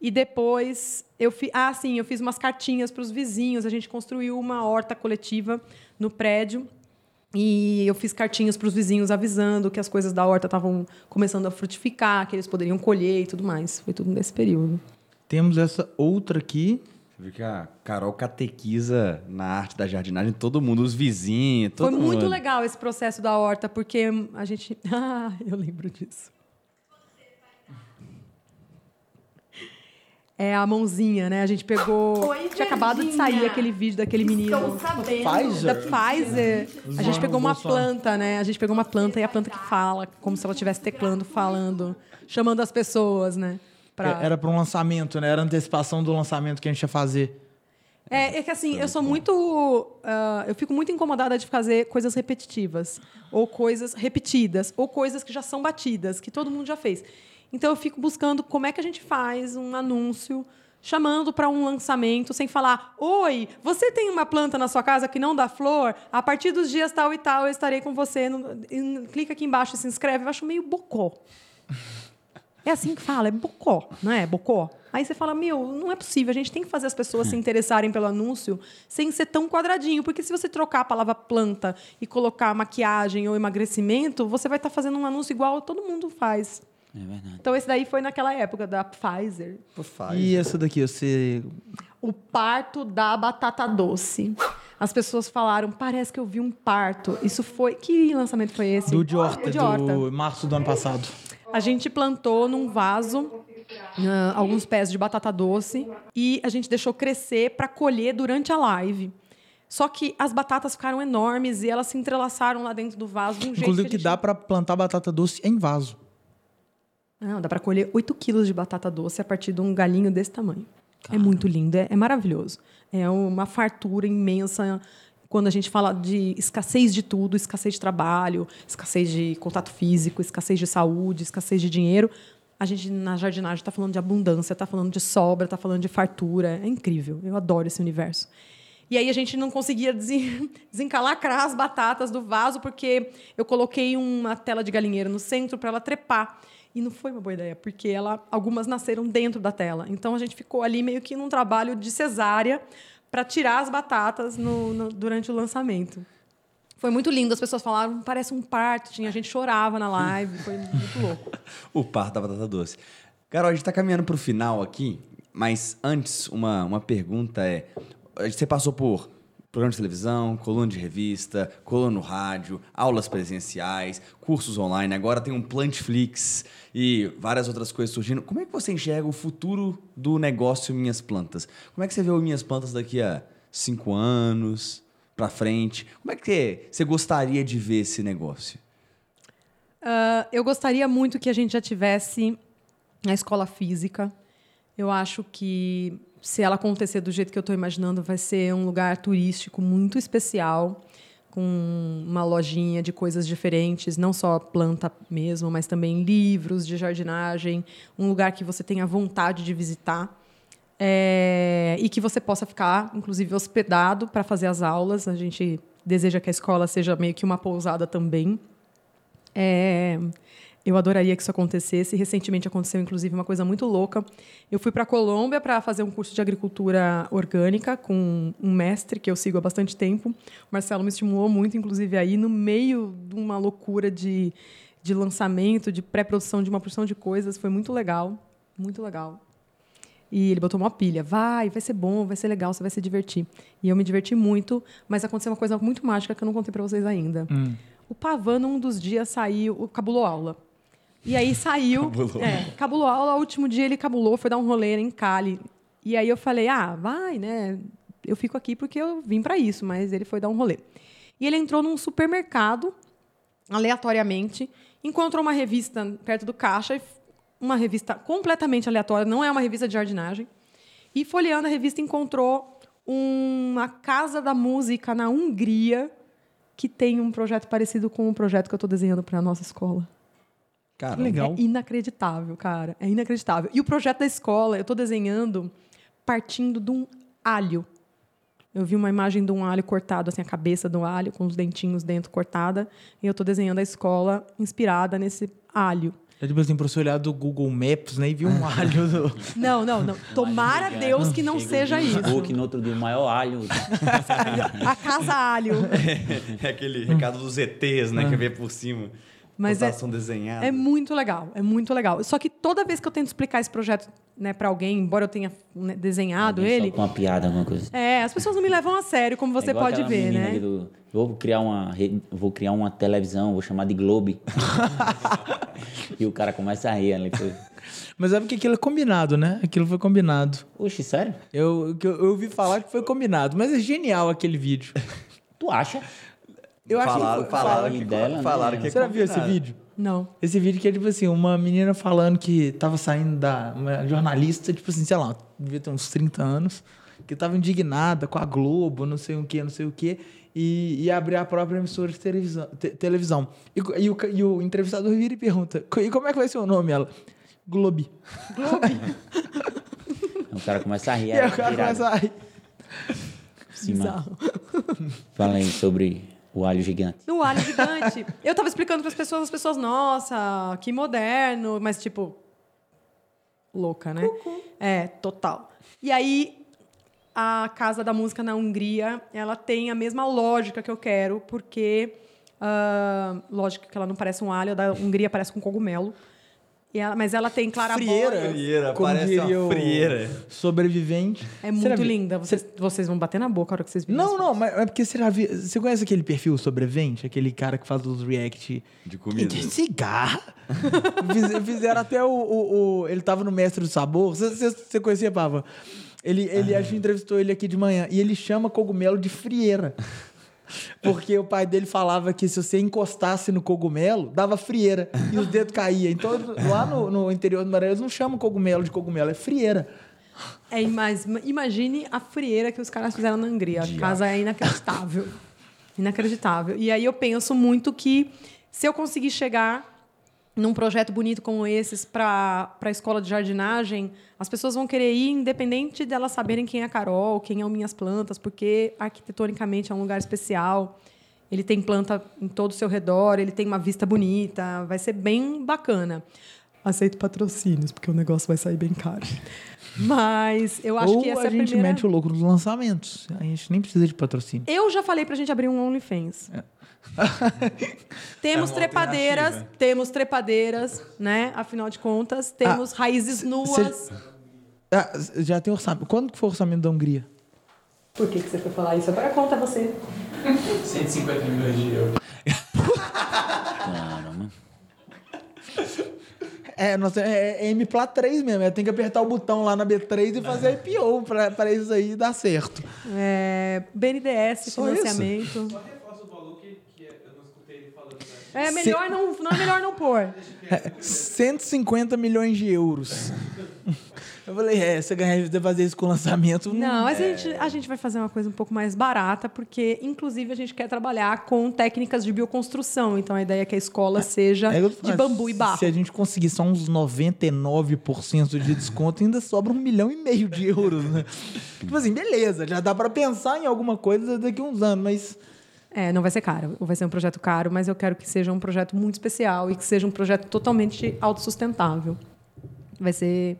E depois eu fiz, ah, sim, eu fiz umas cartinhas para os vizinhos. A gente construiu uma horta coletiva no prédio e eu fiz cartinhas para os vizinhos avisando que as coisas da horta estavam começando a frutificar, que eles poderiam colher e tudo mais. Foi tudo nesse período. Temos essa outra aqui. Você viu que a Carol catequiza na arte da jardinagem todo mundo, os vizinhos, todo Foi mundo. muito legal esse processo da horta, porque a gente. *laughs* Ah, eu lembro disso. É a mãozinha, né? A gente pegou. Oi, Tinha acabado de sair aquele vídeo daquele menino. Pfizer? Da Pfizer. A gente pegou uma planta, né? A gente pegou uma planta e a planta que fala, como se ela estivesse teclando, falando, chamando as pessoas, né? Pra... Era para um lançamento, né? Era antecipação do lançamento que a gente ia fazer. É, é que assim, eu sou muito. ah, eu fico muito incomodada de fazer coisas repetitivas, ou coisas repetidas, ou coisas que já são batidas, que todo mundo já fez. Então eu fico buscando como é que a gente faz um anúncio chamando para um lançamento sem falar: Oi, você tem uma planta na sua casa que não dá flor? A partir dos dias tal e tal eu estarei com você. Clica aqui embaixo e se inscreve. Eu acho meio bocó. É assim que fala, é bocó, não é? Bocó. Aí você fala, meu, não é possível, a gente tem que fazer as pessoas se interessarem pelo anúncio sem ser tão quadradinho. Porque se você trocar a palavra planta e colocar maquiagem ou emagrecimento, você vai estar fazendo um anúncio igual todo mundo faz. É verdade. Então esse daí foi naquela época da Pfizer. E essa daqui, você. O parto da batata doce. As pessoas falaram, parece que eu vi um parto. Isso foi. Que lançamento foi esse? Do de horta, O de horta. do março do ano passado. A gente plantou num vaso ah, alguns pés de batata doce e a gente deixou crescer para colher durante a live. Só que as batatas ficaram enormes e elas se entrelaçaram lá dentro do vaso de um jeito Inclusive que, que a gente... dá para plantar batata doce em vaso. Não, dá para colher 8 quilos de batata doce a partir de um galinho desse tamanho. É muito lindo, é, é maravilhoso. É uma fartura imensa quando a gente fala de escassez de tudo, escassez de trabalho, escassez de contato físico, escassez de saúde, escassez de dinheiro. A gente, na jardinagem, está falando de abundância, está falando de sobra, está falando de fartura. É incrível. Eu adoro esse universo. E aí a gente não conseguia desen- *laughs* desencalacrar as batatas do vaso, porque eu coloquei uma tela de galinheiro no centro para ela trepar. E não foi uma boa ideia, porque ela, algumas nasceram dentro da tela. Então a gente ficou ali meio que num trabalho de cesárea para tirar as batatas no- no- durante o lançamento. Foi muito lindo, as pessoas falaram, parece um parto, tinha gente chorava na live, foi muito *laughs* louco. O parto da batata doce. Carol, a gente tá caminhando pro final aqui, mas antes, uma, uma pergunta é: você passou por programa de televisão, coluna de revista, coluna no rádio, aulas presenciais, cursos online, agora tem um Plantflix e várias outras coisas surgindo. Como é que você enxerga o futuro do negócio Minhas Plantas? Como é que você vê o Minhas Plantas daqui a cinco anos, pra frente? Como é que você gostaria de ver esse negócio? Ah, eu gostaria muito que a gente já tivesse a escola física. Eu acho que se ela acontecer do jeito que eu estou imaginando, vai ser um lugar turístico muito especial, com uma lojinha de coisas diferentes, não só planta mesmo, mas também livros de jardinagem, um lugar que você tenha vontade de visitar. É, e que você possa ficar, inclusive, hospedado para fazer as aulas. A gente deseja que a escola seja meio que uma pousada também. É, eu adoraria que isso acontecesse. Recentemente aconteceu, inclusive, uma coisa muito louca. Eu fui para a Colômbia para fazer um curso de agricultura orgânica com um mestre que eu sigo há bastante tempo. O Marcelo me estimulou muito, inclusive, aí no meio de uma loucura de, de lançamento, de pré-produção de uma porção de coisas. Foi muito legal, muito legal. E ele botou uma pilha. Vai, vai ser bom, vai ser legal, você vai se divertir. E eu me diverti muito, mas aconteceu uma coisa muito mágica que eu não contei para vocês ainda. O Pavano, um dos dias, saiu, cabulou aula. E aí saiu. Cabulou. É, cabulou aula, o último dia ele cabulou, foi dar um rolê em Cali. E aí eu falei, ah, vai, né? Eu fico aqui porque eu vim para isso, mas ele foi dar um rolê. E ele entrou num supermercado, aleatoriamente, encontrou uma revista perto do caixa, uma revista completamente aleatória, não é uma revista de jardinagem. E folheando a revista, encontrou uma casa da música na Hungria que tem um projeto parecido com o projeto que eu estou desenhando para a nossa escola. Cara, Legal. É inacreditável, cara. É inacreditável. E o projeto da escola, eu estou desenhando partindo de um alho. Eu vi uma imagem de um alho cortado, assim, a cabeça do alho, com os dentinhos dentro cortada. E eu estou desenhando a escola inspirada nesse alho. É tipo assim, pra você olhar do Google Maps, né? E viu um *laughs* alho do... Não, não, não. Tomara. Deus que não Chega seja de isso. Facebook no outro dia, o maior alho. *laughs* A casa alho. *laughs* É aquele recado dos ETs, né? Que vê por cima. Mas é- são desenhadas. É muito legal, é muito legal. Só que toda vez que eu tento explicar esse projeto né, para alguém, embora eu tenha né, desenhado Alguém ele, solta uma piada, alguma coisa. é, as pessoas não me levam a sério, como você É igual pode ver, né? ali do- vou criar uma vou criar uma televisão, vou chamar de Globe. *laughs* e o cara começa a rir ali. Mas é porque aquilo é combinado, né? Aquilo foi combinado. Oxe, sério? Eu, que eu, eu ouvi falar que foi combinado, mas é genial aquele vídeo. Tu acha? Eu acho falaram, que... falaram, que, dela, né? falaram que é Você já viu esse vídeo? Não. Esse vídeo que é tipo assim, uma menina falando que tava saindo da. Uma jornalista, tipo assim, sei lá, devia ter uns 30 anos, que tava indignada com a Globo, não sei o que, não sei o que, e ia abrir a própria emissora de televisão. te- televisão. E, e o, e o entrevistador vira e pergunta: "Co- e como é que vai ser o nome? Ela. Globe. *laughs* O cara começa a rir. E é o cara começa a rir. Sim. Fala aí sobre o alho gigante. No alho gigante. *laughs* eu tava explicando para as pessoas, as pessoas, nossa, que moderno, mas tipo louca, né? É, total. E aí a Casa da Música na Hungria, ela tem a mesma lógica que eu quero, porque ah, lógico que ela não parece um alho, a da Hungria parece com cogumelo. E ela- mas ela tem clarabóia. Frieira, Como parece diria uma o frieira. Sobrevivente. É muito viu- linda. Vocês, vocês vão bater na boca a hora que vocês virem. Não, não, mas é porque você já viu. Você conhece aquele perfil Sobrevivente? Aquele cara que faz os react De comida. De cigarro. *laughs* Fiz- Fizeram até o, o- o- Ele tava no Mestre do Sabor. Você, você, você conhecia, Pava? Ele, ele a gente entrevistou ele aqui de manhã. E ele chama cogumelo de frieira. Porque o pai dele falava que se você encostasse no cogumelo, dava frieira. E os dedos caíam. Então, lá no, no interior do Maranhão, eles não chamam cogumelo de cogumelo, é frieira. É, mas imagine a frieira que os caras fizeram na Hungria. A casa é inacreditável. Inacreditável. E aí eu penso muito que se eu conseguir chegar num projeto bonito como esses para a escola de jardinagem, as pessoas vão querer ir independente delas saberem quem é a Carol, quem é o Minhas Plantas, porque arquitetonicamente é um lugar especial. Ele tem planta em todo o seu redor, ele tem uma vista bonita, vai ser bem bacana. Aceito patrocínios, porque o negócio vai sair bem caro. Mas eu acho Ou que essa a é a gente primeira... mete o louco nos lançamentos. A gente nem precisa de patrocínio. Eu já falei pra gente abrir um OnlyFans. É. *laughs* temos É trepadeiras, temos trepadeiras, né? Afinal de contas, temos raízes nuas. cê- Ah, já tem orçamento. Quando que foi o orçamento da Hungria? Por que, que você foi falar isso? Agora conta você. *laughs* 150 milhões de euros. Caramba. *laughs* É, nossa, é, é MPLA 3 mesmo. É, tem que apertar o botão lá na B3 e fazer IPO pra, pra isso aí dar certo. É, BNDES, Só financiamento. Só reforça o valor que, que eu não escutei ele falando. Né? É melhor não, não é melhor não pôr. 150 milhões de euros. Eu falei, é, você ganhar de fazer isso com lançamento. Não, mas a gente, a gente vai fazer uma coisa um pouco mais barata, porque, inclusive, a gente quer trabalhar com técnicas de bioconstrução. Então, a ideia é que a escola seja É, de bambu e barro. Se a gente conseguir só uns 99% de desconto, ainda sobra um milhão e meio de euros, né? tipo assim, beleza, já dá pra pensar em alguma coisa daqui a uns anos, mas É, não vai ser caro. Vai ser um projeto caro, mas eu quero que seja um projeto muito especial e que seja um projeto totalmente autossustentável. Vai ser.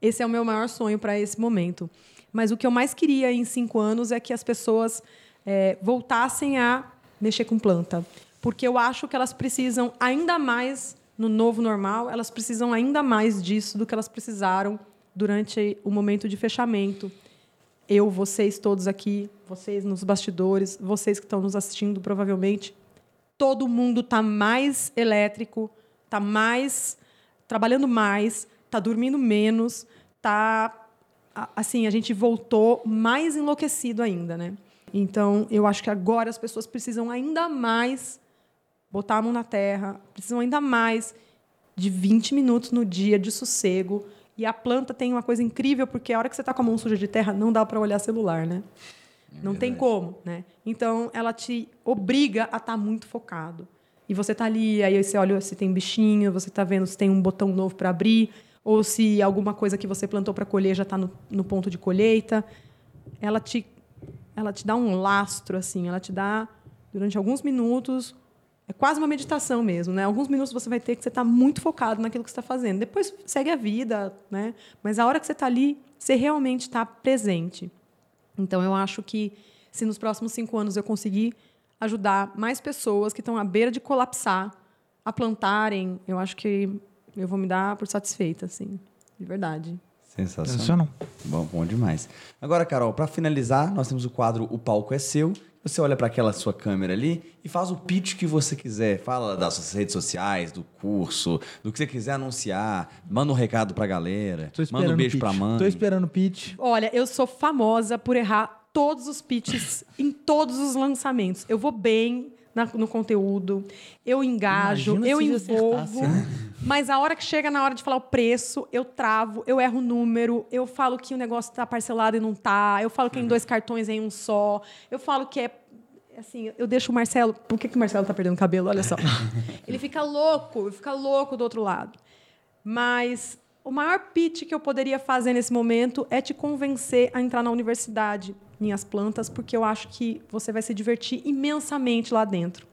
Esse é o meu maior sonho para esse momento. Mas o que eu mais queria em cinco anos é que as pessoas é, voltassem a mexer com planta. Porque eu acho que elas precisam ainda mais, no novo normal, elas precisam ainda mais disso do que elas precisaram durante o momento de fechamento eu, vocês todos aqui, vocês nos bastidores, vocês que estão nos assistindo provavelmente, todo mundo está mais elétrico, está mais trabalhando mais, está dormindo menos, tá a- assim, a gente voltou mais enlouquecido ainda, né? Então, eu acho que agora as pessoas precisam ainda mais botar a mão na terra, precisam ainda mais de 20 minutos no dia de sossego. E a planta tem uma coisa incrível, porque a hora que você está com a mão suja de terra, não dá para olhar celular, né? não tem como, né? Então, ela te obriga a estar muito focado. E você tá ali, aí você olha se tem bichinho, você tá vendo se tem um botão novo para abrir, ou se alguma coisa que você plantou para colher já está no, no ponto de colheita. Ela te, ela te dá um lastro, assim, ela te dá, durante alguns minutos, é quase uma meditação mesmo, né? Alguns minutos você vai ter que você estar muito focado naquilo que você está fazendo. Depois segue a vida, né? Mas a hora que você está ali, você realmente está presente. Então, eu acho que se nos próximos cinco anos eu conseguir ajudar mais pessoas que estão à beira de colapsar a plantarem, eu acho que eu vou me dar por satisfeita, assim, de verdade. Sensacional. Sensacional. Bom, bom demais. Agora, Carol, para finalizar, nós temos o quadro O Palco é Seu. Você olha para aquela sua câmera ali e faz o pitch que você quiser. Fala das suas redes sociais, do curso, do que você quiser anunciar. Manda um recado pra galera. Tô esperando Manda um beijo pitch. pra mãe. Tô esperando o pitch. Olha, eu sou famosa por errar todos os pitches em todos os lançamentos. Eu vou bem na- no conteúdo, eu engajo, Imagina eu envolvo. né? Mas a hora que chega na hora de falar o preço, eu travo, eu erro o número, eu falo que o negócio tá parcelado e não tá, eu falo que é em dois cartões em um só, eu falo que é assim, eu deixo o Marcelo. Por que, que o Marcelo tá perdendo cabelo? Olha só. *laughs* Ele fica louco, ele fica louco do outro lado. Mas o maior pitch que eu poderia fazer nesse momento é te convencer a entrar na universidade, Minhas Plantas, porque eu acho que você vai se divertir imensamente lá dentro.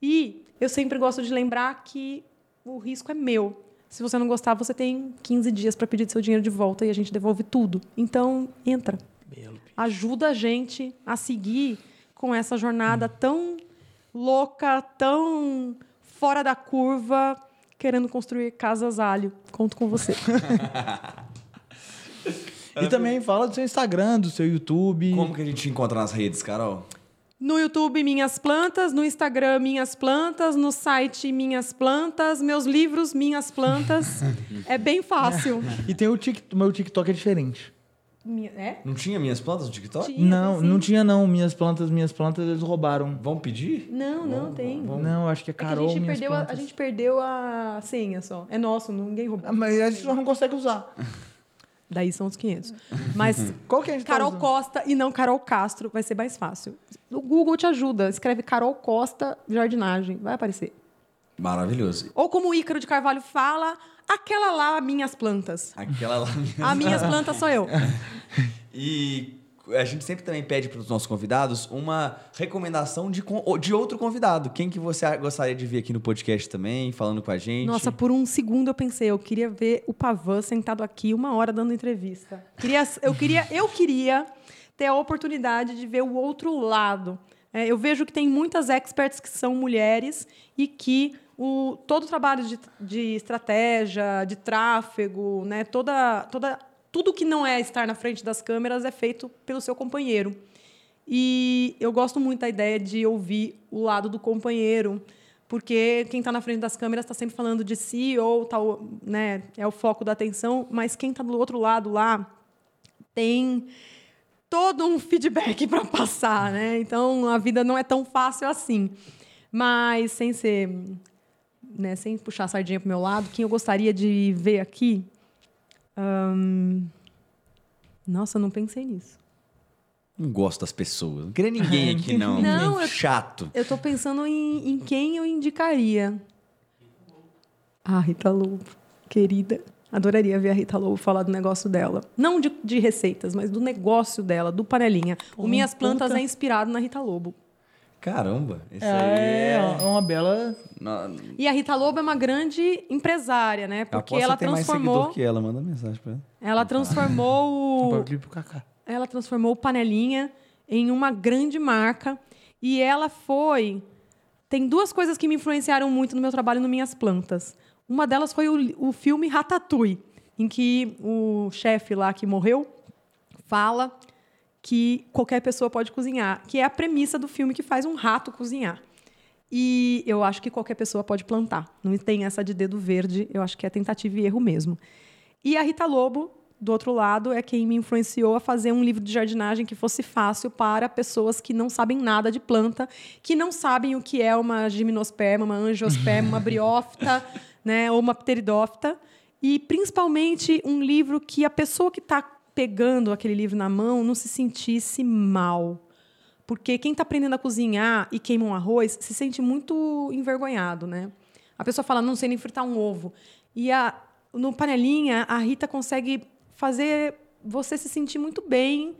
E eu sempre gosto de lembrar que o risco é meu. Se você não gostar, você tem 15 dias para pedir seu dinheiro de volta e a gente devolve tudo. Então, entra. Ajuda a gente a seguir com essa jornada tão louca, tão fora da curva, querendo construir casas alho. Conto com você. *laughs* E também fala do seu Instagram, do seu YouTube. Como que a gente encontra nas redes, Carol? No YouTube, Minhas Plantas, no Instagram, Minhas Plantas, no site Minhas Plantas, meus livros, Minhas Plantas. é bem fácil. *laughs* E tem o TikTok. Meu TikTok é diferente. Minha- é? Não tinha minhas plantas no TikTok? Tinha, não, não tinha não. Minhas plantas, minhas plantas, eles roubaram. Vamos pedir? Não, não tem. Não, acho que é É que a Carol, gente, minhas perdeu a, a gente perdeu a senha só. É nosso, ninguém roubou. Ah, Mas a gente não consegue usar. *laughs* Daí são os 500. Mas *laughs* Qual que a gente tá Carol usando? Costa e não Carol Castro vai ser mais fácil. O Google te ajuda. Escreve Carol Costa Jardinagem. Vai aparecer. Maravilhoso. Ou como o Ícaro de Carvalho fala, aquela lá, minhas plantas. Aquela lá. A minhas plantas sou eu. *laughs* E a gente sempre também pede para os nossos convidados uma recomendação de, de outro convidado. Quem que você gostaria de ver aqui no podcast também, falando com a gente? Nossa, por um segundo eu pensei, eu queria ver o Pavan sentado aqui uma hora dando entrevista. Queria, eu, queria, eu queria ter a oportunidade de ver o outro lado. É, eu vejo que tem muitas experts que são mulheres e que o, todo o trabalho de, de estratégia, de tráfego, né, toda, toda, tudo que não é estar na frente das câmeras é feito pelo seu companheiro. E eu gosto muito da ideia de ouvir o lado do companheiro, porque quem está na frente das câmeras está sempre falando de si ou tá, o- né, é o foco da atenção, mas quem está do outro lado lá tem todo um feedback *laughs* para passar, né? Então a vida não é tão fácil assim. Mas sem ser, né, sem puxar a sardinha pro meu lado, quem eu gostaria de ver aqui? Nossa, eu não pensei nisso. Não gosto das pessoas. Não queria ninguém *laughs* aqui, não. Não, eu- Chato. Eu tô pensando em, em quem eu indicaria. Ah, Rita Lobo, querida. Adoraria ver a Rita Lobo falar do negócio dela. Não de, de receitas, mas do negócio dela, do panelinha. o Minhas Plantas puta. é inspirado na Rita Lobo. Caramba. Esse É, aí é é... uma bela. Não, E a Rita Lobo é uma grande empresária, né? Porque ela tem mais transformou, seguidor que ela. Manda mensagem pra ela. ela transformou *laughs* o, pro ela transformou o Panelinha em uma grande marca e ela foi tem duas coisas que me influenciaram muito no meu trabalho no Minhas Plantas. Uma delas foi o, o filme Ratatouille, em que o chefe lá que morreu fala que qualquer pessoa pode cozinhar, que é a premissa do filme que faz um rato cozinhar. E eu acho que qualquer pessoa pode plantar. Não tem essa de dedo verde, eu acho que é tentativa e erro mesmo. E a Rita Lobo, do outro lado, é quem me influenciou a fazer um livro de jardinagem que fosse fácil para pessoas que não sabem nada de planta, que não sabem o que é uma gimnosperma, uma angiosperma, uma briófita, *laughs* né, ou uma pteridófita. E, principalmente, um livro que a pessoa que está pegando aquele livro na mão não se sentisse mal. Porque quem está aprendendo a cozinhar e queima um arroz se sente muito envergonhado, né? A pessoa fala, não sei nem fritar um ovo. E a, no panelinha, a Rita consegue fazer você se sentir muito bem.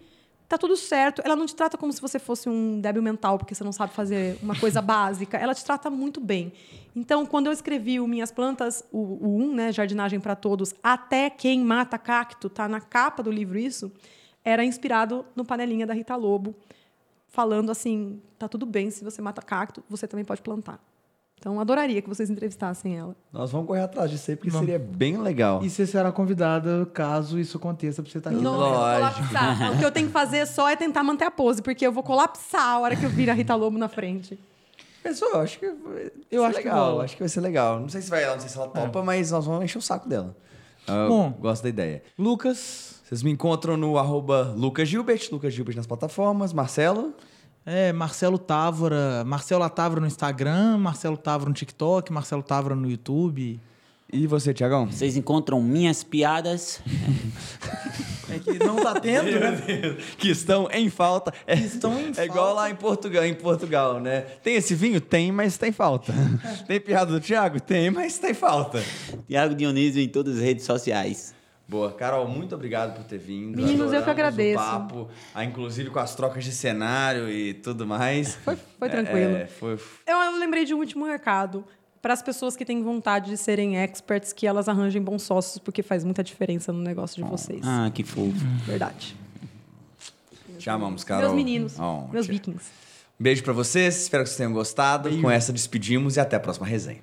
Tá tudo certo. Ela não te trata como se você fosse um débil mental, porque você não sabe fazer uma coisa *laughs* básica. Ela te trata muito bem. Então, quando eu escrevi o Minhas Plantas, o, o 1, né, Jardinagem para Todos, até quem mata cacto, tá na capa do livro isso, era inspirado no panelinha da Rita Lobo, falando assim, tá tudo bem se você mata cacto, você também pode plantar. Então, adoraria que vocês entrevistassem ela. Nós vamos correr atrás disso aí, porque Vamos. seria bem legal. E você será convidada caso isso aconteça pra você estar aqui. Não, eu vou Lógico. colapsar. O que eu tenho que fazer só é tentar manter a pose, porque eu vou colapsar a hora que eu vir a Rita Lobo na frente. Pessoal, eu acho que vai Eu ser acho que legal. rola. acho que vai ser legal. Não sei se vai ela, não sei se ela topa, mas nós vamos encher o saco dela. Eu Bom. gosto da ideia. Lucas, Vocês me encontram no arroba Lucas Gilbert, Lucas Gilbert nas plataformas. Marcelo, é Marcelo Távora, Marcelo Távora no Instagram, Marcelo Távora no TikTok, Marcelo Távora no YouTube. e você, Tiagão? Vocês encontram minhas piadas. É que não tá tendo, né? que estão em falta. É, estão em é falta. igual lá em Portugal, em Portugal, né? Tem esse vinho? Tem, mas tem falta. *laughs* tem piada do Thiago? Tem, mas tem falta. Tiago Dionísio em todas as redes sociais. Boa, Carol, muito obrigado por ter vindo. Meninos, eu que Adoramos agradeço. O papo, ah, inclusive com as trocas de cenário e tudo mais. Foi, foi tranquilo. É, foi, Eu, eu lembrei de um último recado. Para as pessoas que têm vontade de serem experts, que elas arranjem bons sócios, porque faz muita diferença no negócio de vocês. Ah, que fofo. Verdade. Te amamos, Carol. Meus meninos, Oh, meus tia. vikings. Beijo pra vocês, espero que vocês tenham gostado. Com essa despedimos e até a próxima resenha.